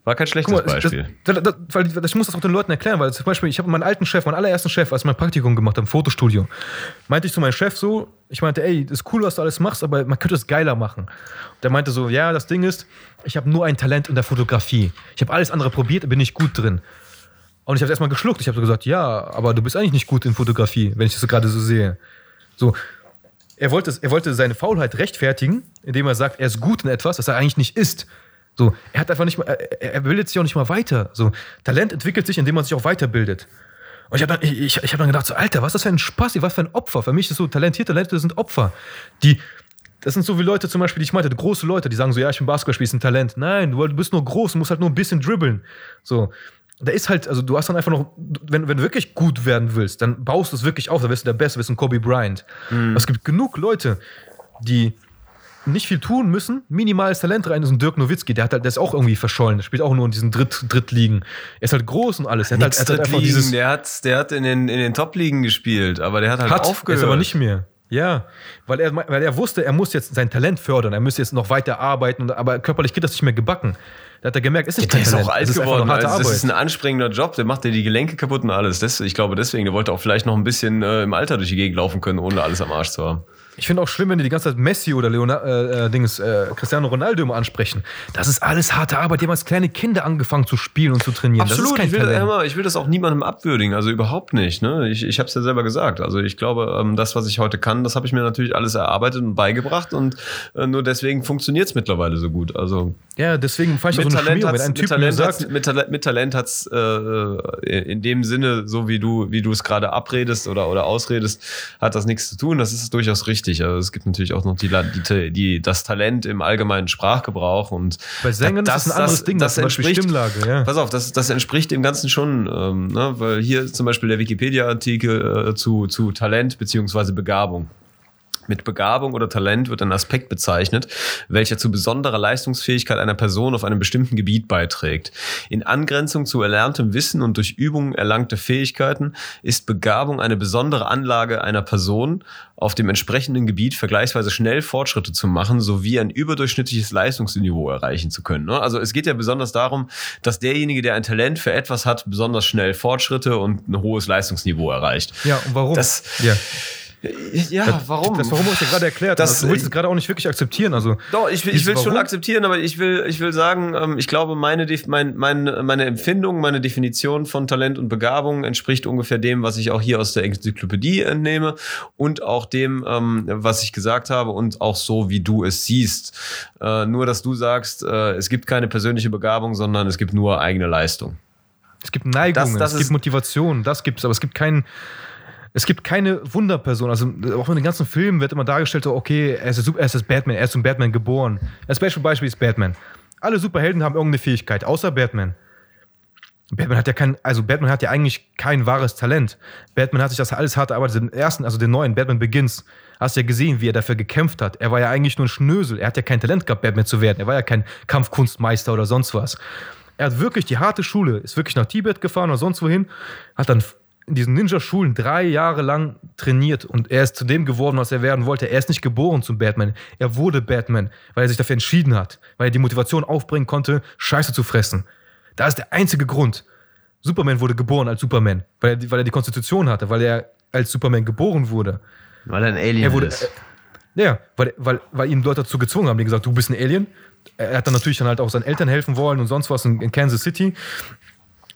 War kein schlechtes mal, das, Beispiel. das, das, weil das, ich muss das auch den Leuten erklären, weil zum Beispiel, ich habe meinen alten Chef, meinen allerersten Chef, als ich mein Praktikum gemacht habe im Fotostudio, meinte ich zu meinem Chef so, ich meinte, ey, das ist cool, was du alles machst, aber man könnte es geiler machen. Und der meinte so, ja, das Ding ist, ich habe nur ein Talent in der Fotografie. Ich habe alles andere probiert, bin nicht gut drin. Und ich habe erstmal geschluckt. Ich habe so gesagt, ja, aber du bist eigentlich nicht gut in Fotografie, wenn ich das so gerade so sehe. So, er wollte, es- er wollte seine Faulheit rechtfertigen, indem er sagt, er ist gut in etwas, das er eigentlich nicht ist. So, er hat einfach nicht mal, er, er bildet sich auch nicht mal weiter. So, Talent entwickelt sich, indem man sich auch weiterbildet. Und ich habe dann, ich, ich, ich hab dann gedacht, so, Alter, was ist das für ein Spaß, was für ein Opfer. Für mich ist so, talentierte Leute sind Opfer. Die, das sind so wie Leute zum Beispiel, die ich meinte, große Leute, die sagen so, ja, ich bin Basketballspieler, ist ein Talent. Nein, du, du bist nur groß, du musst halt nur ein bisschen dribbeln. So, da ist halt, also du hast dann einfach noch, wenn, wenn du wirklich gut werden willst, dann baust du es wirklich auf, dann wirst du der Beste, wirst ein Kobe Bryant. Es gibt genug Leute, die nicht viel tun müssen, minimales Talent rein, das ist ein Dirk Nowitzki, der, hat halt, der ist auch irgendwie verschollen, der spielt auch nur in diesen Dritt, Drittligen. Er ist halt groß und alles. Er hat halt, er hat halt Drittligen, dieses, der hat, der hat in den, in den Top-Ligen gespielt, aber der hat halt hat, aufgehört. ist aber nicht mehr. Ja, weil er, weil er wusste, er muss jetzt sein Talent fördern, er müsste jetzt noch weiter arbeiten, aber körperlich geht das nicht mehr gebacken. Da hat er gemerkt, ist nicht Der kein ist auch alt ist einfach geworden. harte Also das Arbeit. ist ein anstrengender Job. Der macht dir die Gelenke kaputt und alles. Das, ich glaube deswegen, der wollte auch vielleicht noch ein bisschen äh, im Alter durch die Gegend laufen können, ohne alles am Arsch zu haben. Ich finde auch schlimm, wenn die die ganze Zeit Messi oder Leonardo, äh, äh, Dings, äh, Cristiano Ronaldo immer ansprechen. Das ist alles harte Arbeit. Die haben als kleine Kinder angefangen zu spielen und zu trainieren. Absolut, kein ich will, immer, ich will das auch niemandem abwürdigen, also überhaupt nicht. Ne? Ich, ich habe es ja selber gesagt. Also ich glaube, ähm, das, was ich heute kann, das habe ich mir natürlich alles erarbeitet und beigebracht und äh, nur deswegen funktioniert es mittlerweile so gut. Also Ja, deswegen fand ich mit so eine Talent wenn ein mit Typ Talent sagt, mit, Talent, mit Talent hat's äh, in dem Sinne, so wie du, wie du es gerade abredest oder, oder ausredest, hat das nichts zu tun. Das ist durchaus richtig. Also es gibt natürlich auch noch die, die, die, das Talent im allgemeinen Sprachgebrauch und bei Sängern ist das ein anderes Ding, das, Beispiel entspricht- Stimmlage. Ja. Pass auf, das, das entspricht dem Ganzen schon, ähm, ne? weil hier zum Beispiel der Wikipedia-Artikel äh, zu, zu Talent beziehungsweise Begabung. Mit Begabung oder Talent wird ein Aspekt bezeichnet, welcher zu besonderer Leistungsfähigkeit einer Person auf einem bestimmten Gebiet beiträgt. In Angrenzung zu erlerntem Wissen und durch Übung erlangte Fähigkeiten ist Begabung eine besondere Anlage einer Person, auf dem entsprechenden Gebiet vergleichsweise schnell Fortschritte zu machen, sowie ein überdurchschnittliches Leistungsniveau erreichen zu können. ne? Also es geht ja besonders darum, dass derjenige, der ein Talent für etwas hat, besonders schnell Fortschritte und ein hohes Leistungsniveau erreicht. Ja, und warum? Das, ja. Ja, warum? Das Warum hast du gerade erklärt. Das- also, du willst es gerade auch nicht wirklich akzeptieren. Also, Doch, ich will, ich will schon Warum? akzeptieren, aber ich will, ich will sagen, ähm, ich glaube, meine, mein, mein, meine Empfindung, meine Definition von Talent und Begabung entspricht ungefähr dem, was ich auch hier aus der Enzyklopädie entnehme und auch dem, ähm, was ich gesagt habe und auch so, wie du es siehst. Äh, nur, dass du sagst, äh, es gibt keine persönliche Begabung, sondern es gibt nur eigene Leistung. es gibt Neigungen, Das- das es gibt Motivation, das gibt's, aber es gibt keinen. Es gibt keine Wunderperson. Also auch in den ganzen Filmen wird immer dargestellt, so, okay, er ist, Super- er ist Batman, er ist zum Batman geboren. Das beste Beispiel ist Batman. Alle Superhelden haben irgendeine Fähigkeit, außer Batman. Batman hat ja kein, also Batman hat ja eigentlich kein wahres Talent. Batman hat sich das alles hart erarbeitet. Den ersten, also den neuen Batman Begins, hast du ja gesehen, wie er dafür gekämpft hat. Er war ja eigentlich nur ein Schnösel. Er hat ja kein Talent gehabt, Batman zu werden. Er war ja kein Kampfkunstmeister oder sonst was. Er hat wirklich die harte Schule, ist wirklich nach Tibet gefahren oder sonst wohin, hat dann in diesen Ninja-Schulen drei Jahre lang trainiert und er ist zu dem geworden, was er werden wollte. Er ist nicht geboren zum Batman. Er wurde Batman, weil er sich dafür entschieden hat, weil er die Motivation aufbringen konnte, Scheiße zu fressen. Da ist der einzige Grund. Superman wurde geboren als Superman, weil er, die- weil er die Konstitution hatte, weil er als Superman geboren wurde. Weil er ein Alien Er wurde, äh, ja, weil, weil, weil ihn Leute dazu gezwungen haben, die gesagt, du bist ein Alien. Er hat dann natürlich dann halt auch seinen Eltern helfen wollen und sonst was in, in Kansas City.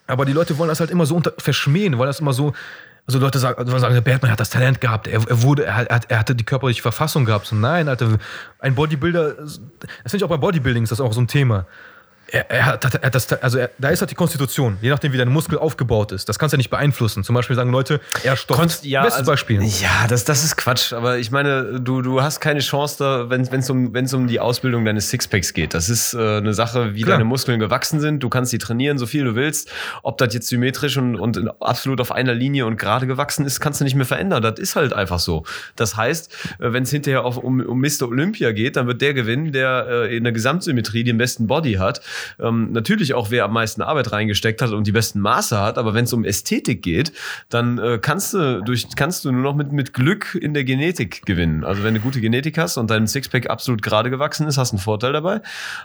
Aber die Leute wollen das halt immer so unter, verschmähen, weil das immer so, also Leute sagen, also sagen, Batman hat das Talent gehabt, er, er wurde, er, hat, er hatte die körperliche Verfassung gehabt. So, nein, Alter, ein Bodybuilder, das finde ich auch bei Bodybuilding ist das auch so ein Thema. Er, er hat, er hat das, also er, da ist halt die Konstitution, je nachdem, wie dein Muskel aufgebaut ist. Das kannst du ja nicht beeinflussen. Zum Beispiel sagen Leute, er stoppt. Konst, ja, Bestes also, Beispiel. Ja, das, das ist Quatsch. Aber ich meine, du, du hast keine Chance da, wenn es um, wenn's um die Ausbildung deines Sixpacks geht. Das ist äh, eine Sache, wie Klar. deine Muskeln gewachsen sind. Du kannst die trainieren, so viel du willst. Ob das jetzt symmetrisch und, und absolut auf einer Linie und gerade gewachsen ist, kannst du nicht mehr verändern. Das ist halt einfach so. Das heißt, wenn es hinterher auf, um, um Mr. Olympia geht, dann wird der gewinnen, der äh, in der Gesamtsymmetrie den besten Body hat. Ähm, natürlich auch, wer am meisten Arbeit reingesteckt hat und die besten Maße hat. Aber wenn es um Ästhetik geht, dann äh, kannst du durch kannst du nur noch mit, mit Glück in der Genetik gewinnen. Also wenn du gute Genetik hast und dein Sixpack absolut gerade gewachsen ist, hast du einen Vorteil dabei.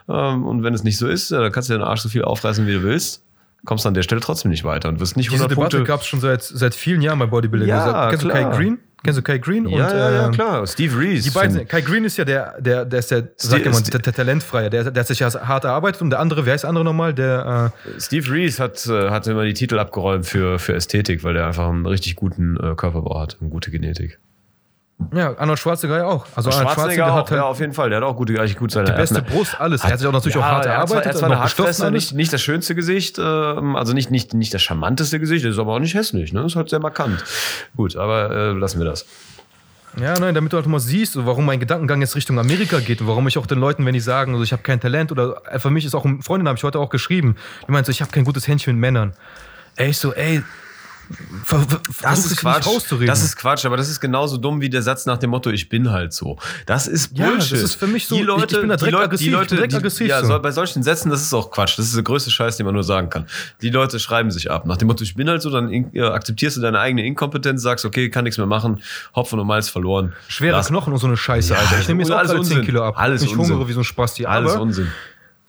Ähm, und wenn es nicht so ist, äh, dann kannst du den Arsch so viel aufreißen, wie du willst. Kommst an der Stelle trotzdem nicht weiter und wirst nicht Diese 100 Debatte Punkte. gab es schon seit, seit vielen Jahren bei Bodybuilding. Ja, Dieser- Kennst du Kai klar. Green? Kennst du Kai Green? ja, ja, ja, ähm, klar. Steve Reeves. Die beiden, sind- Kai Green ist ja der, der, der ist der, sag mal, der, der Talentfreie, der, der hat sich ja hart erarbeitet und der andere, wer ist der andere nochmal? Der, Steve Reeves hat, äh, hat immer die Titel abgeräumt für, für Ästhetik, weil der einfach einen richtig guten äh, Körperbau hat, eine gute Genetik. Äh, ja, Arnold Schwarzenegger ja auch. Also Arnold Schwarzenegger auch, hat halt ja, auf jeden Fall. Der hat auch gute, eigentlich gut seine die beste hat Brust, alles. er hat sich auch natürlich auch hart er hat erarbeitet. Er hat zwar eine Hartfresse, nicht, nicht das schönste Gesicht, ähm, also nicht, nicht, nicht das charmanteste Gesicht, ist aber auch nicht hässlich, ne? Ist halt sehr markant. Gut, aber äh, lassen wir das. Ja, nein, damit du halt mal siehst, warum mein Gedankengang jetzt Richtung Amerika geht und warum ich auch den Leuten, wenn die sagen, also ich habe kein Talent oder äh, für mich ist auch, Freundin habe ich heute auch geschrieben, die meint so, ich habe kein gutes Händchen mit Männern. Ey, ich so, ey, ver, dich nicht rauszureden. Das ist Quatsch, aber das ist genauso dumm wie der Satz nach dem Motto, ich bin halt so. Das ist Ja, Bullshit. das ist für mich so, die Leute, ich bin da die direkt Leute, aggressiv, die Leute, direkt die, aggressiv ja, so. so, bei solchen Sätzen, das ist auch Quatsch. Das ist der größte Scheiß, den man nur sagen kann. Die Leute schreiben sich ab. Nach dem Motto, ich bin halt so, dann in, ja, akzeptierst du deine eigene Inkompetenz, sagst, okay, kann nichts mehr machen, Hopfen und Malz verloren. Schwere Lass- Knochen und so eine Scheiße, Ja, Alter. Ich nehme jetzt auch alles gerade 10 Unsinn. Kilo ab. Alles ich Unsinn. hungere wie so ein Spasti. Alles Unsinn.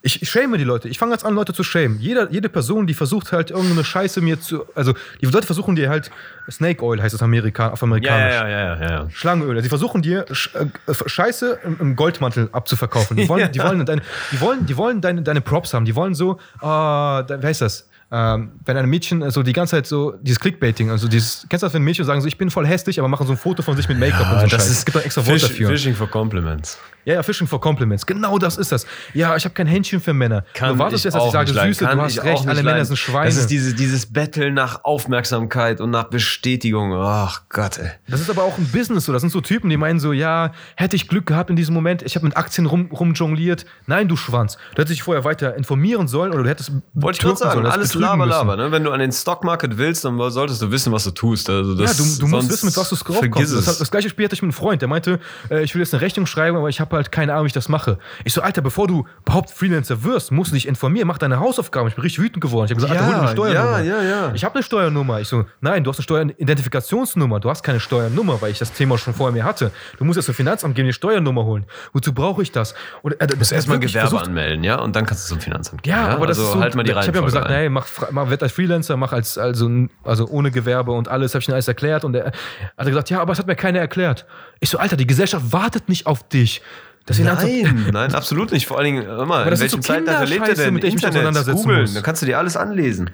Ich, ich schäme die Leute. Ich fange jetzt an, Leute zu schämen. Jeder, jede Person, die versucht halt irgendeine Scheiße mir zu. Also, die Leute versuchen dir halt. Snake Oil heißt es Amerika, auf Ja, amerikanisch. ja, ja, ja, ja, ja. Schlangenöl. Sie versuchen dir äh, Scheiße im, Goldmantel abzuverkaufen. Die wollen, die wollen, deine, die wollen, die wollen deine, deine Props haben. Die wollen so, ah, da, wer heißt das? Ähm, wenn ein Mädchen so die ganze Zeit so dieses Clickbaiting, also dieses, kennst du das, wenn Mädchen sagen so, ich bin voll hässlich, aber machen so ein Foto von sich mit Make-up und so Scheiß. Es gibt da extra Wort Fish, dafür. Fishing for Compliments. Ja, ja, Fishing for Compliments. Genau das ist das. Ja, ich habe kein Händchen für Männer. Kann du wartest ich jetzt, dass ich sage. Süße, Kann du hast recht, alle Männer leiden. sind Schweine. Das ist diese, dieses Betteln nach Aufmerksamkeit und nach Bestätigung. Ach Gott, ey. Das ist aber auch ein Business so. Das sind so Typen, die meinen so, ja, hätte ich Glück gehabt in diesem Moment, ich habe mit Aktien rum, rumjongliert. Nein, du Schwanz. Du hättest dich vorher weiter informieren sollen oder du hättest Wollte ich gerade türken sagen, alles, laber, laber. Ne? Wenn du an den Stockmarket willst, dann solltest du wissen, was du tust. Also Ja, das, du, du musst wissen, mit was du vergiss kommst. Das, es. hat- das gleiche Spiel hatte ich mit einem Freund, der meinte, äh, ich will jetzt eine Rechnung schreiben, aber ich habe halt keine Ahnung, wie ich das mache. Ich so, Alter, bevor du überhaupt Freelancer wirst, musst du dich informieren, mach deine Hausaufgaben. Ich bin richtig wütend geworden. Ich habe gesagt, Ja, Alter, hol eine Steuernummer. ja, ja, ja. Ich habe eine Steuernummer. Ich so, nein, du hast eine Steueridentifikationsnummer. Du hast keine Steuernummer, weil ich das Thema schon vorher mir hatte. Du musst jetzt zum Finanzamt gehen, die Steuernummer holen. Wozu brauche ich das? Und, äh, das Erstmal wirklich Gewerbe versucht- anmelden, ja, und dann kannst du zum Finanzamt gehen. ja, aber das also ist so, halt mal die Ich habe ja gesagt, ein. nee, mach, mach werd als Freelancer, mach als also, also ohne Gewerbe und alles, habe ich ihm alles erklärt und er hat er gesagt, ja, aber es hat mir keiner erklärt. Ich so, Alter, die Gesellschaft wartet nicht auf dich. Das Finanzamt- Nein, nein, absolut nicht. Vor allen Dingen, mal, in welchem so Zeitalter lebt ihr Kinderscheiße, denn? mit der ich mich auseinandersetzen googeln, muss. da kannst du dir alles anlesen.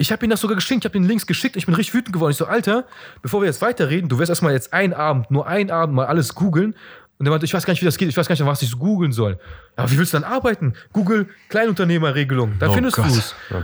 Ich habe ihm das sogar geschickt, ich habe den Links geschickt, ich bin richtig wütend geworden. Ich so, Alter, bevor wir jetzt weiterreden, du wirst erstmal jetzt einen Abend, nur einen Abend mal alles googeln. Und er meinte, ich weiß gar nicht, wie das geht, ich weiß gar nicht, was ich so googeln soll. Ja, aber wie willst du dann arbeiten? Google Kleinunternehmerregelung, da findest du es. Oh.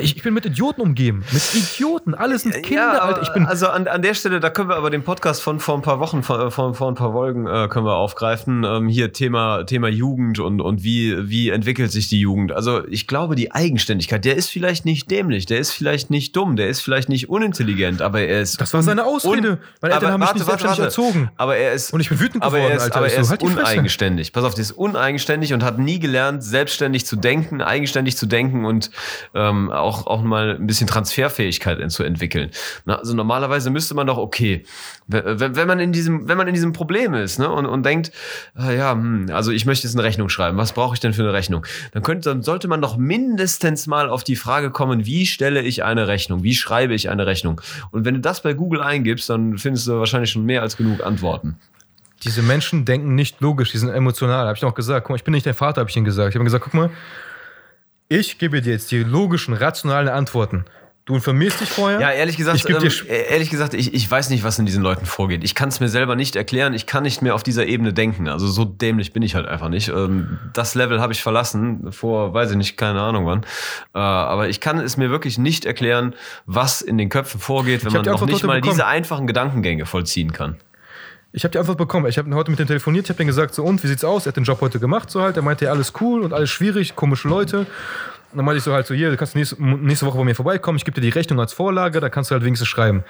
Ich, ich bin mit Idioten umgeben. Mit Idioten. Alles sind Kinder, ja, Alter. Ich bin, also an, an der Stelle, da können wir aber den Podcast von vor ein paar Wochen, von, von vor ein paar Folgen äh, können wir aufgreifen. Ähm, hier Thema, Thema Jugend und, und wie, wie entwickelt sich die Jugend. Also ich glaube, die Eigenständigkeit, der ist vielleicht nicht dämlich, der ist vielleicht nicht dumm, der ist vielleicht nicht unintelligent, aber er ist. Das war seine Ausrede. Meine Eltern aber haben mich nicht selbstständig erzogen. Aber er ist. Und ich bin wütend aber geworden, er ist, Alter. Aber er so, ist halt uneigenständig. Pass auf, der ist uneigenständig und hat nie gelernt, selbstständig zu denken, eigenständig zu denken und ähm, auch, auch mal ein bisschen Transferfähigkeit zu entwickeln. Na, also normalerweise müsste man doch, okay, wenn, wenn man in diesem, wenn man in diesem Problem ist ne, und, und denkt, ah, ja, hm, also ich möchte jetzt eine Rechnung schreiben, was brauche ich denn für eine Rechnung? Dann könnte, dann sollte man doch mindestens mal auf die Frage kommen, wie stelle ich eine Rechnung? Wie schreibe ich eine Rechnung? Und wenn du das bei Google eingibst, dann findest du wahrscheinlich schon mehr als genug Antworten. Diese Menschen denken nicht logisch, die sind emotional. Habe ich auch gesagt. Guck mal, ich bin nicht dein Vater, habe ich ihnen gesagt. Ich habe gesagt, guck mal, ich gebe dir jetzt die logischen, rationalen Antworten. Du informierst dich vorher. Ja, ehrlich gesagt, Ich ähm, ehrlich gesagt, ich, ich weiß nicht, was in diesen Leuten vorgeht. Ich kann es mir selber nicht erklären. Ich kann nicht mehr auf dieser Ebene denken. Also so dämlich bin ich halt einfach nicht. Ähm, das Level habe ich verlassen vor, weiß ich nicht, keine Ahnung wann. Äh, aber ich kann es mir wirklich nicht erklären, was in den Köpfen vorgeht, wenn man noch nicht mal bekommen. diese einfachen Gedankengänge vollziehen kann. Ich habe die Antwort bekommen. Ich habe heute mit dem telefoniert. Ich habe ihm gesagt, so und, wie sieht's aus? Er hat den Job heute gemacht, so halt. Er meinte, ja, alles cool und alles schwierig, komische Leute. Und dann meinte ich so halt so, hier, du kannst nächste, Woche bei mir vorbeikommen. Ich gebe dir die Rechnung als Vorlage, da kannst du halt wenigstens schreiben.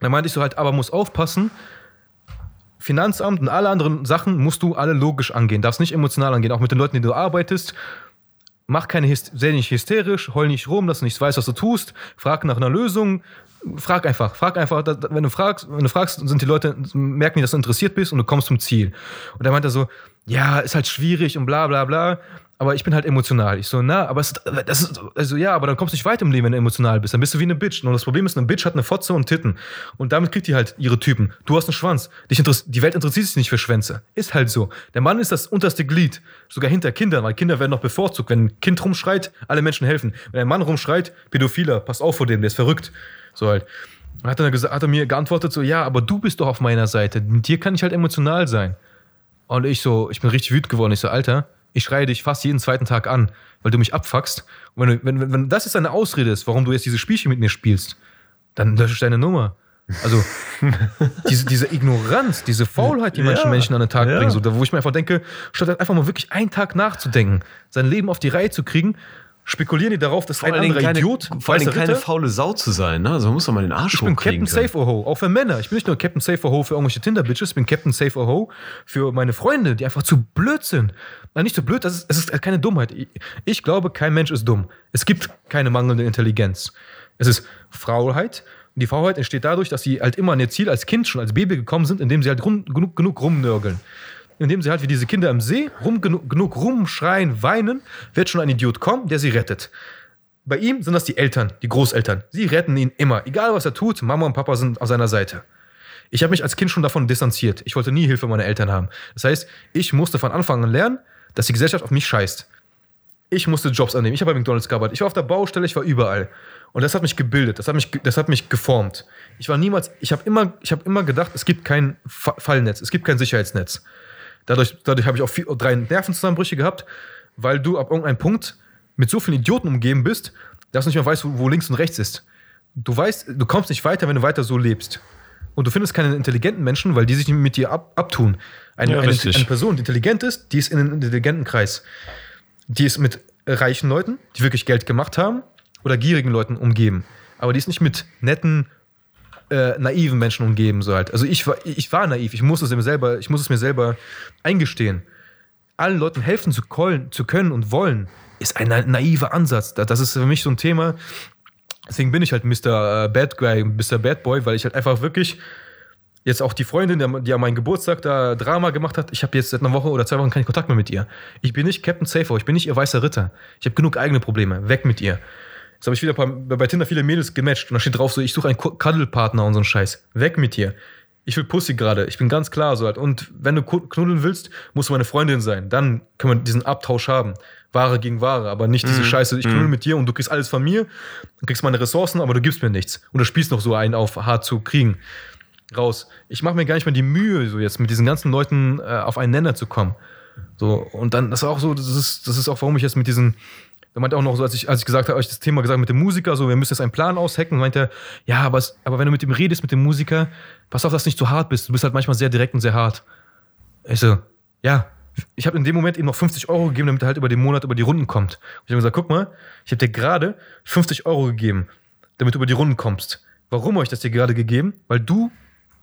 Dann meinte ich so halt, aber muss aufpassen. Finanzamt und alle anderen Sachen musst du alle logisch angehen. Darfst nicht emotional angehen. Auch mit den Leuten, die du arbeitest. Mach keine, sei nicht hysterisch, heul nicht rum, dass du nicht weißt, was du tust. Frag nach einer Lösung. Frag einfach, frag einfach, wenn du fragst, wenn du fragst, sind die Leute, merken die, dass du interessiert bist und du kommst zum Ziel. Und dann meint er so, ja, ist halt schwierig und bla bla bla. Aber ich bin halt emotional. Ich so, na, aber es, das ist, also ja, aber dann kommst du nicht weit im Leben, wenn du emotional bist. Dann bist du wie eine Bitch. Und das Problem ist, eine Bitch hat eine Fotze und Titten. Und damit kriegt die halt ihre Typen. Du hast einen Schwanz. Dich die Welt interessiert sich nicht für Schwänze. Ist halt so. Der Mann ist das unterste Glied. Sogar hinter Kindern, weil Kinder werden noch bevorzugt. Wenn ein Kind rumschreit, alle Menschen helfen. Wenn ein Mann rumschreit, Pädophiler, pass auf vor dem, der ist verrückt. So halt. Hat er, gesagt, hat er mir geantwortet so, ja, aber du bist doch auf meiner Seite. Mit dir kann ich halt emotional sein. Und ich so, ich bin richtig wütend geworden. Ich so, Alter, ich schreie dich fast jeden zweiten Tag an, weil du mich abfuckst. Und wenn, du, wenn, wenn, das jetzt deine Ausrede ist, warum du jetzt dieses Spielchen mit mir spielst, dann lösche ich deine Nummer. Also, diese, diese Ignoranz, diese Faulheit, die manche Ja, Menschen an den Tag ja. bringen, so, wo ich mir einfach denke, statt einfach mal wirklich einen Tag nachzudenken, sein Leben auf die Reihe zu kriegen, spekulieren die darauf, dass Vor ein allen Dingen anderer keine, Idiot, vor allen Dingen weißer keine Ritter, faule Sau zu sein. Ne? Also man muss doch mal den Arsch ich bin hochkriegen Captain können. Safe or Ho, auch für Männer. Ich bin nicht nur Captain Safe or Ho für irgendwelche Tinder-Bitches, ich bin Captain Safe or Ho für meine Freunde, die einfach zu blöd sind. Nein, nicht zu blöd, das ist, es ist keine Dummheit. Ich, glaube, kein Mensch ist dumm. Es gibt keine mangelnde Intelligenz. Es ist Faulheit. Und die Faulheit entsteht dadurch, dass sie halt immer an ihr Ziel als Kind schon als Baby gekommen sind, indem sie halt rum, genug, genug rumnörgeln. Indem sie halt wie diese Kinder im See rum, genug, rumschreien, weinen, wird schon ein Idiot kommen, der sie rettet. Bei ihm sind das die Eltern, die Großeltern. Sie retten ihn immer. Egal was er tut, Mama und Papa sind auf seiner Seite. Ich habe mich als Kind schon davon distanziert. Ich wollte nie Hilfe meiner Eltern haben. Das heißt, ich musste von Anfang an lernen, dass die Gesellschaft auf mich scheißt. Ich musste Jobs annehmen. Ich habe bei McDonalds gearbeitet. Ich war auf der Baustelle, ich war überall. Und das hat mich gebildet, das hat mich, das hat mich geformt. Ich war niemals, ich habe immer, habe immer gedacht, es gibt kein Fa- Fallnetz, es gibt kein Sicherheitsnetz. Dadurch, dadurch habe ich auch vier, drei Nervenzusammenbrüche gehabt, weil du ab irgendeinem Punkt mit so vielen Idioten umgeben bist, dass du nicht mehr weißt, wo, wo links und rechts ist. Du weißt, du kommst nicht weiter, wenn du weiter so lebst. Und du findest keine intelligenten Menschen, weil die sich nicht mit dir ab, abtun. Eine, Ja, eine, eine Person, die intelligent ist, die ist in einem intelligenten Kreis. Die ist mit reichen Leuten, die wirklich Geld gemacht haben oder gierigen Leuten umgeben. Aber die ist nicht mit netten, äh, naiven Menschen umgeben. So halt. Also ich war, ich war naiv, ich muss es mir selber, ich muss es mir selber eingestehen. Allen Leuten helfen zu, kollen, zu können und wollen, ist ein na- naiver Ansatz. Da- Das ist für mich so ein Thema. Deswegen bin ich halt Mr. Bad Guy, Mr. Bad Boy, weil ich halt einfach wirklich jetzt auch die Freundin, die, die an meinem Geburtstag da Drama gemacht hat, ich habe jetzt seit einer Woche oder zwei Wochen keinen Kontakt mehr mit ihr. Ich bin nicht Captain Safer, ich bin nicht ihr weißer Ritter. Ich habe genug eigene Probleme. Weg mit ihr. Jetzt habe ich wieder bei, bei Tinder viele Mädels gematcht und da steht drauf so, ich suche einen Cuddle-Partner und so einen Scheiß. Weg mit dir. Ich will Pussy gerade. Ich bin ganz klar so halt. Und wenn du knuddeln willst, musst du meine Freundin sein. Dann können wir diesen Abtausch haben. Ware gegen Ware, aber nicht diese Scheiße, ich knuddel mit dir und du kriegst alles von mir, du kriegst meine Ressourcen, aber du gibst mir nichts. Und du spielst noch so einen auf hart zu kriegen. Raus. Ich mache mir gar nicht mehr die Mühe, so jetzt mit diesen ganzen Leuten äh, auf einen Nenner zu kommen. So, und dann, das ist auch so, das ist, das ist auch, warum ich jetzt mit diesen, er meinte auch noch so, als ich, als ich gesagt habe, ich das Thema gesagt mit dem Musiker, so, wir müssen jetzt einen Plan aushacken, meinte er, ja, aber, es, aber wenn du mit ihm redest, mit dem Musiker, pass auf, dass du nicht zu hart bist. Du bist halt manchmal sehr direkt und sehr hart. Ich so, ja, ich habe in dem Moment ihm noch 50 Euro gegeben, damit er halt über den Monat über die Runden kommt. Und ich habe gesagt, guck mal, ich habe dir gerade 50 Euro gegeben, damit du über die Runden kommst. Warum habe ich das dir gerade gegeben? Weil du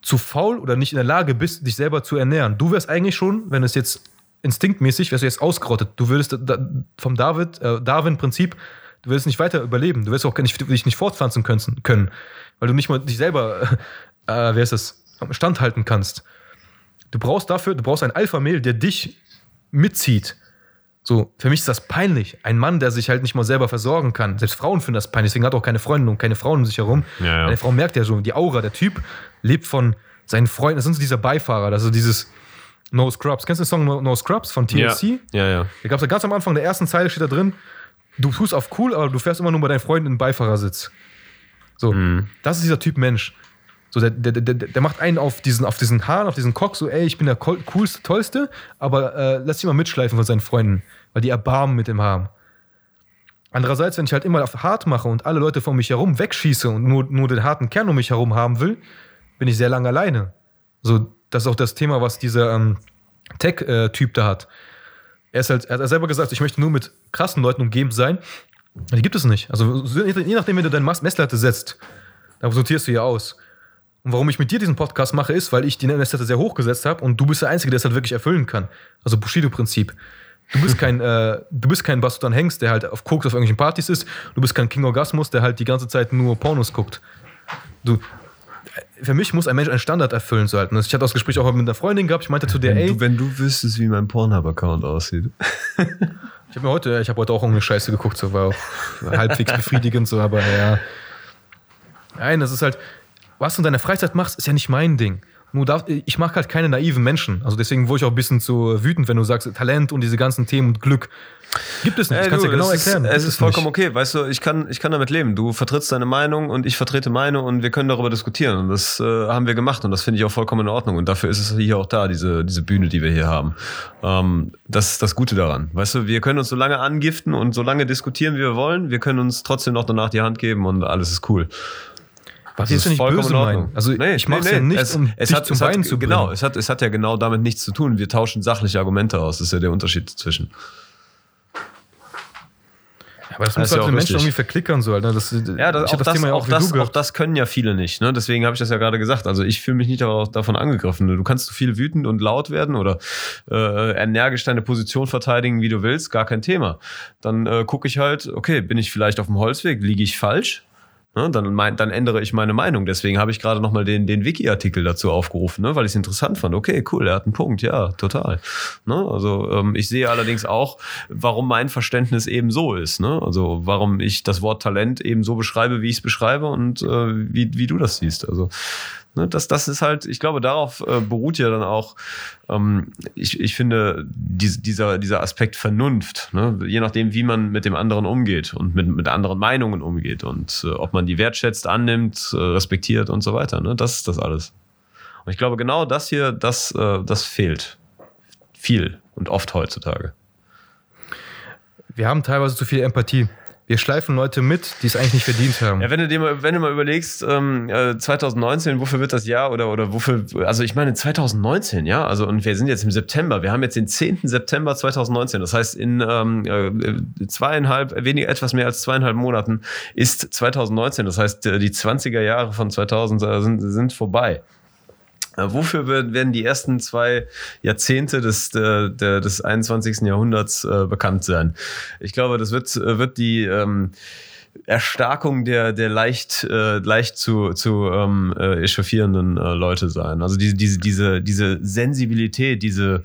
zu faul oder nicht in der Lage bist, dich selber zu ernähren. Du wärst eigentlich schon, wenn es jetzt instinktmäßig, wärst du jetzt ausgerottet. Du würdest da, vom David, äh, Darwin-Prinzip, du würdest nicht weiter überleben. Du wirst auch nicht, dich nicht fortpflanzen können, können weil du nicht mal dich selber, äh, wer ist das, standhalten kannst. Du brauchst dafür, du brauchst ein Alpha-Mail, der dich mitzieht. So, für mich ist das peinlich. Ein Mann, der sich halt nicht mal selber versorgen kann. Selbst Frauen finden das peinlich. Deswegen hat er auch keine Freundin und keine Frauen um sich herum. Ja, ja. Eine Frau merkt ja schon, die Aura, der Typ lebt von seinen Freunden. Das sind so dieser Beifahrer, das ist dieses No Scrubs. Kennst du den Song No, no Scrubs von Ja, TLC? ja, ja. Da gab es ganz am Anfang der ersten Zeile steht da drin, du tust auf cool, aber du fährst immer nur bei deinen Freunden im Beifahrersitz. So, Mhm. das ist dieser Typ Mensch. So, der, der, der, der macht einen auf diesen, auf diesen Hahn, auf diesen Cock, so, ey, ich bin der cool- coolste, tollste, aber äh, lass dich mal mitschleifen von seinen Freunden, weil die Erbarmen mit ihm haben. Andererseits, wenn ich halt immer auf hart mache und alle Leute von mich herum wegschieße und nur, nur den harten Kern um mich herum haben will, bin ich sehr lange alleine. So, das ist auch das Thema, was dieser ähm, Tech-Typ da hat. Er, ist halt, er hat selber gesagt, ich möchte nur mit krassen Leuten umgeben sein. Die gibt es nicht. Also so- je nachdem, wenn du deine Messlatte setzt, dann sortierst du ja aus. Und warum ich mit dir diesen Podcast mache, ist, weil ich die Messlatte sehr hoch gesetzt habe und du bist der Einzige, der es halt wirklich erfüllen kann. Also Bushido-Prinzip. Du bist kein, äh, du bist kein Bastard Hengst, der halt auf Koks auf irgendwelchen Partys ist. Du bist kein King Orgasmus, der halt die ganze Zeit nur Pornos guckt. Du, für mich muss ein Mensch einen Standard erfüllen so halt. Und ich hatte das Gespräch auch mit einer Freundin gehabt. Ich meinte zu der, Wenn ey, du, wenn du wüsstest, wie mein Pornhub-Account aussieht. Ich habe mir heute, ich habe heute auch irgendeine Scheiße geguckt, so war auch halbwegs befriedigend, so, aber ja. Nein, das ist halt, was du in deiner Freizeit machst, ist ja nicht mein Ding. Nur darf, ich mag halt keine naiven Menschen. Also deswegen wurde ich auch ein bisschen zu wütend, wenn du sagst, Talent und diese ganzen Themen und Glück. Gibt es nicht. Ey, ich kann es du, dir genau es erklären. Ist, es ist vollkommen nicht. okay. Weißt du, ich kann, ich kann damit leben. Du vertrittst deine Meinung und ich vertrete meine und wir können darüber diskutieren. Und das äh, haben wir gemacht und das finde ich auch vollkommen in Ordnung. Und dafür ist es hier auch da, diese, diese Bühne, die wir hier haben. Ähm, das ist das Gute daran. Weißt du, wir können uns so lange angiften und so lange diskutieren, wie wir wollen. Wir können uns trotzdem noch danach die Hand geben und alles ist cool. Was Das ist nicht vollkommen böse meinen. Also Nee, ich mache es nee, ja nee. nicht, es, um es dich hat, zum es hat, Weinen zu bringen. Genau, es hat, es hat ja genau damit nichts zu tun. Wir tauschen sachliche Argumente aus. Das ist ja der Unterschied zwischen. Aber das Das muss ja halt auch den Menschen irgendwie verklickern so. Alter. Das, Ja, das, auch, hab das, Thema auch, das, auch das können ja viele nicht. Ne? Deswegen habe ich das ja gerade gesagt. Also ich fühle mich nicht davon angegriffen. Du kannst so viel wütend und laut werden oder äh, energisch deine Position verteidigen, wie du willst, gar kein Thema. Dann äh, gucke ich halt, okay, bin ich vielleicht auf dem Holzweg, liege ich falsch? Ne, dann, mein, dann ändere ich meine Meinung. Deswegen habe ich gerade nochmal den, den Wiki-Artikel dazu aufgerufen, ne, weil ich es interessant fand. Okay, cool, er hat einen Punkt, ja, total. Ne, also ähm, ich sehe allerdings auch, warum mein Verständnis eben so ist. Ne? Also warum ich das Wort Talent eben so beschreibe, wie ich es beschreibe und äh, wie, wie du das siehst. Also ne, das, das ist halt, ich glaube, darauf äh, beruht ja dann auch, ähm, ich, ich finde, dies, dieser, dieser Aspekt Vernunft, ne? je nachdem, wie man mit dem anderen umgeht und mit, mit anderen Meinungen umgeht und äh, ob man die wertschätzt, annimmt, äh, respektiert und so weiter. Ne? Das ist das alles. Und ich glaube, genau das hier, das, äh, das fehlt. Viel und oft heutzutage. Wir haben teilweise zu viel Empathie. Wir schleifen Leute mit, die es eigentlich nicht verdient haben. Ja, wenn du dir mal, wenn du mal überlegst, ähm, äh, 2019, wofür wird das Jahr oder, oder wofür, also ich meine 2019, ja, also und wir sind jetzt im September, wir haben jetzt den 10. September 2019, das heißt in ähm, äh, zweieinhalb, weniger, etwas mehr als zweieinhalb Monaten ist 2019, das heißt äh, die 20er Jahre von 2000 äh, sind, sind vorbei. Äh, Wofür werden die ersten zwei Jahrzehnte des, der, des 21. Jahrhunderts äh, bekannt sein? Ich glaube, das wird, äh, wird die ähm, Erstarkung der, der leicht, äh, leicht zu, zu ähm, äh, echauffierenden äh, Leute sein. Also diese, diese, diese, diese Sensibilität, diese,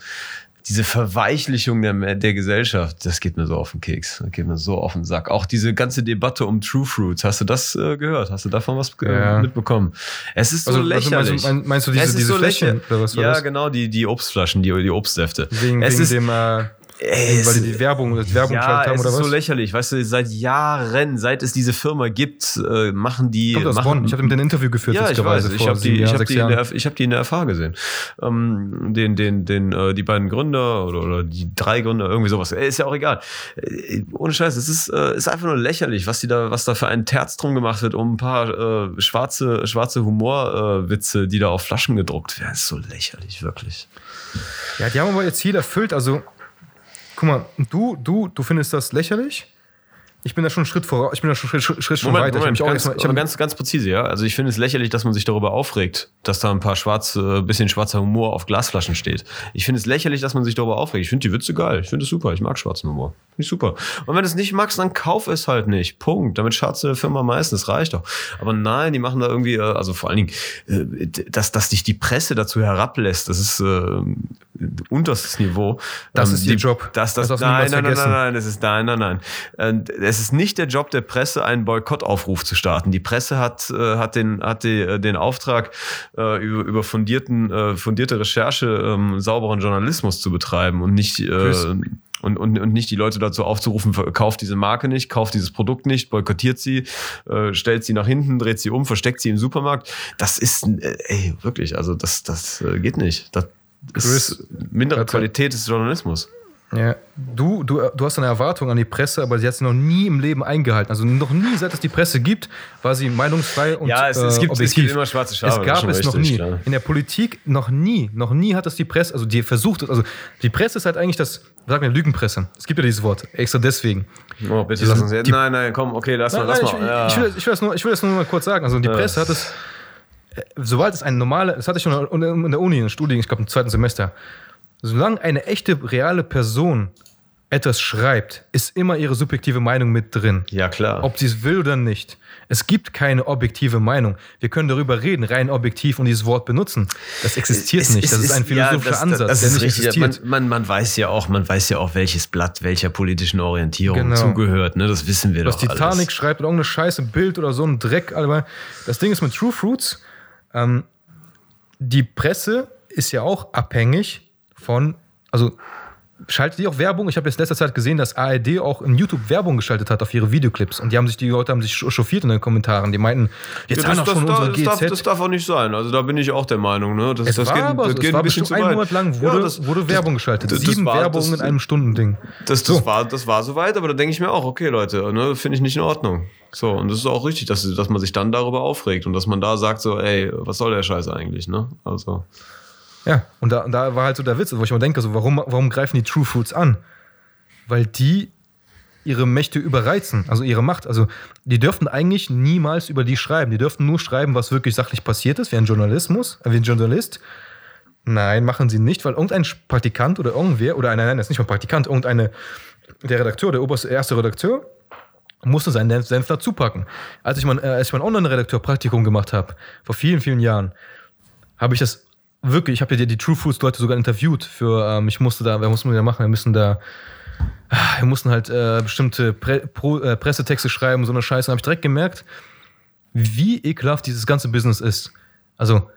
diese Verweichlichung der, der Gesellschaft, das geht mir so auf den Keks. Das geht mir so auf den Sack. Auch diese ganze Debatte um True Fruits, hast du das äh, gehört? Hast du davon was äh, Ja. mitbekommen? Es ist so Also, also lächerlich. meinst, du, mein- meinst du diese, diese so Flächen? ja, das? genau, die, die Obstflaschen, die, die Obstsäfte. Wegen, es wegen ist, dem, äh, ey, weil die die Werbung, das Werbung ja, haben es oder ist was? so lächerlich. Weißt du, seit Jahren, seit es diese Firma gibt, äh, machen die. Kommt aus machen, Bonn. Ich hatte mit ein Interview geführt, ja, ich weiß. Ich habe die, ich hab die, der, ich hab die in der FH gesehen. Ähm, den, den, den, äh, die beiden Gründer oder, oder die drei Gründer, irgendwie sowas. Äh, Ist ja auch egal. Äh, Ohne Scheiß, es ist, äh, ist einfach nur lächerlich, was die da, was da für ein Terz drum gemacht wird, um ein paar äh, schwarze, schwarze Humorwitze, äh, die da auf Flaschen gedruckt werden. Das ist so lächerlich, wirklich. Ja, die haben aber ihr Ziel erfüllt. Also, guck mal, du, du, du findest das lächerlich? Ich bin da schon einen Schritt voraus. Ich bin da schon einen Schritt, Schritt schon Moment, weiter. Moment, ich ganz, auch erstmal- ich ganz, ganz präzise, ja. Also ich finde es lächerlich, dass man sich darüber aufregt, dass da ein paar schwarz, äh, bisschen schwarzer Humor auf Glasflaschen steht. Ich finde es lächerlich, dass man sich darüber aufregt. Ich finde die Witze geil. Ich finde es super. Ich mag schwarzen Humor. Finde ich super. Und wenn du es nicht magst, dann kauf es halt nicht. Punkt. Damit schadst du der Firma meistens. Das reicht doch. Aber nein, die machen da irgendwie, äh, also vor allen Dingen, äh, dass, dass dich die Presse dazu herablässt, das ist äh, unterstes Niveau. Das Ähm, ist ihr die- Job. Das, Das das, nein, nein, nein, nein, nein, das ist nein, nein, nein. Äh, Es ist nicht der Job der Presse, einen Boykottaufruf zu starten. Die Presse hat, äh, hat, den, hat die, äh, den Auftrag, äh, über, über fundierten, äh, fundierte Recherche ähm, sauberen Journalismus zu betreiben und nicht, äh, und, und, und nicht die Leute dazu aufzurufen, kauft diese Marke nicht, kauft dieses Produkt nicht, boykottiert sie, äh, stellt sie nach hinten, dreht sie um, versteckt sie im Supermarkt. Das ist, äh, ey, wirklich, also das, das äh, geht nicht. Das ist mindere. Qualität des Journalismus. Ja, du, du, du hast eine Erwartung an die Presse, aber sie hat sie noch nie im Leben eingehalten. Also noch nie, seit es die Presse gibt, war sie meinungsfrei und Ja, es- es gibt- es objektiv. gibt immer schwarze Schafe, Es gab es noch nie. klar. In der Politik noch nie, noch nie hat es die Presse, also die versucht es, also die Presse ist halt eigentlich das, sag mir Lügenpresse. Es gibt ja dieses Wort, extra deswegen. Oh, bitte lass uns jetzt. Nein, nein, komm, okay, lass Nein, mal, lass nein, ich, mal. Ja. ich, will, ich, will das nur, ich will das nur mal kurz sagen. Also die Ja. Presse hat es, äh, sobald es eine normale, das hatte ich schon in der Uni, in der Studien, ich glaube im zweiten Semester, solange eine echte, reale Person etwas schreibt, ist immer ihre subjektive Meinung mit drin. ja, klar. Ob sie es will oder nicht. Es gibt keine objektive Meinung. Wir können darüber reden, rein objektiv und dieses Wort benutzen. Das existiert Es- nicht. es Das ist ein philosophischer ja, das, Ansatz, das der ist nicht richtig. existiert. Man, man, man weiß ja auch, man weiß ja auch, welches Blatt welcher politischen Orientierung Genau. zugehört. Ne? Das wissen wir was doch Titanic alles. schreibt oder irgendeine Scheiße, Bild oder so ein Dreck. Aber das Ding ist mit True Fruits, ähm, die Presse ist ja auch abhängig von, also schaltet die auch Werbung? Ich habe jetzt letzter Zeit gesehen, dass ARD auch in YouTube Werbung geschaltet hat auf ihre Videoclips. Und die haben sich, die Leute haben sich chauffiert in den Kommentaren. Die meinten, jetzt Ja, das, doch das, schon darf, unsere das, darf, das darf auch nicht sein. Also da bin ich auch der Meinung. Ne? Das, es das war geht, aber das geht war ein bisschen zu weit. Monat lang wurde, Ja, das- wurde Werbung geschaltet. Sieben war- Werbungen in einem Stundending. Das, das, So. war, das war soweit, aber da denke ich mir auch, okay, Leute, ne, finde ich nicht in Ordnung. So, und das ist auch richtig, dass, dass man sich dann darüber aufregt und dass man da sagt, so, ey, was soll der Scheiß eigentlich, ne? Also. Ja, und da, und da war halt so der Witz, wo ich immer denke, so, warum, warum greifen die True Fruits an? Weil die ihre Mächte überreizen, also ihre Macht. Also die dürften eigentlich niemals über die schreiben. Die dürften nur schreiben, was wirklich sachlich passiert ist, wie ein Journalismus, äh, wie ein Journalist. Nein, machen sie nicht, weil irgendein Praktikant oder irgendwer, oder nein, nein, das ist nicht mal Praktikant, irgendeine, der Redakteur, der oberste erste Redakteur, musste seinen Senf dazu packen. Als ich mein, äh, als ich mein Online-Redakteur-Praktikum gemacht habe, vor vielen, vielen Jahren, habe ich das wirklich, ich habe ja die, die True Foods Leute sogar interviewt für, ähm, ich musste da, wir mussten da machen, wir müssen da, ah, wir mussten halt äh, bestimmte Pre Pro, äh, Pressetexte schreiben, so eine Scheiße. Und habe ich direkt gemerkt, wie ekelhaft dieses ganze Business ist. Also,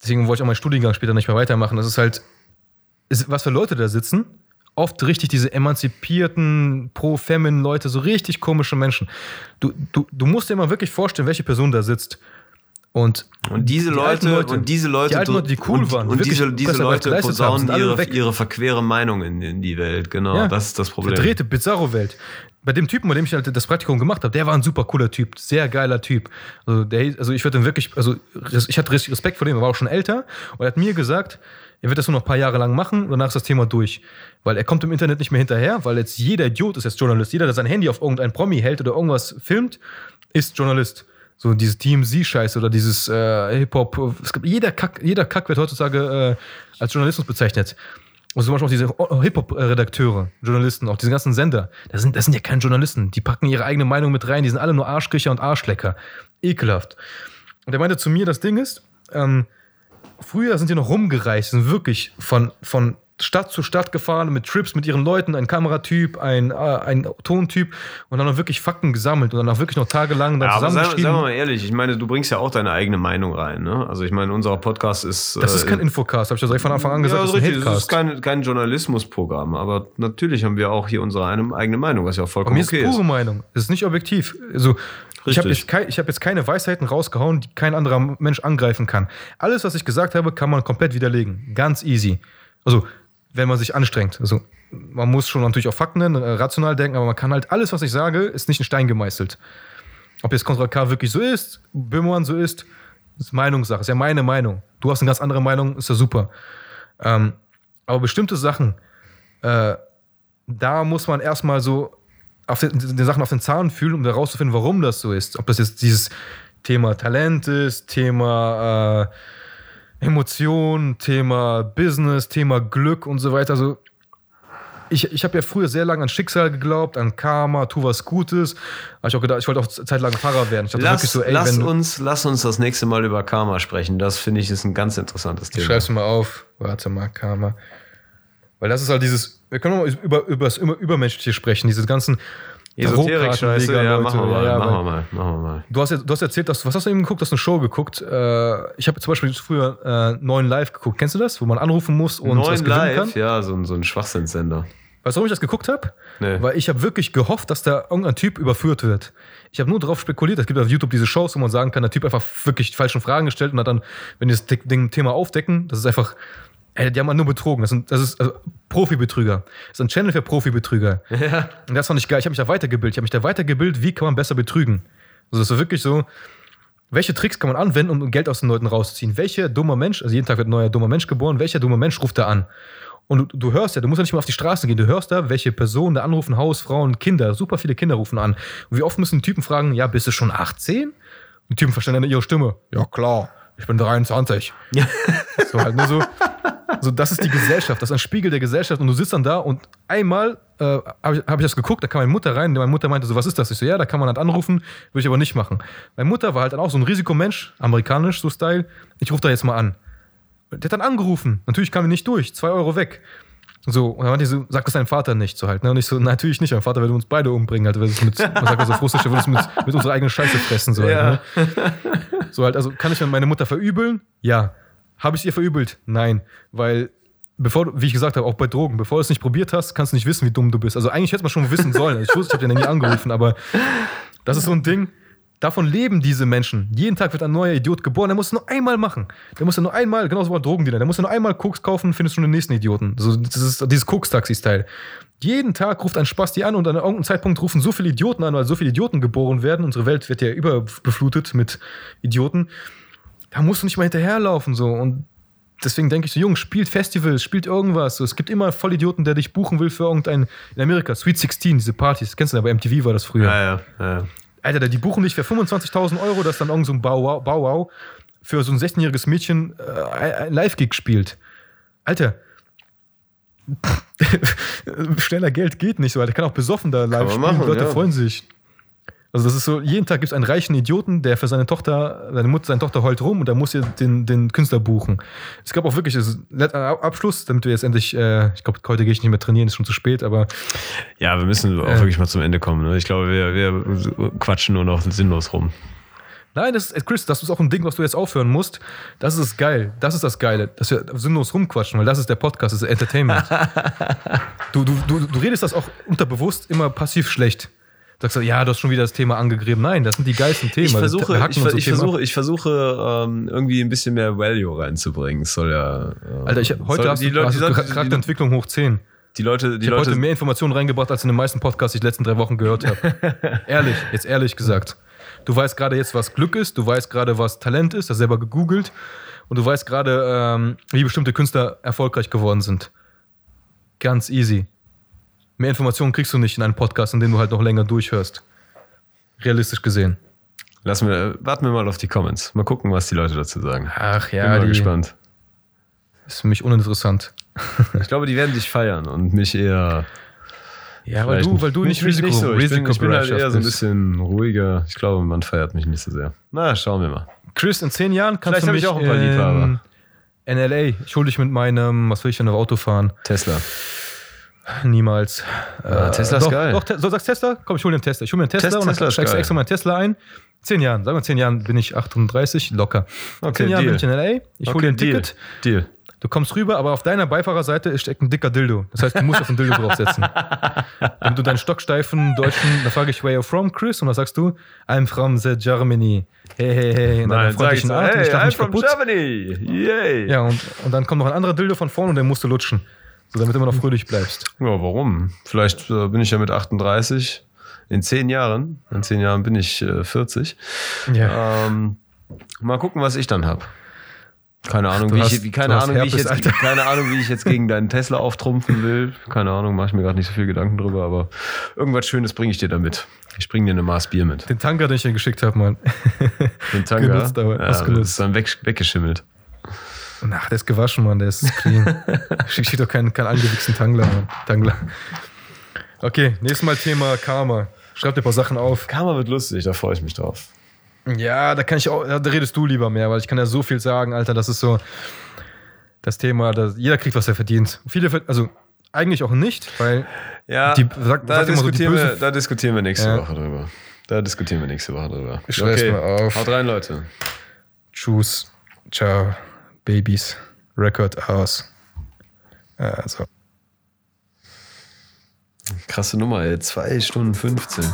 deswegen wollte ich auch meinen Studiengang später nicht mehr weitermachen. Das ist halt, ist, was für Leute da sitzen. Oft richtig diese emanzipierten, pro-femin-Leute, so richtig komische Menschen. Du, du, du musst dir mal wirklich vorstellen, welche Person da sitzt. Und, Und diese die Leute, Leute, und diese Leute, die alten Leute, die cool und, waren, und diese, diese Leute posaunen ihre, ihre verquere Meinung in, in die Welt. Genau, Ja. das ist das Problem. Verdrehte, bizarro Welt. Bei dem Typen, bei dem ich halt das Praktikum gemacht habe, der war ein super cooler Typ, sehr geiler Typ. Also, der, also ich würde wirklich, also ich hatte Respekt vor dem, er war auch schon älter und er hat mir gesagt, er wird das nur noch ein paar Jahre lang machen und danach ist das Thema durch. Weil er kommt im Internet nicht mehr hinterher, weil jetzt jeder Idiot ist jetzt Journalist. Jeder, der sein Handy auf irgendein Promi hält oder irgendwas filmt, ist Journalist. So diese TMZ-Scheiße oder dieses äh, Hip-Hop. Es gibt, jeder, Kack, jeder Kack wird heutzutage äh, als Journalismus bezeichnet. Also zum Beispiel auch diese Hip-Hop-Redakteure, Journalisten, auch diese ganzen Sender. Das sind, das sind ja keine Journalisten. Die packen ihre eigene Meinung mit rein. Die sind alle nur Arschkriecher und Arschlecker. Ekelhaft. Und er meinte zu mir, das Ding ist, ähm, früher sind die noch rumgereist, sind wirklich von, von Stadt zu Stadt gefahren mit Trips mit ihren Leuten, ein Kameratyp, ein, äh, ein Tontyp und dann noch wirklich Fakten gesammelt und dann auch wirklich noch tagelang dann Ja, zusammengeschrieben. sagen wir mal ehrlich, ich meine, du bringst ja auch deine eigene Meinung rein. Ne? Also ich meine, unser Podcast ist. das ist äh, kein Infocast, habe ich ja direkt von Anfang an gesagt, ja, das ist richtig, das ist kein, kein Journalismusprogramm, aber natürlich haben wir auch hier unsere eigene Meinung, was ja auch vollkommen mir ist okay pure ist. Meinung. Es ist nicht objektiv. Also, ich habe jetzt, kei- hab jetzt keine Weisheiten rausgehauen, die kein anderer Mensch angreifen kann. Alles, was ich gesagt habe, kann man komplett widerlegen. Ganz easy. Also, wenn man sich anstrengt. Also, man muss schon natürlich auf Fakten äh, rational denken, aber man kann halt alles, was ich sage, ist nicht in Stein gemeißelt. Ob jetzt Contra K wirklich so ist, Böhmermann so ist, ist Meinungssache. Ist ja meine Meinung. Du hast eine ganz andere Meinung, ist ja super. Ähm, aber bestimmte Sachen, äh, da muss man erstmal so auf den, den Sachen auf den Zahn fühlen, um herauszufinden, warum das so ist. Ob das jetzt dieses Thema Talent ist, Thema äh, Emotion, Thema Business, Thema Glück und so weiter. Also ich, ich habe ja früher sehr lange an Schicksal geglaubt, an Karma, tu was Gutes. Habe ich auch gedacht, ich wollte auch zeitlang Pfarrer werden. Ich dachte Lass, so, ey, lass, uns, lass uns das nächste Mal über Karma sprechen. Das finde ich ist ein ganz interessantes Thema. schreib's mal auf. Warte mal, Karma. Weil das ist halt dieses, wir können mal über, über das Über- Übermenschliche sprechen, diese ganzen Esoterik-Scheiße, ja, machen wir mal, Ja, machen wir mal, machen wir mal. Du hast, ja- du hast erzählt, dass, was hast du eben geguckt? Du hast eine Show geguckt. Äh, ich habe zum Beispiel früher äh, Neuen Live geguckt. Kennst du das? Wo man anrufen muss und was Neun gewinnen Live, kann? ja, so ein, so ein Schwachsinnssender. Weißt du, warum ich das geguckt habe? Nee. Weil ich habe wirklich gehofft, dass da irgendein Typ überführt wird. Ich habe nur darauf spekuliert, es gibt auf YouTube diese Shows, wo man sagen kann, der Typ einfach wirklich die falschen Fragen gestellt und hat dann, wenn die das Ding- Thema aufdecken, das ist einfach, ey, die haben halt nur betrogen. Das, sind, das ist also Profibetrüger. Das ist ein Channel für Profibetrüger. Ja. Und das fand ich geil. Ich habe mich da weitergebildet. Ich habe mich da weitergebildet, wie kann man besser betrügen. Also das ist wirklich so, welche Tricks kann man anwenden, um Geld aus den Leuten rauszuziehen? Welcher dummer Mensch, also jeden Tag wird ein neuer dummer Mensch geboren, welcher dummer Mensch ruft da an? Und du, du hörst ja, du musst ja nicht mal auf die Straße gehen, du hörst da, welche Personen da anrufen, Haus, Frauen, Kinder, super viele Kinder rufen an. Und wie oft müssen Typen fragen, ja, bist du schon 18? Und die Typen verstehen dann ihre Stimme. Ja, klar, ich bin 23. so halt nur so, so, das ist die Gesellschaft, das ist ein Spiegel der Gesellschaft und du sitzt dann da und einmal äh, habe ich, hab ich das geguckt, da kam meine Mutter rein meine Mutter meinte so, was ist das? Ich so, ja, da kann man halt anrufen, würde ich aber nicht machen. Meine Mutter war halt dann auch so ein Risikomensch, amerikanisch so Style, ich rufe da jetzt mal an. Der hat dann angerufen, natürlich kam er nicht durch, zwei Euro weg. So, und dann meinte ich so, sag das deinem Vater nicht, so halt. Ne? Und ich so, natürlich nicht, mein Vater würde uns beide umbringen, halt, weil es mit, man sagt ja so er würde uns mit, mit unserer eigenen Scheiße fressen, so Ja. halt, ne? So halt, also kann ich meine Mutter verübeln? Ja. Habe ich ihr verübelt? Nein. Weil, bevor wie ich gesagt habe, auch bei Drogen, bevor du es nicht probiert hast, kannst du nicht wissen, wie dumm du bist. Also eigentlich hätte man schon wissen sollen. Ich wusste, ich habe den nie angerufen, aber das ist so ein Ding. Davon leben diese Menschen. Jeden Tag wird ein neuer Idiot geboren. Der muss es nur einmal machen. Der muss ja nur einmal, genauso wie Drogendealer, der muss ja nur einmal Koks kaufen, findest schon den nächsten Idioten. So, das ist dieses Koks-Taxi-Style. Jeden Tag ruft ein Spasti an und an irgendeinem Zeitpunkt rufen so viele Idioten an, weil so viele Idioten geboren werden. Unsere Welt wird ja überbeflutet mit Idioten. Da musst du nicht mal hinterherlaufen. So. Und deswegen denke ich so, Jungs, spielt Festivals, spielt irgendwas. So, es gibt immer Vollidioten, der dich buchen will für irgendein, in Amerika, Sweet 16, diese Partys. Kennst du, bei MTV war das früher. Ja, ja, ja. Alter, die buchen dich für 25.000 Euro, dass dann irgend so ein Bauwau Bauwau für so ein 16-jähriges Mädchen äh, ein Live-Gig spielt. Alter. Schneller Geld geht nicht so, Alter. Kann auch besoffen da live spielen. machen, Leute ja. freuen sich. Also, das ist so, jeden Tag gibt es einen reichen Idioten, der für seine Tochter, seine Mutter, seine Tochter heult rum und der muss ihr den, den Künstler buchen. Es gab auch wirklich letzter Abschluss, damit wir jetzt endlich, äh, ich glaube, heute gehe ich nicht mehr trainieren, ist schon zu spät, aber Ja, wir müssen auch Äh. wirklich mal zum Ende kommen. Ne? Ich glaube, wir, wir quatschen nur noch sinnlos rum. Nein, das ist, Chris, das ist auch ein Ding, was du jetzt aufhören musst. Das ist geil. Das ist das Geile, dass wir sinnlos rumquatschen, weil das ist der Podcast, das ist Entertainment. du, du, du, du redest das auch unterbewusst immer passiv schlecht. Sagst du, ja, du hast schon wieder das Thema angegriffen. Nein, das sind die geilsten Themen. Ich Wir versuche, ich, so ich Themen ab. versuche, ich versuche ähm, irgendwie ein bisschen mehr Value reinzubringen. Es soll ja. äh, Alter, ich, heute soll, hast die du, Leute, hast die, Charakterentwicklung hoch 10. die Leute, die Ich habe Leute, heute mehr Informationen reingebracht, als in den meisten Podcasts, die ich die letzten drei Wochen gehört habe. ehrlich, jetzt ehrlich gesagt. Du weißt gerade jetzt, was Glück ist, du weißt gerade, was Talent ist, hast selber gegoogelt und du weißt gerade, ähm, wie bestimmte Künstler erfolgreich geworden sind. Ganz easy. Mehr Informationen kriegst du nicht in einem Podcast, in dem du halt noch länger durchhörst. Realistisch gesehen. lassen wir, warten wir mal auf die Comments. Mal gucken, was die Leute dazu sagen. Ach Bin ja, mal die gespannt. ist für mich uninteressant. Ich glaube, die werden dich feiern und mich eher. Ja, weil du, weil du nicht Risiko, so. Ich bin, ich bin halt eher so ein bisschen ruhiger. Ich glaube, man feiert mich nicht so sehr. Na, schauen wir mal. Chris, in zehn Jahren kannst Vielleicht du mich ich auch ein paar in Liebhaber. NLA. Ich hol dich mit meinem, was will ich denn auf Auto fahren? Tesla. Niemals. Ah, Tesla ist doch, geil. Doch, so sagst Tesla? Komm, ich hol dir einen Tesla. Ich hol mir einen Tesla Tes- und dann Tesla steigst du extra meinen Tesla ein. Zehn Jahren, sagen wir zehn Jahren bin ich 38, locker. Okay, zehn Jahren Deal. bin ich in LA, ich hol dir ein Deal. Ticket, Deal. du kommst rüber, aber auf deiner Beifahrerseite steckt ein dicker Dildo. Das heißt, du musst auf den Dildo draufsetzen. Wenn du deinen stocksteifen deutschen, dann frage ich, where you from, Chris? Und dann sagst du, I'm from the Germany. Hey, hey, hey. In deiner freundlichen so, Art. und hey, ich I'm from kaputt. Germany. Yay. Ja, und, und dann kommt noch ein anderer Dildo von vorne und den musst du lutschen. So, damit du immer noch fröhlich bleibst. Ja, warum? Vielleicht äh, bin ich ja mit 38 in zehn Jahren. In zehn Jahren bin ich äh, 40. Ja. Ähm, mal gucken, was ich dann habe. Keine Ahnung, wie hast- ich, wie, keine, Ahnung wie ich Herpes, jetzt, Alter. keine Ahnung, wie ich jetzt gegen deinen Tesla auftrumpfen will. Keine Ahnung, mache ich mir gerade nicht so viel Gedanken drüber, aber irgendwas Schönes bringe ich dir damit. Ich bringe dir eine Maß Bier mit. Den Tanker, den ich dir geschickt habe, Mann. Den Tanga. Genutzt, aber ja, ausgenutzt. ist dann weg, weggeschimmelt. Ach, der ist gewaschen, Mann, der ist clean. Schick doch keinen, keinen angewichsten Tangler, Mann. Tangler. Okay, nächstes Mal Thema Karma. Schreib dir ein paar Sachen auf. Karma wird lustig, da freue ich mich drauf. Ja, da kann ich auch, da redest du lieber mehr, weil ich kann ja so viel sagen, Alter. Das ist so das Thema, dass jeder kriegt, was er verdient. Viele, also eigentlich auch nicht, weil Ja, Die- sag- da, sag immer so, diskutieren wir, da diskutieren wir nächste Ja. Woche drüber. Da diskutieren wir nächste Woche drüber. Ich schreibe es mal auf. Haut rein, Leute. Tschüss, ciao, Babys, Record aus. Also. Krasse Nummer, ey. 2 Stunden 15.